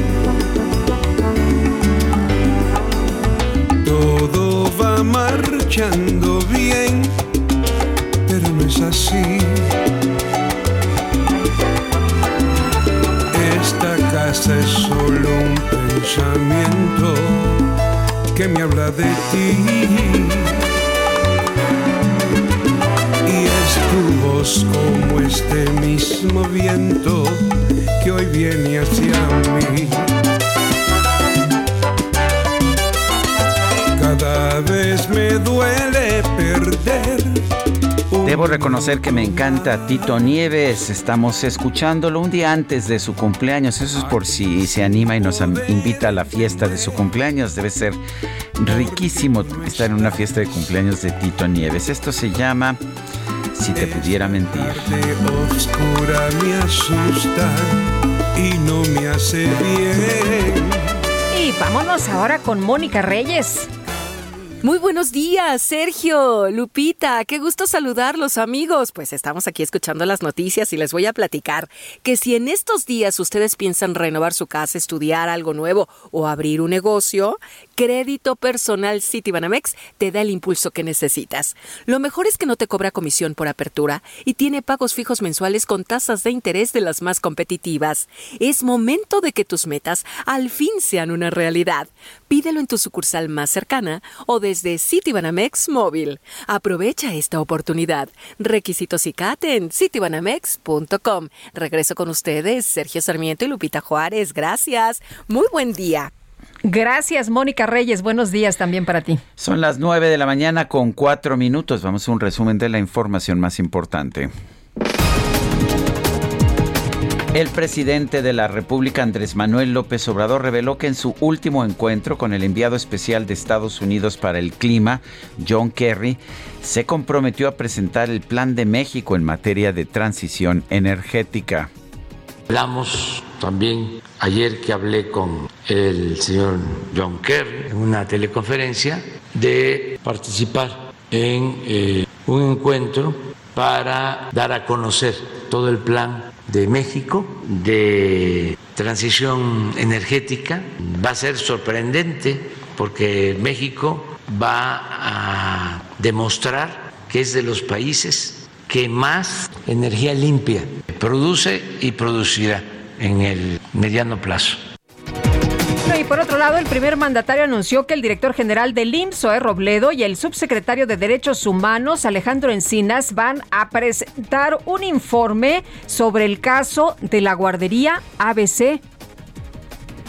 todo va marchando bien, pero no es así. Esta casa es solo un pensamiento que me habla de ti. Y es tu voz como este mismo viento que hoy viene hacia mí. Cada vez me duele perder. Debo reconocer que me encanta Tito Nieves. Estamos escuchándolo un día antes de su cumpleaños. Eso es por si se anima y nos invita a la fiesta de su cumpleaños. Debe ser riquísimo estar en una fiesta de cumpleaños de Tito Nieves. Esto se llama Si te pudiera mentir. oscura me asusta y no me hace bien. Y vámonos ahora con Mónica Reyes. Muy buenos días, Sergio, Lupita, qué gusto saludarlos amigos. Pues estamos aquí escuchando las noticias y les voy a platicar que si en estos días ustedes piensan renovar su casa, estudiar algo nuevo o abrir un negocio, Crédito Personal Citibanamex te da el impulso que necesitas. Lo mejor es que no te cobra comisión por apertura y tiene pagos fijos mensuales con tasas de interés de las más competitivas. Es momento de que tus metas al fin sean una realidad. Pídelo en tu sucursal más cercana o desde Citibanamex Móvil. Aprovecha esta oportunidad. Requisitos y CAT en citibanamex.com. Regreso con ustedes, Sergio Sarmiento y Lupita Juárez. Gracias. Muy buen día. Gracias, Mónica Reyes. Buenos días también para ti. Son las 9 de la mañana con 4 minutos. Vamos a un resumen de la información más importante. El presidente de la República, Andrés Manuel López Obrador, reveló que en su último encuentro con el enviado especial de Estados Unidos para el Clima, John Kerry, se comprometió a presentar el Plan de México en materia de transición energética. Hablamos también ayer que hablé con el señor John Kerry en una teleconferencia de participar en eh, un encuentro para dar a conocer todo el plan de México de transición energética. Va a ser sorprendente porque México va a demostrar que es de los países que más energía limpia produce y producirá en el mediano plazo. Y por otro lado, el primer mandatario anunció que el director general del IMSS, Zoe Robledo, y el subsecretario de Derechos Humanos, Alejandro Encinas, van a presentar un informe sobre el caso de la guardería ABC.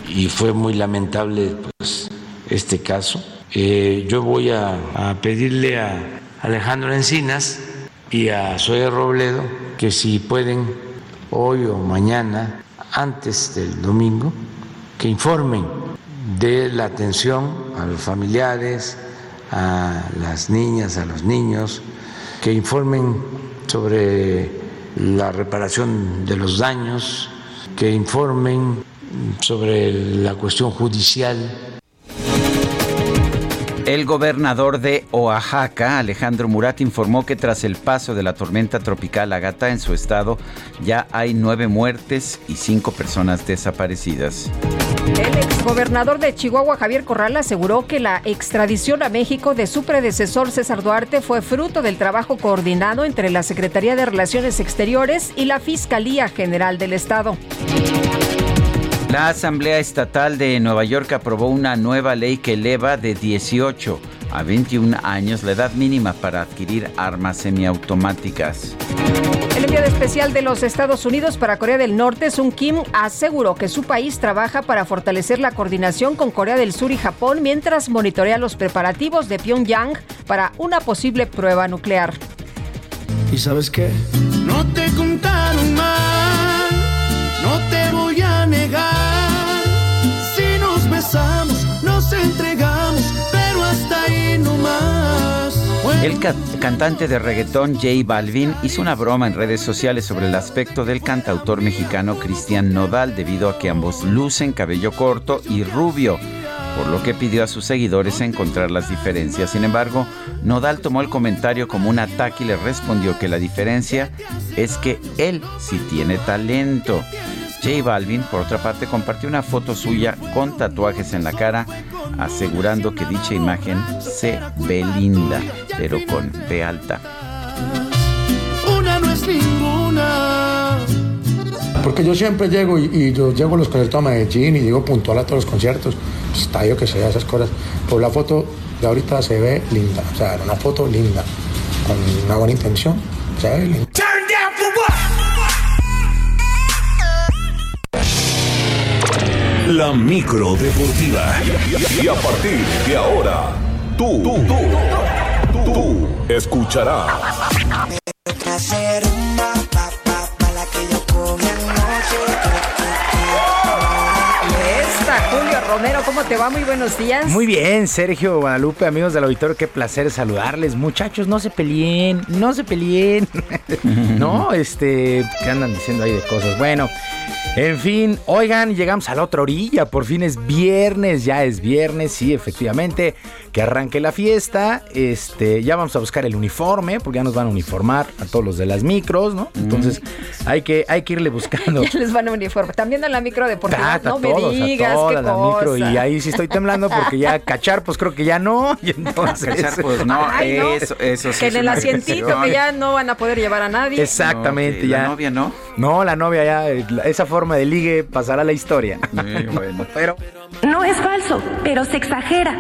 Y fue muy lamentable pues, este caso. Eh, yo voy a, a pedirle a Alejandro Encinas y a Zoe Robledo que si pueden hoy o mañana, antes del domingo, que informen de la atención a los familiares, a las niñas, a los niños, que informen sobre la reparación de los daños, que informen sobre la cuestión judicial el gobernador de Oaxaca, Alejandro Murat, informó que tras el paso de la tormenta tropical Agata en su estado ya hay nueve muertes y cinco personas desaparecidas. El exgobernador de Chihuahua, Javier Corral, aseguró que la extradición a México de su predecesor César Duarte fue fruto del trabajo coordinado entre la Secretaría de Relaciones Exteriores y la Fiscalía General del Estado. La Asamblea Estatal de Nueva York aprobó una nueva ley que eleva de 18 a 21 años la edad mínima para adquirir armas semiautomáticas. El enviado especial de los Estados Unidos para Corea del Norte, Sun Kim, aseguró que su país trabaja para fortalecer la coordinación con Corea del Sur y Japón mientras monitorea los preparativos de Pyongyang para una posible prueba nuclear. ¿Y sabes qué? No te contaron mal, El ca cantante de reggaetón J Balvin hizo una broma en redes sociales sobre el aspecto del cantautor mexicano Cristian Nodal debido a que ambos lucen cabello corto y rubio, por lo que pidió a sus seguidores encontrar las diferencias. Sin embargo, Nodal tomó el comentario como un ataque y le respondió que la diferencia es que él sí tiene talento. J Balvin, por otra parte, compartió una foto suya con tatuajes en la cara asegurando que dicha imagen se ve linda, pero con B alta. Una no es ninguna. Porque yo siempre llego y, yo llego a los conciertos a Medellín y llego puntual a todos los conciertos, estadio que sea, esas cosas. Pues la foto de ahorita se ve linda, o sea, una foto linda, con una buena intención, se ve linda. La micro deportiva. Y a partir de ahora, tú, tú, tú, tú, escucharás. Esta, Julio Romero, ¿cómo te va? Muy buenos días. Muy bien, Sergio Guadalupe, amigos del auditorio, qué placer saludarles. Muchachos, no se peleen, no se peleen. no, este, ¿qué andan diciendo ahí de cosas? Bueno, en fin, oigan, llegamos a la otra orilla, por fin es viernes, ya es viernes, sí, efectivamente, que arranque la fiesta, este, ya vamos a buscar el uniforme, porque ya nos van a uniformar a todos los de las micros, ¿no? Entonces, hay que, hay que irle buscando. Ya les van a uniformar, también a la micro deportiva, Tata, no me a digas, toda qué la cosa. micro, y ahí sí estoy temblando porque ya cachar, pues creo que ya no, y entonces... Cachar, pues no, Ay, no. eso, eso sí Que en el asientito que ya no van a poder llevar a nadie. Exactamente, ya. La novia no. No, la novia ya, eh, esa forma de ligue pasará a la historia. Pero, No es falso, pero se exagera.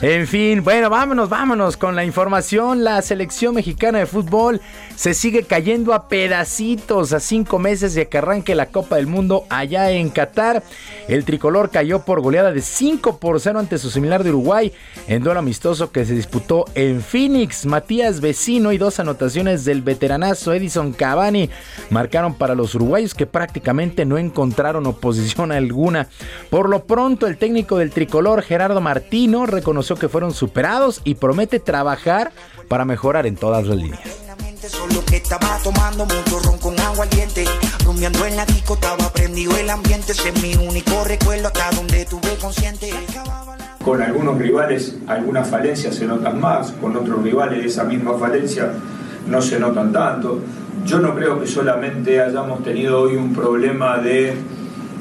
En fin, bueno, vámonos, vámonos con la información. La selección mexicana de fútbol se sigue cayendo a pedacitos a cinco meses de que arranque la Copa del Mundo allá en Qatar. El tricolor cayó por goleada de 5 por 0 ante su similar de Uruguay en duelo amistoso que se disputó en Phoenix. Matías Vecino y dos anotaciones del veteranazo Edison Cavani marcaron para los uruguayos que prácticamente no encontraron oposición alguna. Por lo pronto, el técnico del tricolor Gerardo Martino reconoció que fueron superados y promete trabajar para mejorar en todas las líneas. Solo que estaba tomando mucho ron con agua. Rumiando en la disco, estaba prendido el ambiente. Ese es mi único recuerdo hasta donde tuve consciente. Con algunos rivales algunas falencias se notan más, con otros rivales esa misma falencia no se notan tanto. Yo no creo que solamente hayamos tenido hoy un problema de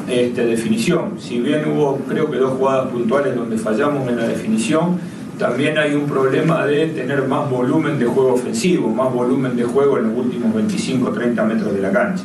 este, definición. Si bien hubo creo que dos jugadas puntuales donde fallamos en la definición, también hay un problema de tener más volumen de juego ofensivo, más volumen de juego en los últimos 25 30 metros de la cancha.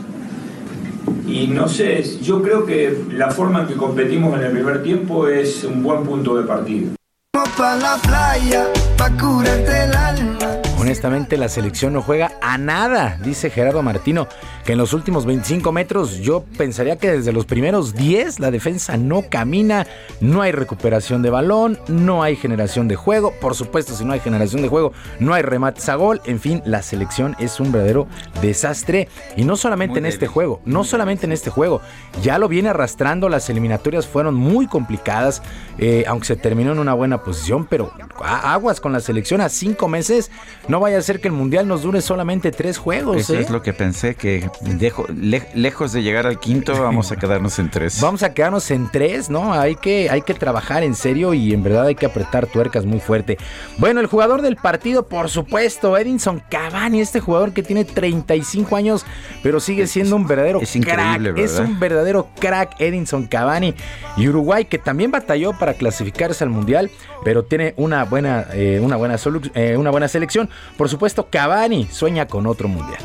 Y no sé, yo creo que la forma en que competimos en el primer tiempo es un buen punto de partido. Pa' la playa, pa' curarte el alma. Honestamente, la selección no juega a nada, dice Gerardo Martino, que en los últimos 25 metros yo pensaría que desde los primeros 10 la defensa no camina, no hay recuperación de balón, no hay generación de juego, por supuesto si no hay generación de juego no hay remates a gol, en fin, la selección es un verdadero desastre y no solamente Muy en este juego, no solamente en este juego, ya lo viene arrastrando, las eliminatorias fueron muy complicadas, eh, aunque se terminó en una buena posición, pero aguas con la selección a cinco meses, no vaya a ser que el Mundial nos dure solamente tres juegos. Eso ¿eh? es lo que pensé, que dejo- le- lejos de llegar al quinto, vamos a quedarnos en tres. Vamos a quedarnos en tres, ¿no? Hay que, hay que trabajar en serio y en verdad hay que apretar tuercas muy fuerte. Bueno, el jugador del partido, por supuesto, Edinson Cavani, este jugador que tiene 35 años, pero sigue siendo un verdadero Es crack. Es un verdadero crack Edinson Cavani. Y Uruguay, que también batalló para clasificarse al Mundial, pero tiene una buena, eh, una buena, eh, una buena selección. Por supuesto, Cavani sueña con otro Mundial.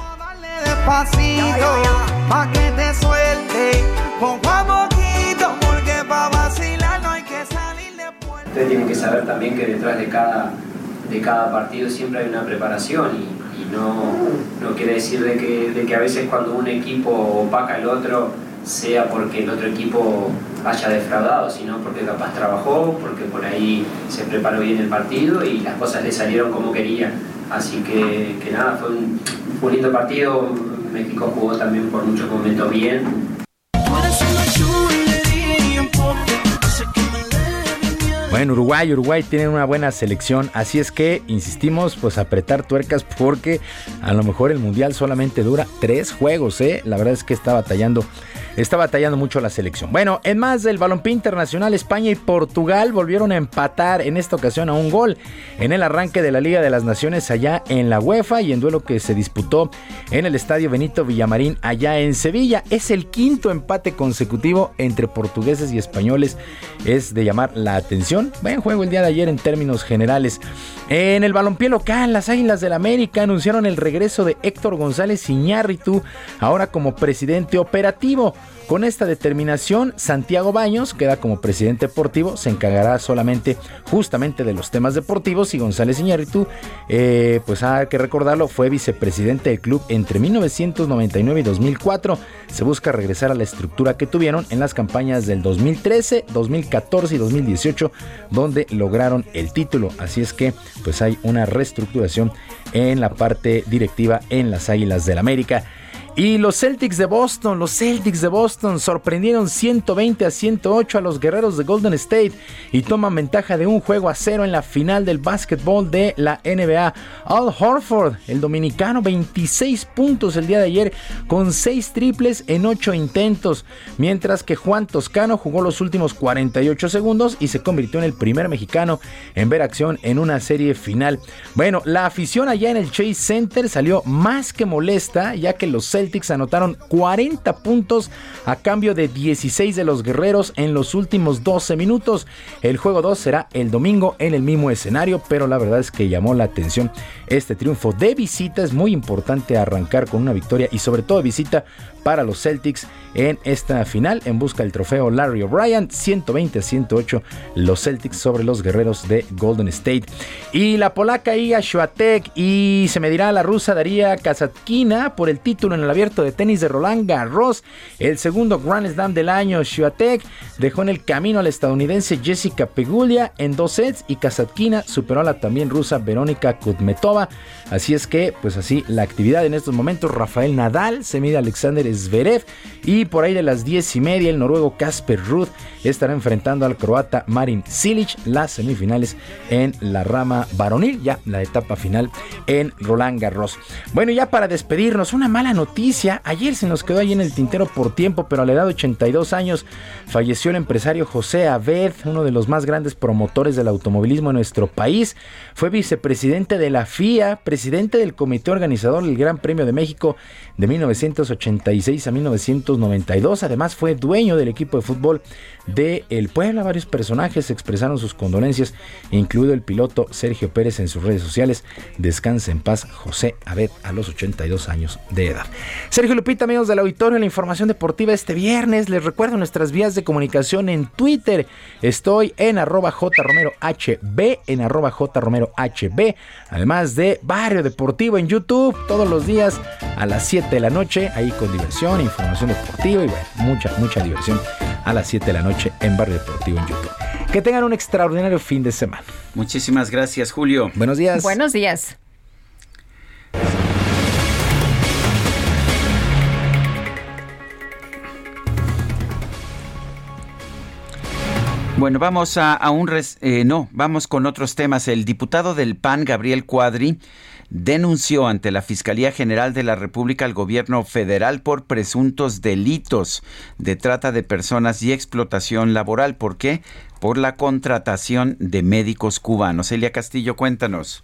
Ustedes tienen que saber también que detrás de cada, de cada partido siempre hay una preparación y, no, no quiere decir de que, de que a veces cuando un equipo opaca al otro sea porque el otro equipo haya defraudado, sino porque capaz trabajó, porque por ahí se preparó bien el partido y las cosas le salieron como quería. Así que, que nada, fue un, un lindo partido. México jugó también por muchos momentos bien, Bueno, Uruguay, Uruguay tienen una buena selección, así es que insistimos, pues apretar tuercas porque a lo mejor el mundial solamente dura tres juegos, ¿eh? La verdad es que está batallando está batallando mucho la selección. Bueno, en más del balompié internacional, España y Portugal volvieron a empatar en esta ocasión a un gol en el arranque de la Liga de las Naciones allá en la UEFA y en duelo que se disputó en el Estadio Benito Villamarín allá en Sevilla. Es el quinto empate consecutivo entre portugueses y españoles. Es de llamar la atención. Buen juego el día de ayer en términos generales. En el balompié local, las Águilas del América anunciaron el regreso de Héctor González Iñárritu, ahora como presidente operativo. Con esta determinación, Santiago Baños queda como presidente deportivo, se encargará solamente justamente de los temas deportivos y González Iñárritu, eh, pues hay que recordarlo, fue vicepresidente del club entre 1999 y 2004. Se busca regresar a la estructura que tuvieron en las campañas del 2013, 2014 y 2018, donde lograron el título. Así es que pues hay una reestructuración en la parte directiva en las Águilas del América. Y los Celtics de Boston, los Celtics de Boston sorprendieron 120 a 108 a los guerreros de Golden State y toman ventaja de un juego a cero en la final del básquetbol de la NBA. Al Horford, el dominicano, 26 puntos el día de ayer con 6 triples en 8 intentos, mientras que Juan Toscano jugó los últimos 48 segundos y se convirtió en el primer mexicano en ver acción en una serie final. Bueno, la afición allá en el Chase Center salió más que molesta ya que los Celtics Celtics anotaron 40 puntos a cambio de 16 de los guerreros en los últimos 12 minutos. El juego 2 será el domingo en el mismo escenario, pero la verdad es que llamó la atención este triunfo de visita. Es muy importante arrancar con una victoria y sobre todo visita para los Celtics en esta final en busca del trofeo Larry O'Brien. 120 a 108 los Celtics sobre los guerreros de Golden State. Y la polaca Iga Swiatek y se medirá la rusa Daria Kazatkina por el título en el abierto de tenis de Roland Garros. El segundo Grand Slam del año. Swiatek dejó en el camino a la estadounidense Jessica Pegulia en dos sets y Kazatkina superó a la también rusa Verónica Kudmetova. Así es que, pues así, la actividad en estos momentos. Rafael Nadal se mide Alexander Zverev y por ahí de las 10 y media el noruego Casper Ruth estará enfrentando al croata Marin Cilic las semifinales en la rama varonil, ya la etapa final en Roland Garros. Bueno, ya para despedirnos, una mala noticia. Ayer se nos quedó ahí en el tintero por tiempo, pero a la edad de 82 años falleció el empresario José Abed, uno de los más grandes promotores del automovilismo en nuestro país. Fue vicepresidente de la FIA, presidente del comité organizador del Gran Premio de México de 1986 a 1992. Además fue dueño del equipo de fútbol de El Puebla. Varios personajes expresaron sus condolencias, incluido el piloto Sergio Pérez en sus redes sociales. Descanse en paz José Abed a los 82 años de edad. Sergio Lupita, amigos del auditorio, la información deportiva este viernes. Les recuerdo nuestras vías de comunicación en Twitter. Estoy en arroba jromerohb, en arroba jromerohb, además de Barrio Deportivo en YouTube todos los días a las 7 de la noche, ahí con diversión, información deportiva y bueno, mucha, mucha diversión a las 7 de la noche en Barrio Deportivo en YouTube. Que tengan un extraordinario fin de semana. Muchísimas gracias, Julio. Buenos días. Buenos días. Bueno, vamos a, un... Eh, no, vamos con otros temas. El diputado del PAN, Gabriel Cuadri, denunció ante la Fiscalía General de la República al gobierno federal por presuntos delitos de trata de personas y explotación laboral. ¿Por qué? Por la contratación de médicos cubanos. Elia Castillo, cuéntanos.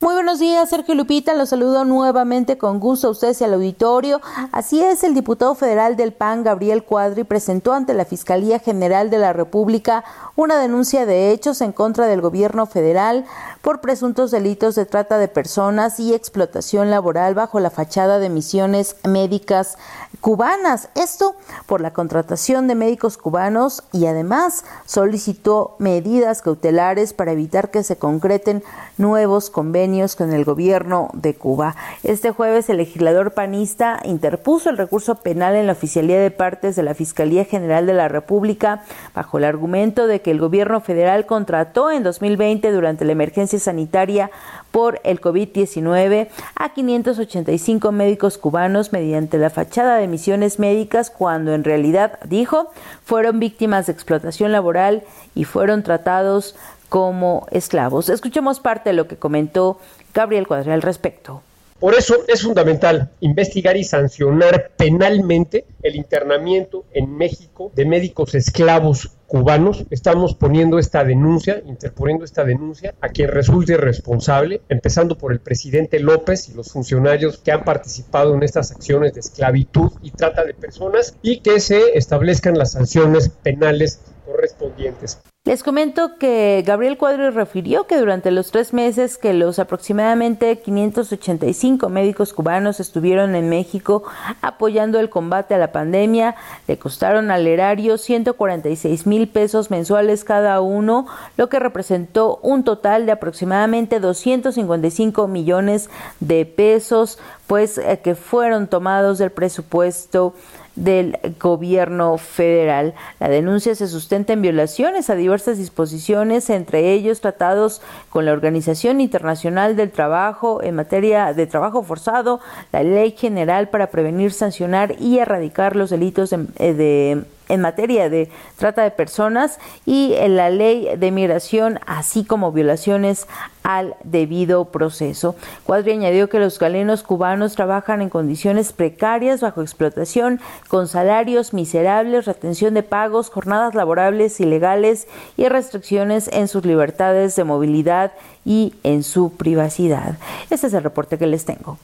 Muy buenos días, Sergio Lupita. Los saludo nuevamente con gusto a ustedes y al auditorio. Así es, el diputado federal del PAN, Gabriel Cuadri, presentó ante la Fiscalía General de la República una denuncia de hechos en contra del gobierno federal por presuntos delitos de trata de personas y explotación laboral bajo la fachada de misiones médicas cubanas. Esto por la contratación de médicos cubanos y además solicitó medidas cautelares para evitar que se concreten nuevos con el gobierno de Cuba. Este jueves el legislador panista interpuso el recurso penal en la Oficialía de Partes de la Fiscalía General de la República bajo el argumento de que el gobierno federal contrató en 2020 durante la emergencia sanitaria por el COVID-19 a 585 médicos cubanos mediante la fachada de misiones médicas cuando en realidad, dijo, fueron víctimas de explotación laboral y fueron tratados como esclavos. Escuchemos parte de lo que comentó Gabriel Cuadri al respecto. Por eso es fundamental investigar y sancionar penalmente el internamiento en México de médicos esclavos cubanos. Estamos poniendo esta denuncia, interponiendo esta denuncia a quien resulte responsable, empezando por el presidente López y los funcionarios que han participado en estas acciones de esclavitud y trata de personas y que se establezcan las sanciones penales correspondientes. Les comento que Gabriel Cuadri refirió que durante los tres meses que los aproximadamente 585 médicos cubanos estuvieron en México apoyando el combate a la pandemia, le costaron al erario 146 mil pesos mensuales cada uno, lo que representó un total de aproximadamente 255 millones de pesos, pues eh, que fueron tomados del presupuesto del gobierno federal. La denuncia se sustenta en violaciones a diversas disposiciones, entre ellos tratados con la Organización Internacional del Trabajo en materia de trabajo forzado, la Ley General para prevenir, sancionar y erradicar los delitos de, eh, de en materia de trata de personas y en la ley de migración, así como violaciones al debido proceso. Cuadri añadió que los galenos cubanos trabajan en condiciones precarias, bajo explotación, con salarios miserables, retención de pagos, jornadas laborables ilegales y restricciones en sus libertades de movilidad y en su privacidad. Este es el reporte que les tengo.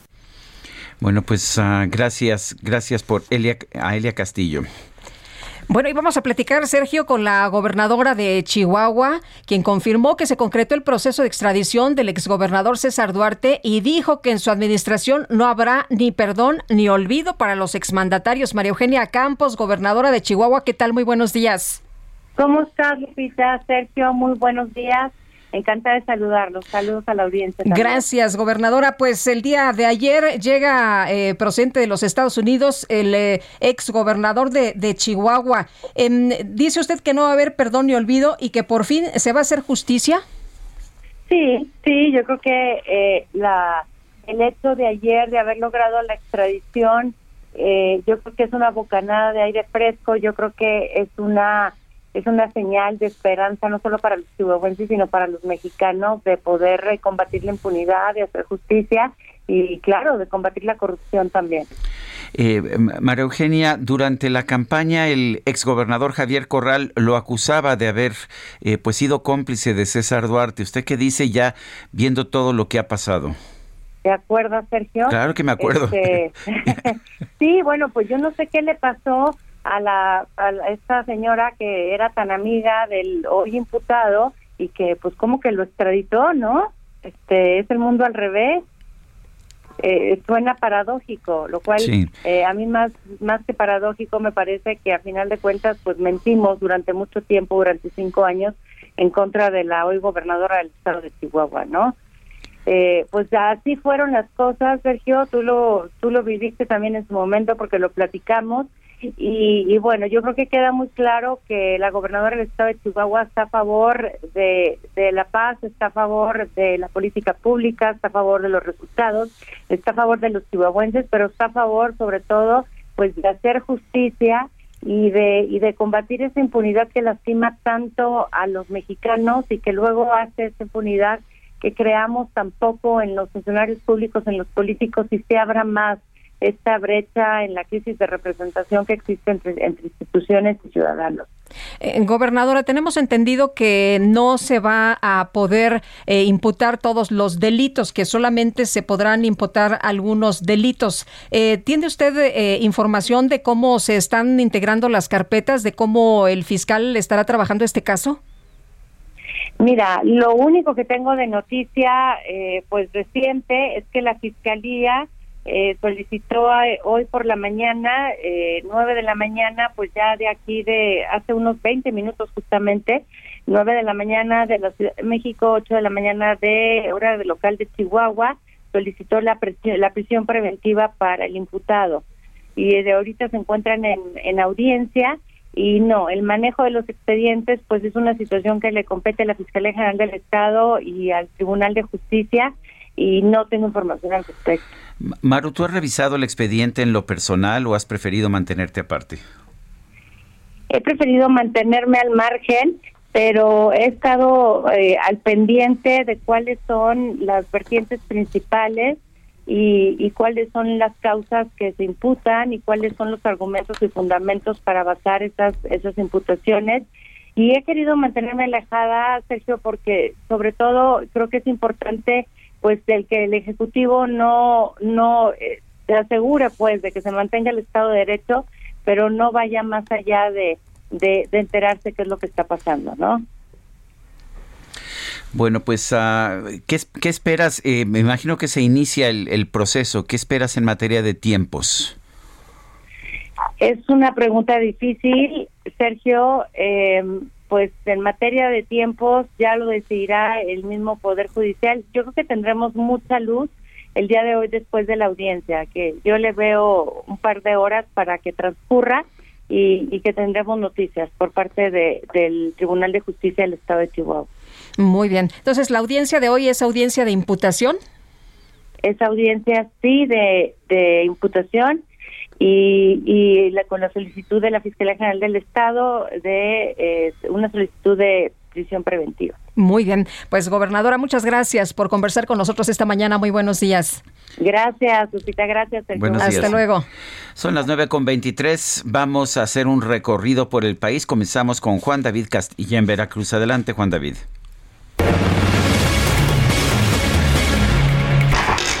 Bueno, pues uh, gracias, gracias por Elia, a Elia Castillo. Bueno, y vamos a platicar, Sergio, con la gobernadora de Chihuahua, quien confirmó que se concretó el proceso de extradición del exgobernador César Duarte y dijo que en su administración no habrá ni perdón ni olvido para los exmandatarios. María Eugenia Campos, gobernadora de Chihuahua, ¿qué tal? Muy buenos días. ¿Cómo estás, Lupita? Sergio, muy buenos días. Encantada de saludarlos. Saludos a la audiencia. Gracias, gobernadora. Pues el día de ayer llega eh, procedente de los Estados Unidos el eh, ex gobernador de, Chihuahua. Em, dice usted que no va a haber perdón ni olvido y que por fin se va a hacer justicia. Sí, sí, yo creo que eh, la el hecho de ayer de haber logrado la extradición, eh, yo creo que es una bocanada de aire fresco. Yo creo que es una es una señal de esperanza no solo para los chihuahuenses, sino para los mexicanos de poder eh, combatir la impunidad, de hacer justicia y, claro, de combatir la corrupción también. Eh, María Eugenia, durante la campaña el exgobernador Javier Corral lo acusaba de haber eh, pues sido cómplice de César Duarte. ¿Usted qué dice ya viendo todo lo que ha pasado? ¿Te acuerdas, Sergio? Claro que me acuerdo. Este, sí, bueno, pues yo no sé qué le pasó a la a esta señora que era tan amiga del hoy imputado y que pues como que lo extraditó, ¿no? Este es el mundo al revés. Eh, suena paradójico, lo cual eh, a mí más más que paradójico me parece que a final de cuentas pues mentimos durante mucho tiempo, durante cinco años, en contra de la hoy gobernadora del estado de Chihuahua, ¿no? Eh, pues así fueron las cosas, Sergio, tú lo tú lo viviste también en su momento porque lo platicamos y, bueno, yo creo que queda muy claro que la gobernadora del estado de Chihuahua está a favor de, la paz, está a favor de la política pública, está a favor de los resultados, está a favor de los chihuahuenses, pero está a favor sobre todo pues de hacer justicia y de y de combatir esa impunidad que lastima tanto a los mexicanos y que luego hace esa impunidad que creamos tampoco en los funcionarios públicos, en los políticos y se abra más esta brecha en la crisis de representación que existe entre, instituciones y ciudadanos. Eh, gobernadora, tenemos entendido que no se va a poder eh, imputar todos los delitos, que solamente se podrán imputar algunos delitos. Eh, ¿Tiene usted eh, información de cómo se están integrando las carpetas, de cómo el fiscal estará trabajando este caso? Mira, lo único que tengo de noticia, pues reciente, es que la fiscalía eh, solicitó eh, hoy por la mañana, eh, nueve de la mañana, pues ya de aquí de hace unos 20 minutos justamente, nueve de la mañana de la Ciudad de México, ocho de la mañana de hora de local de Chihuahua, solicitó la, la prisión preventiva para el imputado. Y de ahorita se encuentran en, en audiencia y no, el manejo de los expedientes pues es una situación que le compete a la Fiscalía General del Estado y al Tribunal de Justicia y no tengo información al respecto. Maru, ¿tú has revisado el expediente en lo personal o has preferido mantenerte aparte? He preferido mantenerme al margen, pero he estado eh, al pendiente de cuáles son las vertientes principales y, cuáles son las causas que se imputan y cuáles son los argumentos y fundamentos para basar esas, esas imputaciones. Y he querido mantenerme alejada, Sergio, porque sobre todo creo que es importante pues el que el ejecutivo no no eh, se asegure pues de que se mantenga el Estado de Derecho, pero no vaya más allá de, de, de enterarse qué es lo que está pasando, ¿no? Bueno, pues, uh, ¿qué, ¿qué, esperas? Eh, me imagino que se inicia el, el, proceso. ¿Qué esperas en materia de tiempos? Es una pregunta difícil, Sergio. Eh, pues en materia de tiempos ya lo decidirá el mismo Poder Judicial. Yo creo que tendremos mucha luz el día de hoy después de la audiencia, que yo le veo un par de horas para que transcurra y, y que tendremos noticias por parte de, del Tribunal de Justicia del Estado de Chihuahua. Muy bien. Entonces, ¿la audiencia de hoy es audiencia de imputación? Es audiencia, sí, de, de imputación y, y la, con la solicitud de la Fiscalía General del Estado de eh, una solicitud de prisión preventiva. Muy bien. Pues, gobernadora, muchas gracias por conversar con nosotros esta mañana. Muy buenos días. Gracias, Susita, gracias. Buenos Hasta luego. Son las 9.23. Vamos a hacer un recorrido por el país. Comenzamos con Juan David Castilla en Veracruz. Adelante, Juan David.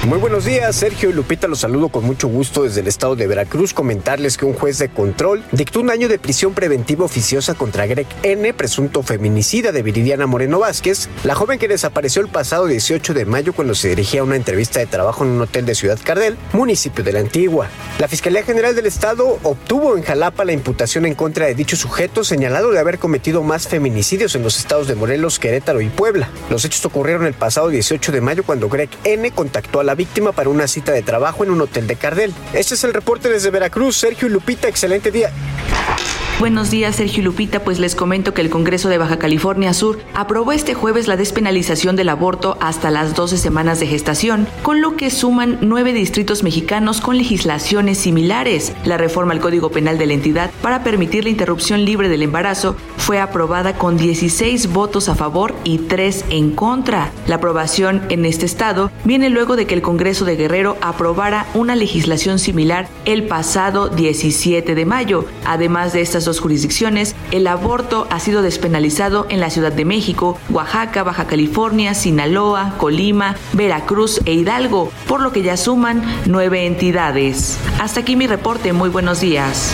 Muy buenos días, Sergio y Lupita, los saludo con mucho gusto desde el estado de Veracruz. Comentarles que un juez de control dictó un año de prisión preventiva oficiosa contra Greg N., presunto feminicida de Viridiana Moreno Vázquez, la joven que desapareció el pasado 18 de mayo cuando se dirigía a una entrevista de trabajo en un hotel de Ciudad Cardel, municipio de la Antigua. La Fiscalía General del Estado obtuvo en Jalapa la imputación en contra de dicho sujeto, señalado de haber cometido más feminicidios en los estados de Morelos, Querétaro y Puebla. Los hechos ocurrieron el pasado 18 de mayo cuando Greg N. contactó a la víctima para una cita de trabajo en un hotel de Cardel. Este es el reporte desde Veracruz. Sergio y Lupita, excelente día. Buenos días, Sergio Lupita. Pues les comento que el Congreso de Baja California Sur aprobó este jueves la despenalización del aborto hasta las 12 semanas de gestación, con lo que suman nueve distritos mexicanos con legislaciones similares. La reforma al Código Penal de la entidad para permitir la interrupción libre del embarazo fue aprobada con 16 votos a favor y 3 en contra. La aprobación en este estado viene luego de que el Congreso de Guerrero aprobara una legislación similar el pasado 17 de mayo. Además de estas dos jurisdicciones, el aborto ha sido despenalizado en la Ciudad de México, Oaxaca, Baja California, Sinaloa, Colima, Veracruz e Hidalgo, por lo que ya suman nueve entidades. Hasta aquí mi reporte, muy buenos días.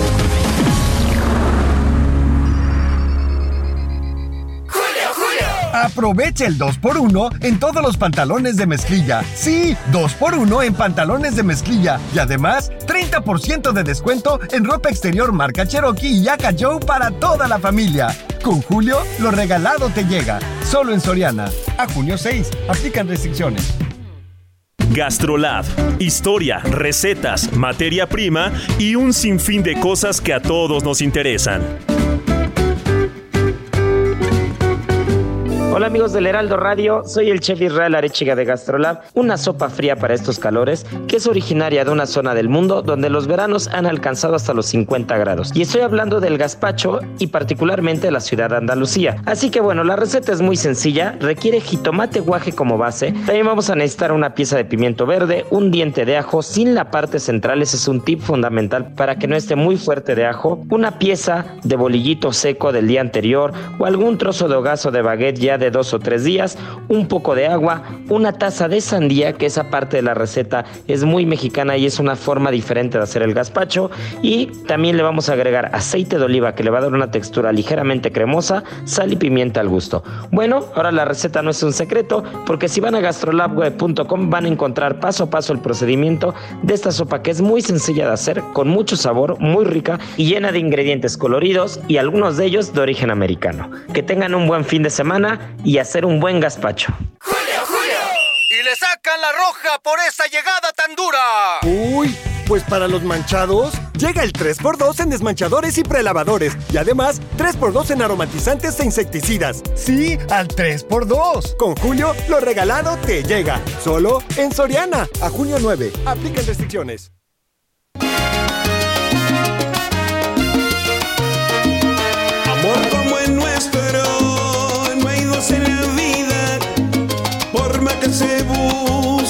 Aprovecha el 2x1 en todos los pantalones de mezclilla. Sí, 2x1 en pantalones de mezclilla. Y además, 30% de descuento en ropa exterior marca Cherokee y Yaka Joe para toda la familia. Con Julio, lo regalado te llega. Solo en Soriana. A junio 6. Aplican restricciones. Gastrolab. Historia, recetas, materia prima y un sinfín de cosas que a todos nos interesan. Hola amigos del Heraldo Radio, soy el chef Israel Arechiga de Gastrolab, una sopa fría para estos calores que es originaria de una zona del mundo donde los veranos han alcanzado hasta los 50 grados. Y estoy hablando del gazpacho y particularmente de la ciudad de Andalucía. Así que bueno, la receta es muy sencilla, requiere jitomate guaje como base, también vamos a necesitar una pieza de pimiento verde, un diente de ajo. Sin la parte central, ese es un tip fundamental para que no esté muy fuerte de ajo, una pieza de bolillito seco del día anterior o algún trozo de hogazo de baguette ya de dos o tres días, un poco de agua, una taza de sandía, que esa parte de la receta es muy mexicana y es una forma diferente de hacer el gazpacho. Y también le vamos a agregar aceite de oliva que le va a dar una textura ligeramente cremosa, sal y pimienta al gusto. Bueno, ahora la receta no es un secreto, porque si van a gastrolabweb.com van a encontrar paso a paso el procedimiento de esta sopa que es muy sencilla de hacer, con mucho sabor, muy rica y llena de ingredientes coloridos y algunos de ellos de origen americano. Que tengan un buen fin de semana y hacer un buen gazpacho. Y le sacan la roja por esa llegada tan dura. Uy, pues para los manchados, llega el 3x2 en desmanchadores y prelavadores. Y además, 3x2 en aromatizantes e insecticidas. Sí, al 3x2. Con Julio, lo regalado te llega. Solo en Soriana. A junio 9. Aplican restricciones.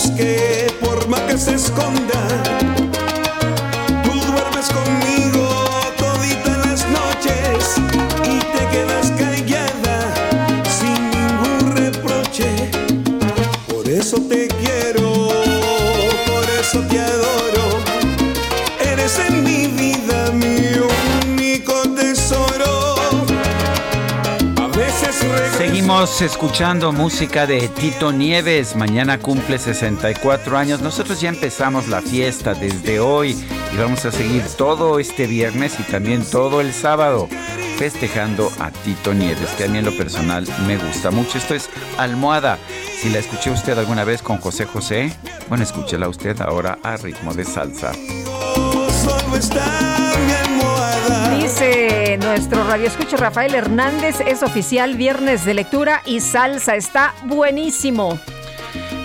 Busque, por más que se esconda. Escuchando música de Tito Nieves. Mañana cumple 64 años. Nosotros ya empezamos la fiesta desde hoy y vamos a seguir todo este viernes y también todo el sábado festejando a Tito Nieves, que a mí en lo personal me gusta mucho. Esto es Almohada. Si la escuché usted alguna vez con José José, bueno, escúchela usted ahora a ritmo de salsa. Dice nuestro radio escucha Rafael Hernández, es oficial viernes de lectura y salsa, está buenísimo.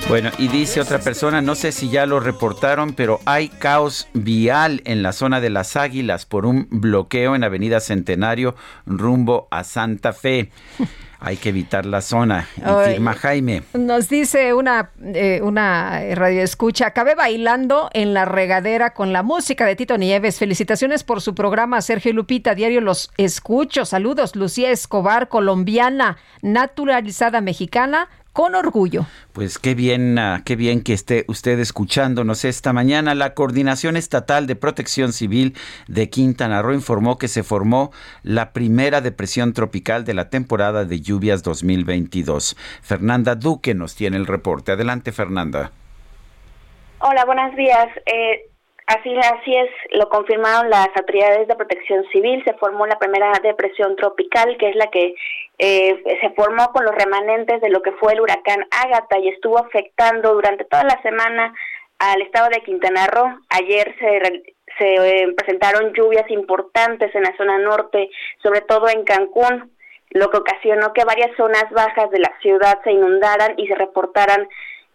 Bueno, y dice otra persona, no sé si ya lo reportaron, pero hay caos vial en la zona de las Águilas por un bloqueo en Avenida Centenario rumbo a Santa Fe. Hay que evitar la zona. Y Ay. firma Jaime. Nos dice una, eh, una radio escucha, acabé bailando en la regadera con la música de Tito Nieves. Felicitaciones por su programa, Sergio Lupita, diario los escucho. Saludos, Lucía Escobar, colombiana, naturalizada mexicana, con orgullo. Pues qué bien, ah, qué bien que esté usted escuchándonos esta mañana. La Coordinación Estatal de Protección Civil de Quintana Roo informó que se formó la primera depresión tropical de la temporada de lluvias 2022. Fernanda Duque nos tiene el reporte. Adelante, Fernanda. Hola, buenos días. Eh, así, así es, lo confirmaron las autoridades de protección civil. Se formó la primera depresión tropical, que es la que eh, se formó con los remanentes de lo que fue el huracán Ágata y estuvo afectando durante toda la semana al estado de Quintana Roo. Ayer se, se eh, presentaron lluvias importantes en la zona norte, sobre todo en Cancún, lo que ocasionó que varias zonas bajas de la ciudad se inundaran y se reportaran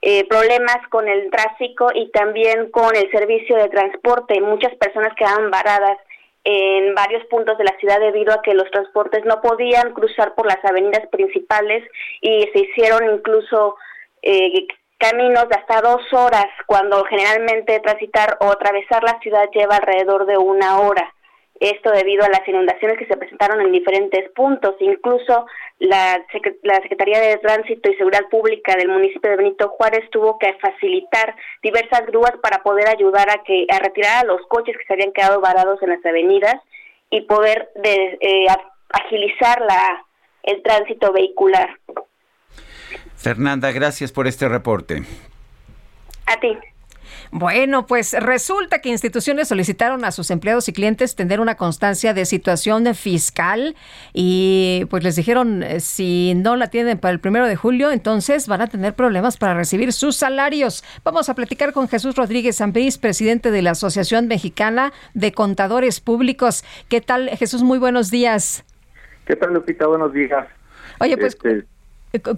eh, problemas con el tráfico y también con el servicio de transporte. Muchas personas quedaban varadas en varios puntos de la ciudad debido a que los transportes no podían cruzar por las avenidas principales y se hicieron incluso eh, caminos de hasta dos horas cuando generalmente transitar o atravesar la ciudad lleva alrededor de una hora. Esto debido a las inundaciones que se presentaron en diferentes puntos. Incluso la, la Secretaría de Tránsito y Seguridad Pública del municipio de Benito Juárez tuvo que facilitar diversas grúas para poder ayudar a que a retirar a los coches que se habían quedado varados en las avenidas y poder de- eh, agilizar la el tránsito vehicular. Fernanda, gracias por este reporte. A ti. Bueno, pues resulta que instituciones solicitaron a sus empleados y clientes tener una constancia de situación fiscal y pues les dijeron eh, si no la tienen para el primero de julio, entonces van a tener problemas para recibir sus salarios. Vamos a platicar con Jesús Rodríguez Ambrís, presidente de la Asociación Mexicana de Contadores Públicos. ¿Qué tal, Jesús? Muy buenos días. ¿Qué tal, Lupita? Buenos días. Oye, pues Este,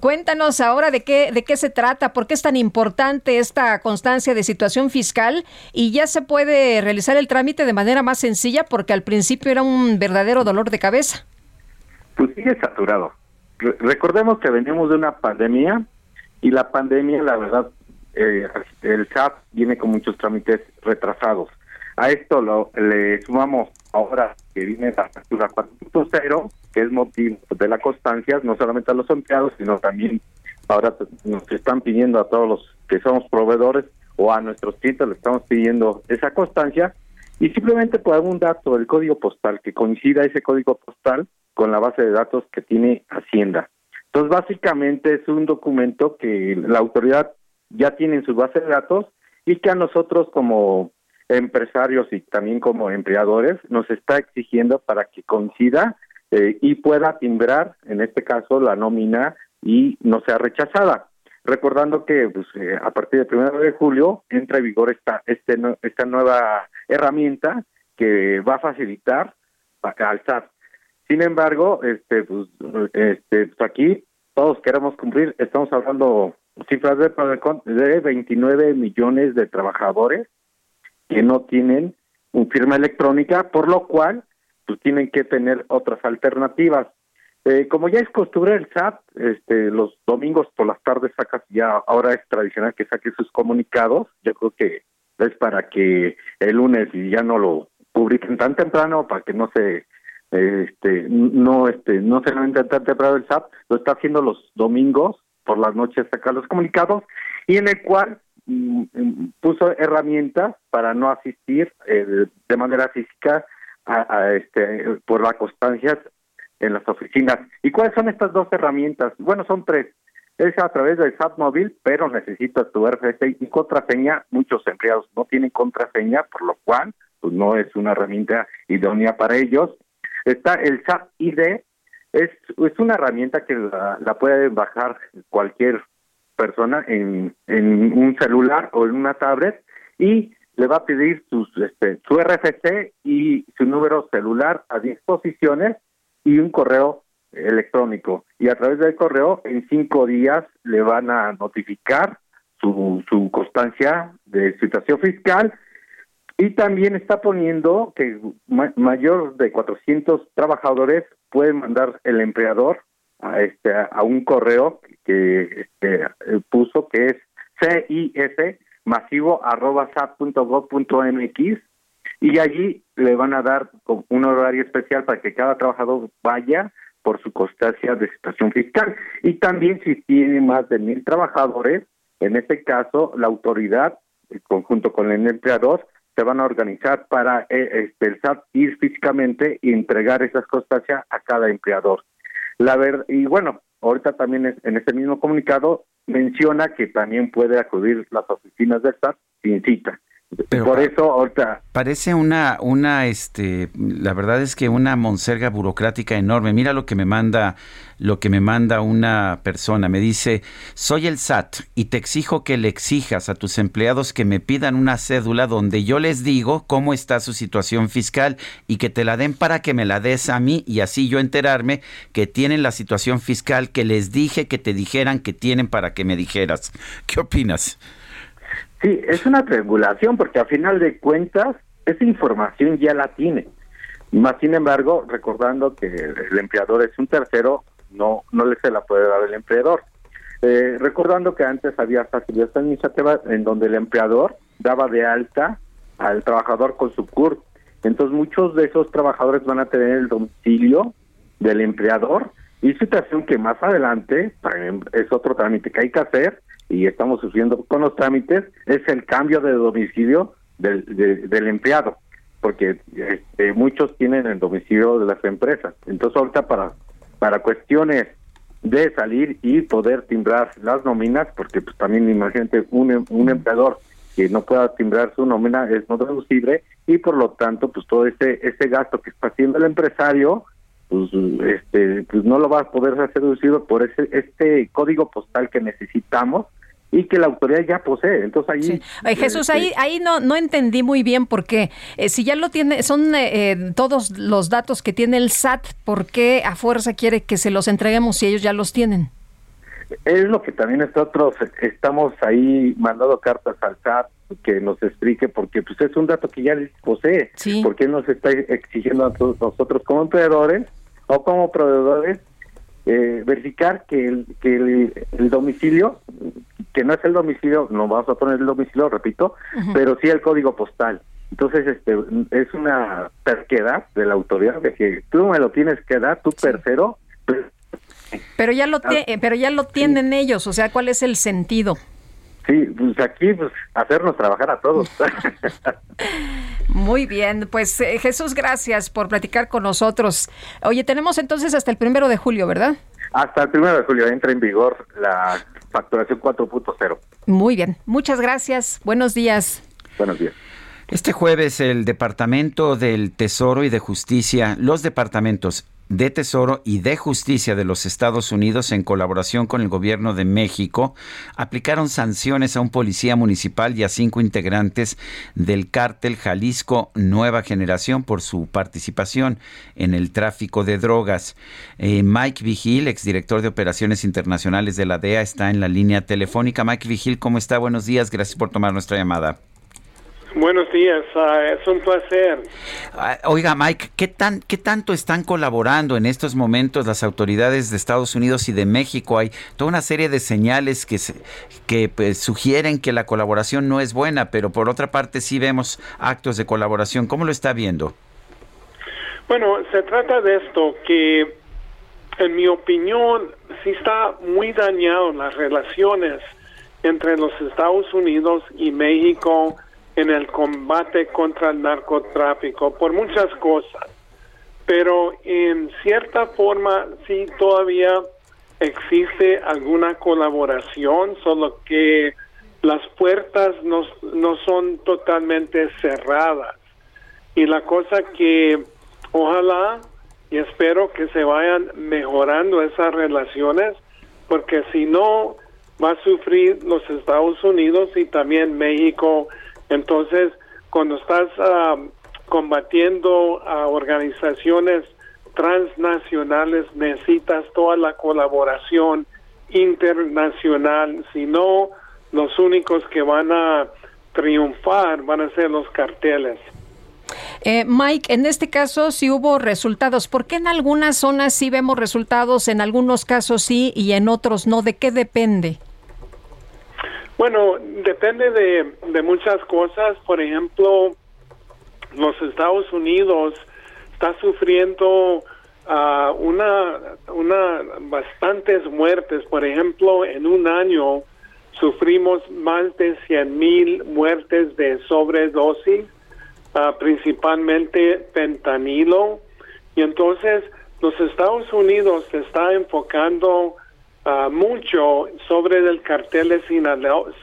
Cuéntanos ahora de qué, de qué se trata, por qué es tan importante esta constancia de situación fiscal y ya se puede realizar el trámite de manera más sencilla porque al principio era un verdadero dolor de cabeza. pues sigue saturado. Re- recordemos que venimos de una pandemia y la pandemia, la verdad, eh, el SAT viene con muchos trámites retrasados. A esto lo, le sumamos ahora que viene la factura 4.0, que es motivo de la constancia, no solamente a los empleados, sino también ahora nos están pidiendo a todos los que somos proveedores o a nuestros clientes le estamos pidiendo esa constancia y simplemente por algún dato del código postal que coincida ese código postal con la base de datos que tiene Hacienda. Entonces, básicamente es un documento que la autoridad ya tiene en su base de datos y que a nosotros como empresarios y también como empleadores nos está exigiendo para que coincida eh, y pueda timbrar, en este caso, la nómina y no sea rechazada. Recordando que pues, eh, a partir del 1 de julio entra en vigor esta, este, esta nueva herramienta que va a facilitar al SAT. Sin embargo, este, pues, este, pues aquí todos queremos cumplir, estamos hablando cifras de, de 29 millones de trabajadores que no tienen un firma electrónica, por lo cual pues tienen que tener otras alternativas. Eh, como ya es costumbre el SAT, este, los domingos por las tardes saca ya, ahora es tradicional que saque sus comunicados, yo creo que es para que el lunes ya no lo publiquen tan temprano, para que no se este no este no se lo tan temprano el SAT, lo está haciendo los domingos por las noches sacar los comunicados y en el cual puso herramientas para no asistir eh, de manera física a, este por la constancia en las oficinas. ¿Y cuáles son estas dos herramientas? Bueno, son tres. Es a través del SAT móvil, pero necesitas tu RFC y contraseña. Muchos empleados no tienen contraseña, por lo cual pues no es una herramienta idónea para ellos. Está el SAT ID, es, una herramienta que la puede bajar cualquier persona en, en un celular o en una tablet y le va a pedir sus, este, su RFC y su número celular a disposiciones y un correo electrónico. Y a través del correo, en cinco días le van a notificar su, su constancia de situación fiscal y también está poniendo que mayor de 400 trabajadores pueden mandar el empleador a, este, a un correo que este, puso que es CIS masivo arroba mx y allí le van a dar un horario especial para que cada trabajador vaya por su constancia de situación fiscal. Y también si tiene más de mil trabajadores, en este caso la autoridad, en conjunto con el empleador, se van a organizar para eh, este, el SAT ir físicamente y entregar esas constancias a cada empleador. La ver y bueno, ahorita también en este mismo comunicado menciona que también puede acudir las oficinas del SAT sin cita. Por eso ahorita parece una una este la verdad es que una monserga burocrática enorme. Mira lo que me manda lo que me manda una persona, me dice, "Soy el SAT y te exijo que le exijas a tus empleados que me pidan una cédula donde yo les digo cómo está su situación fiscal y que te la den para que me la des a mí y así yo enterarme que tienen la situación fiscal que les dije que te dijeran que tienen para que me dijeras." ¿Qué opinas? Sí, es una triangulación porque a final de cuentas esa información ya la tiene. Más sin embargo, recordando que el empleador es un tercero, no no le se la puede dar el empleador. Eh, recordando que antes había facilidades administrativas en donde el empleador daba de alta al trabajador con su CUR. Entonces muchos de esos trabajadores van a tener el domicilio del empleador y situación que más adelante es otro trámite que hay que hacer y estamos sufriendo con los trámites es el cambio de domicilio del, del empleado, porque este, muchos tienen el domicilio de las empresas. Entonces ahorita para, para cuestiones de salir y poder timbrar las nóminas, porque pues también imagínate un, un empleador que no pueda timbrar su nómina es no deducible y por lo tanto pues todo ese ese gasto que está haciendo el empresario pues este pues no lo va a poder hacer deducido por ese este código postal que necesitamos y que la autoridad ya posee. Entonces ahí Jesús, ahí este, ahí no no entendí muy bien por qué. Eh, si ya lo tiene, son eh, eh, todos los datos que tiene el SAT, ¿por qué a fuerza quiere que se los entreguemos si ellos ya los tienen? Es lo que también nosotros estamos ahí mandando cartas al SAT que nos explique porque pues es un dato que ya posee, porque nos está exigiendo a todos nosotros como empleadores o como proveedores eh, verificar que el, que el, domicilio, que no es el domicilio, no vamos a poner el domicilio, repito, pero sí el código postal. Entonces, este es una terquedad de la autoridad de que tú me lo tienes que dar, tú tercero. Pero ya lo ah. pero ya lo tienen ellos, o sea, ¿cuál es el sentido? Sí, pues aquí pues hacernos trabajar a todos. Muy bien, pues eh, Jesús, gracias por platicar con nosotros. Oye, tenemos entonces hasta el primero de julio, ¿verdad? Hasta el primero de julio entra en vigor la facturación 4.0. Muy bien, muchas gracias. Buenos días. Buenos días. Este jueves el Departamento del Tesoro y de Justicia, los departamentos de Tesoro y de Justicia de los Estados Unidos, en colaboración con el gobierno de México, aplicaron sanciones a un policía municipal y a cinco integrantes del cártel Jalisco Nueva Generación por su participación en el tráfico de drogas. Eh, Mike Vigil, exdirector de Operaciones Internacionales de la DEA, está en la línea telefónica. Mike Vigil, ¿cómo está? Buenos días, gracias por tomar nuestra llamada. Buenos días, ah, es un placer. Ah, oiga, Mike, ¿qué, tan, ¿qué tanto están colaborando en estos momentos las autoridades de Estados Unidos y de México? Hay toda una serie de señales que, que pues, sugieren que la colaboración no es buena, pero por otra parte sí vemos actos de colaboración. ¿Cómo lo está viendo? Bueno, se trata de esto, que en mi opinión sí está muy dañado las relaciones entre los Estados Unidos y México en el combate contra el narcotráfico por muchas cosas, pero en cierta forma sí todavía existe alguna colaboración, solo que las puertas no, no son totalmente cerradas. Y la cosa que ojalá y espero que se vayan mejorando esas relaciones, porque si no va a sufrir los Estados Unidos y también México entonces, cuando estás ah, combatiendo a organizaciones transnacionales, necesitas toda la colaboración internacional, si no, los únicos que van a triunfar van a ser los carteles. Eh, Mike, en este caso sí hubo resultados. ¿Por qué en algunas zonas sí vemos resultados, en algunos casos sí y en otros no? ¿De qué depende? Bueno, depende de, muchas cosas. Por ejemplo, los Estados Unidos está sufriendo uh, una, una bastantes muertes. Por ejemplo, en un año sufrimos más de 100 mil muertes de sobredosis, uh, principalmente fentanilo. Y entonces los Estados Unidos se está enfocando Ah, mucho sobre el cartel de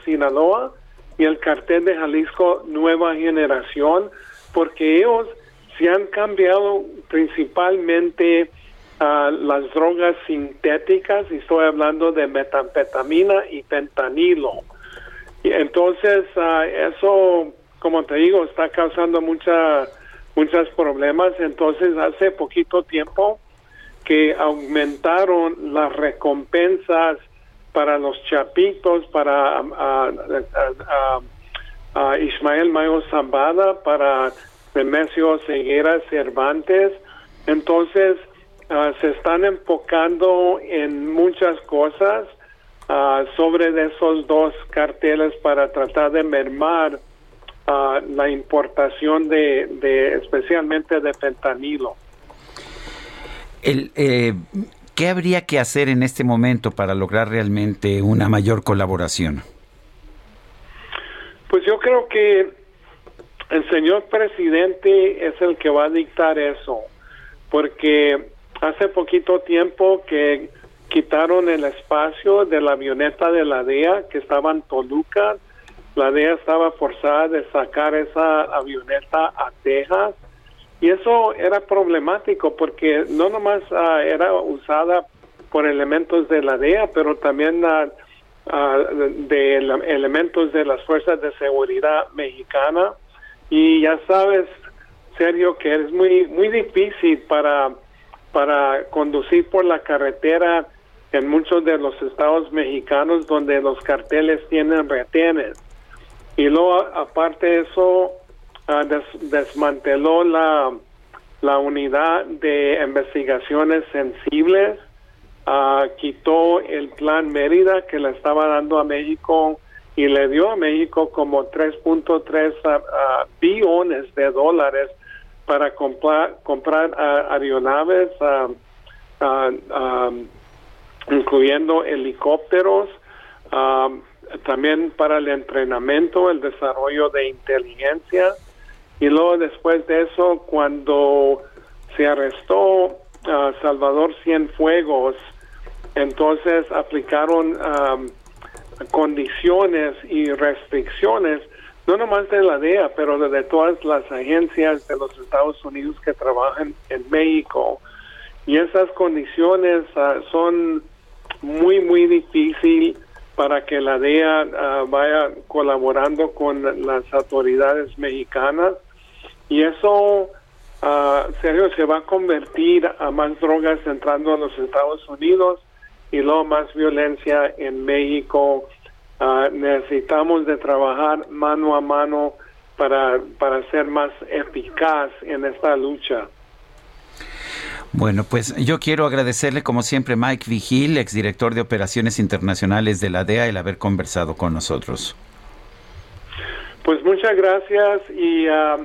Sinaloa, y el cartel de Jalisco Nueva Generación, porque ellos se han cambiado principalmente a las drogas sintéticas, y estoy hablando de metanfetamina y fentanilo. Y entonces, ah, eso, como te digo, está causando mucha, muchos problemas. Entonces, hace poquito tiempo, que aumentaron las recompensas para los chapitos, para Ismael Mayo Zambada, para Nemesio Ceguera Cervantes. Entonces, ah, se están enfocando en muchas cosas ah, sobre esos dos carteles para tratar de mermar ah, la importación de, de especialmente de fentanilo. El, eh, ¿Qué habría que hacer en este momento para lograr realmente una mayor colaboración? Pues yo creo que el señor presidente es el que va a dictar eso, porque hace poquito tiempo que quitaron el espacio de la avioneta de la DEA que estaba en Toluca, la DEA estaba forzada de sacar esa avioneta a Texas y eso era problemático porque no nomás ah, era usada por elementos de la DEA, pero también uh, de elementos de las fuerzas de seguridad mexicana. Y ya sabes, Sergio, que es muy muy difícil para para conducir por la carretera en muchos de los estados mexicanos donde los carteles tienen retenes. Y luego, aparte de eso, Ah, desmanteló la, la unidad de investigaciones sensibles, uh, quitó el plan Mérida que le estaba dando a México y le dio a México como 3.3 uh, billones de dólares para comprar, comprar aeronaves, incluyendo helicópteros, también para el entrenamiento, el desarrollo de inteligencia y luego después de eso, cuando se arrestó a Salvador Cienfuegos, entonces aplicaron condiciones y restricciones, no nomás de la DEA, pero de, todas las agencias de los Estados Unidos que trabajan en México. y esas condiciones ah, son muy, muy difíciles para que la DEA ah, vaya colaborando con las autoridades mexicanas y eso, uh, Sergio, se va a convertir a más drogas entrando a los Estados Unidos y luego más violencia en México. necesitamos de trabajar mano a mano para, para ser más eficaz en esta lucha. Bueno, pues yo quiero agradecerle como siempre Mike Vigil, exdirector de Operaciones Internacionales de la DEA, el haber conversado con nosotros. Pues muchas gracias y ah,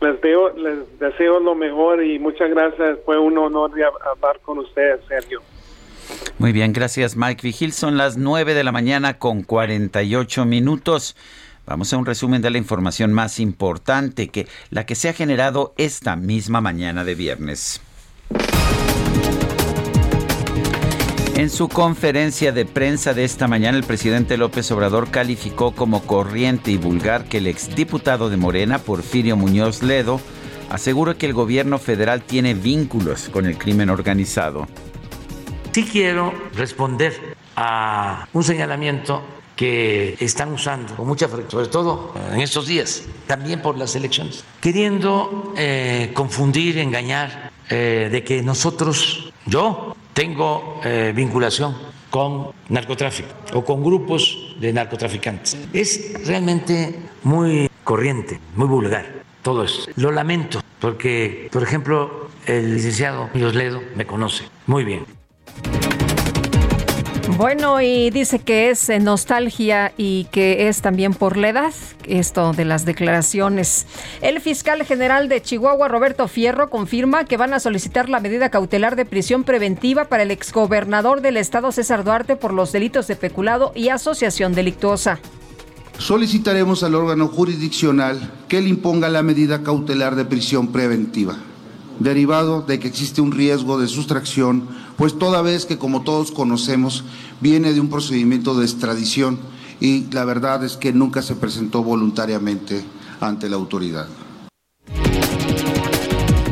les, veo, les deseo lo mejor y muchas gracias. Fue un honor hablar con ustedes, Sergio. Muy bien, gracias Mike Vigil. Son las 9 de la mañana con 48 minutos. Vamos a un resumen de la información más importante que la que se ha generado esta misma mañana de viernes. En su conferencia de prensa de esta mañana, el presidente López Obrador calificó como corriente y vulgar que el exdiputado de Morena, Porfirio Muñoz Ledo, asegura que el gobierno federal tiene vínculos con el crimen organizado. Sí quiero responder a un señalamiento que están usando con mucha frecuencia, sobre todo en estos días, también por las elecciones, queriendo eh, confundir, engañar eh, de que nosotros, yo tengo eh, vinculación con narcotráfico o con grupos de narcotraficantes. Es realmente muy corriente, muy vulgar todo esto. Lo lamento porque, por ejemplo, el licenciado Ledo me conoce muy bien. Bueno, y dice que es eh, nostalgia y que es también por la edad, esto de las declaraciones. El fiscal general de Chihuahua, Roberto Fierro, confirma que van a solicitar la medida cautelar de prisión preventiva para el exgobernador del estado César Duarte por los delitos de peculado y asociación delictuosa. Solicitaremos al órgano jurisdiccional que le imponga la medida cautelar de prisión preventiva derivado de que existe un riesgo de sustracción, pues toda vez que, como todos conocemos, viene de un procedimiento de extradición y la verdad es que nunca se presentó voluntariamente ante la autoridad.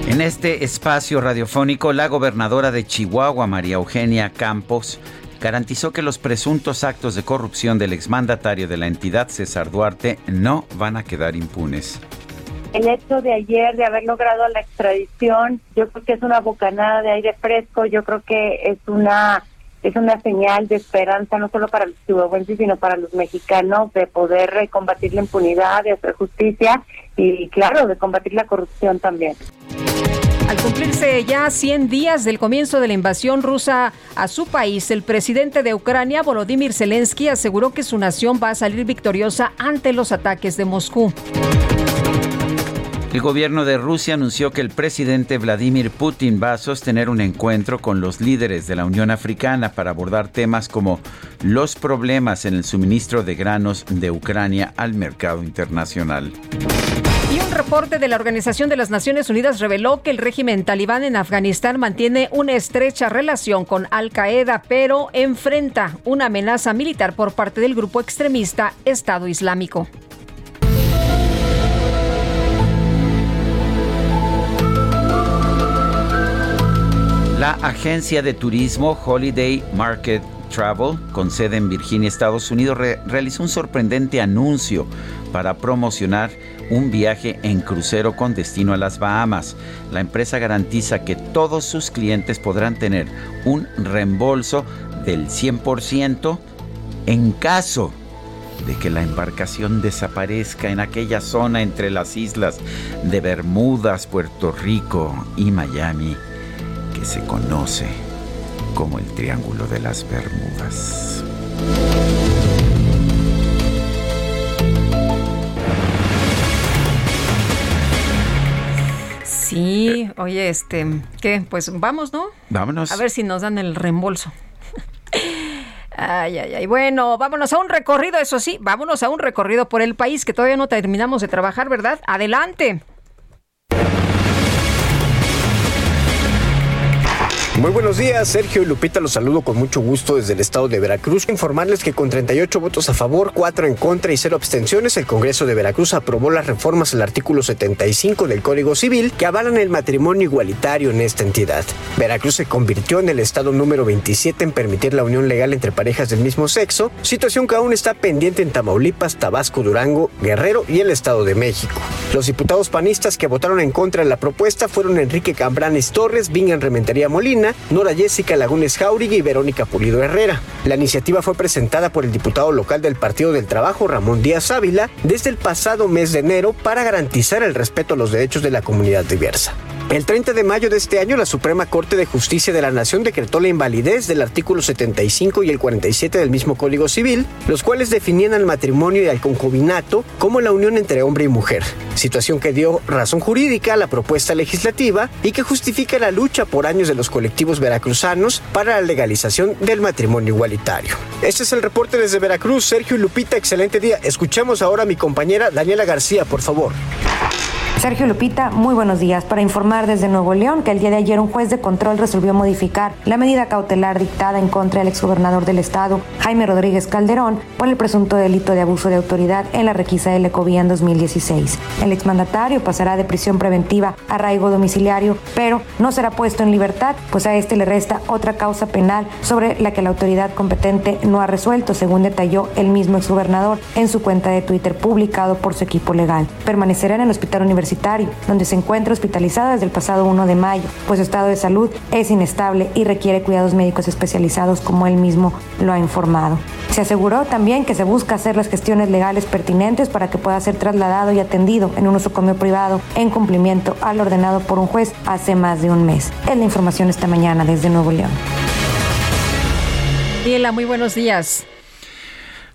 En este espacio radiofónico, la gobernadora de Chihuahua, María Eugenia Campos, garantizó que los presuntos actos de corrupción del exmandatario de la entidad, César Duarte, no van a quedar impunes el hecho de ayer de haber logrado la extradición, yo creo que es una bocanada de aire fresco, yo creo que es una es una señal de esperanza no solo para los chihuahuenses sino para los mexicanos de poder eh, combatir la impunidad, de hacer justicia y claro, de combatir la corrupción también. Al cumplirse ya 100 días del comienzo de la invasión rusa a su país, el presidente de Ucrania, Volodymyr Zelensky, aseguró que su nación va a salir victoriosa ante los ataques de Moscú. El gobierno de Rusia anunció que el presidente Vladimir Putin va a sostener un encuentro con los líderes de la Unión Africana para abordar temas como los problemas en el suministro de granos de Ucrania al mercado internacional. Y un reporte de la Organización de las Naciones Unidas reveló que el régimen talibán en Afganistán mantiene una estrecha relación con Al Qaeda, pero enfrenta una amenaza militar por parte del grupo extremista Estado Islámico. La agencia de turismo Holiday Market Travel, con sede en Virginia, Estados Unidos, realizó un sorprendente anuncio para promocionar un viaje en crucero con destino a las Bahamas. La empresa garantiza que todos sus clientes podrán tener un reembolso del 100% en caso de que la embarcación desaparezca en aquella zona entre las islas de Bermudas, Puerto Rico y Miami que se conoce como el Triángulo de las Bermudas. Sí, oye, este, ¿qué? Pues vamos, ¿no? Vámonos. A ver si nos dan el reembolso. Ay, ay, ay. Bueno, vámonos a un recorrido, eso sí, vámonos a un recorrido por el país que todavía no terminamos de trabajar, ¿verdad? Adelante. Muy buenos días, Sergio y Lupita, los saludo con mucho gusto desde el estado de Veracruz. Informarles que con 38 votos a favor, 4 en contra y 0 abstenciones, el Congreso de Veracruz aprobó las reformas al artículo 75 del Código Civil que avalan el matrimonio igualitario en esta entidad. Veracruz se convirtió en el estado número 27 en permitir la unión legal entre parejas del mismo sexo, situación que aún está pendiente en Tamaulipas, Tabasco, Durango, Guerrero y el Estado de México. Los diputados panistas que votaron en contra de la propuesta fueron Enrique Cambranes Torres, Vingan Rementería Molina, Nora Jessica Lagunes Jauregui y Verónica Pulido Herrera. La iniciativa fue presentada por el diputado local del Partido del Trabajo, Ramón Díaz Ávila, desde el pasado mes de enero para garantizar el respeto a los derechos de la comunidad diversa. El 30 de mayo de este año, la Suprema Corte de Justicia de la Nación decretó la invalidez del artículo 75 y el 47 del mismo Código Civil, los cuales definían al matrimonio y al concubinato como la unión entre hombre y mujer, situación que dio razón jurídica a la propuesta legislativa y que justifica la lucha por años de los colectivos veracruzanos para la legalización del matrimonio igualitario. Este es el reporte desde Veracruz. Sergio Lupita, excelente día. Escuchemos ahora a mi compañera Daniela García, por favor. Sergio Lupita, muy buenos días. Para informar desde Nuevo León que el día de ayer un juez de control resolvió modificar la medida cautelar dictada en contra del exgobernador del estado, Jaime Rodríguez Calderón, por el presunto delito de abuso de autoridad en la requisa del Ecovía en 2016. El exmandatario pasará de prisión preventiva a arraigo domiciliario, pero no será puesto en libertad, pues a este le resta otra causa penal sobre la que la autoridad competente no ha resuelto, según detalló el mismo exgobernador en su cuenta de Twitter publicado por su equipo legal. Permanecerá en el hospital universitario donde se encuentra hospitalizada desde el pasado 1 de mayo, pues su estado de salud es inestable y requiere cuidados médicos especializados, como él mismo lo ha informado. Se aseguró también que se busca hacer las gestiones legales pertinentes para que pueda ser trasladado y atendido en un nosocomio privado en cumplimiento al ordenado por un juez hace más de un mes. Es la información esta mañana desde Nuevo León. Diela, muy buenos días.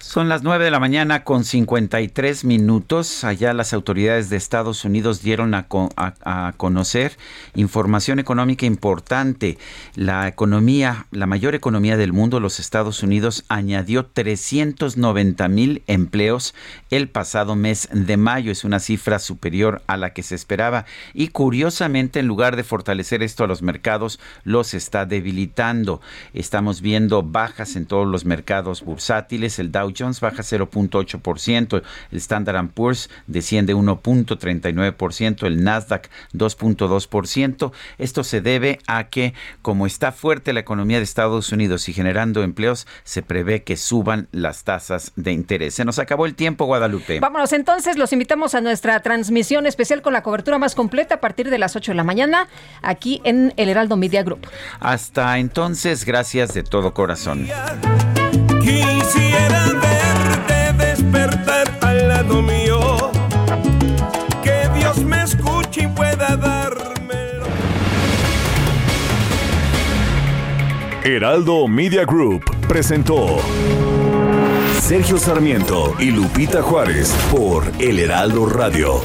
Son las 9 de la mañana con 53 minutos. Allá las autoridades de Estados Unidos dieron a, a, conocer información económica importante. La economía, la mayor economía del mundo, los Estados Unidos, añadió 390 mil empleos el pasado mes de mayo. Es una cifra superior a la que se esperaba. Y curiosamente, en lugar de fortalecer esto a los mercados, los está debilitando. Estamos viendo bajas en todos los mercados bursátiles. El Dow Jones baja 0.8%, el Standard Poor's desciende 1.39%, el Nasdaq 2.2%. Esto se debe a que como está fuerte la economía de Estados Unidos y generando empleos, se prevé que suban las tasas de interés. Se nos acabó el tiempo, Guadalupe. Vámonos entonces, los invitamos a nuestra transmisión especial con la cobertura más completa a partir de las 8 de la mañana aquí en el Heraldo Media Group. Hasta entonces, gracias de todo corazón. Quisiera verte despertar al lado mío. Que Dios me escuche y pueda dármelo. Heraldo Media Group presentó Sergio Sarmiento y Lupita Juárez por El Heraldo Radio.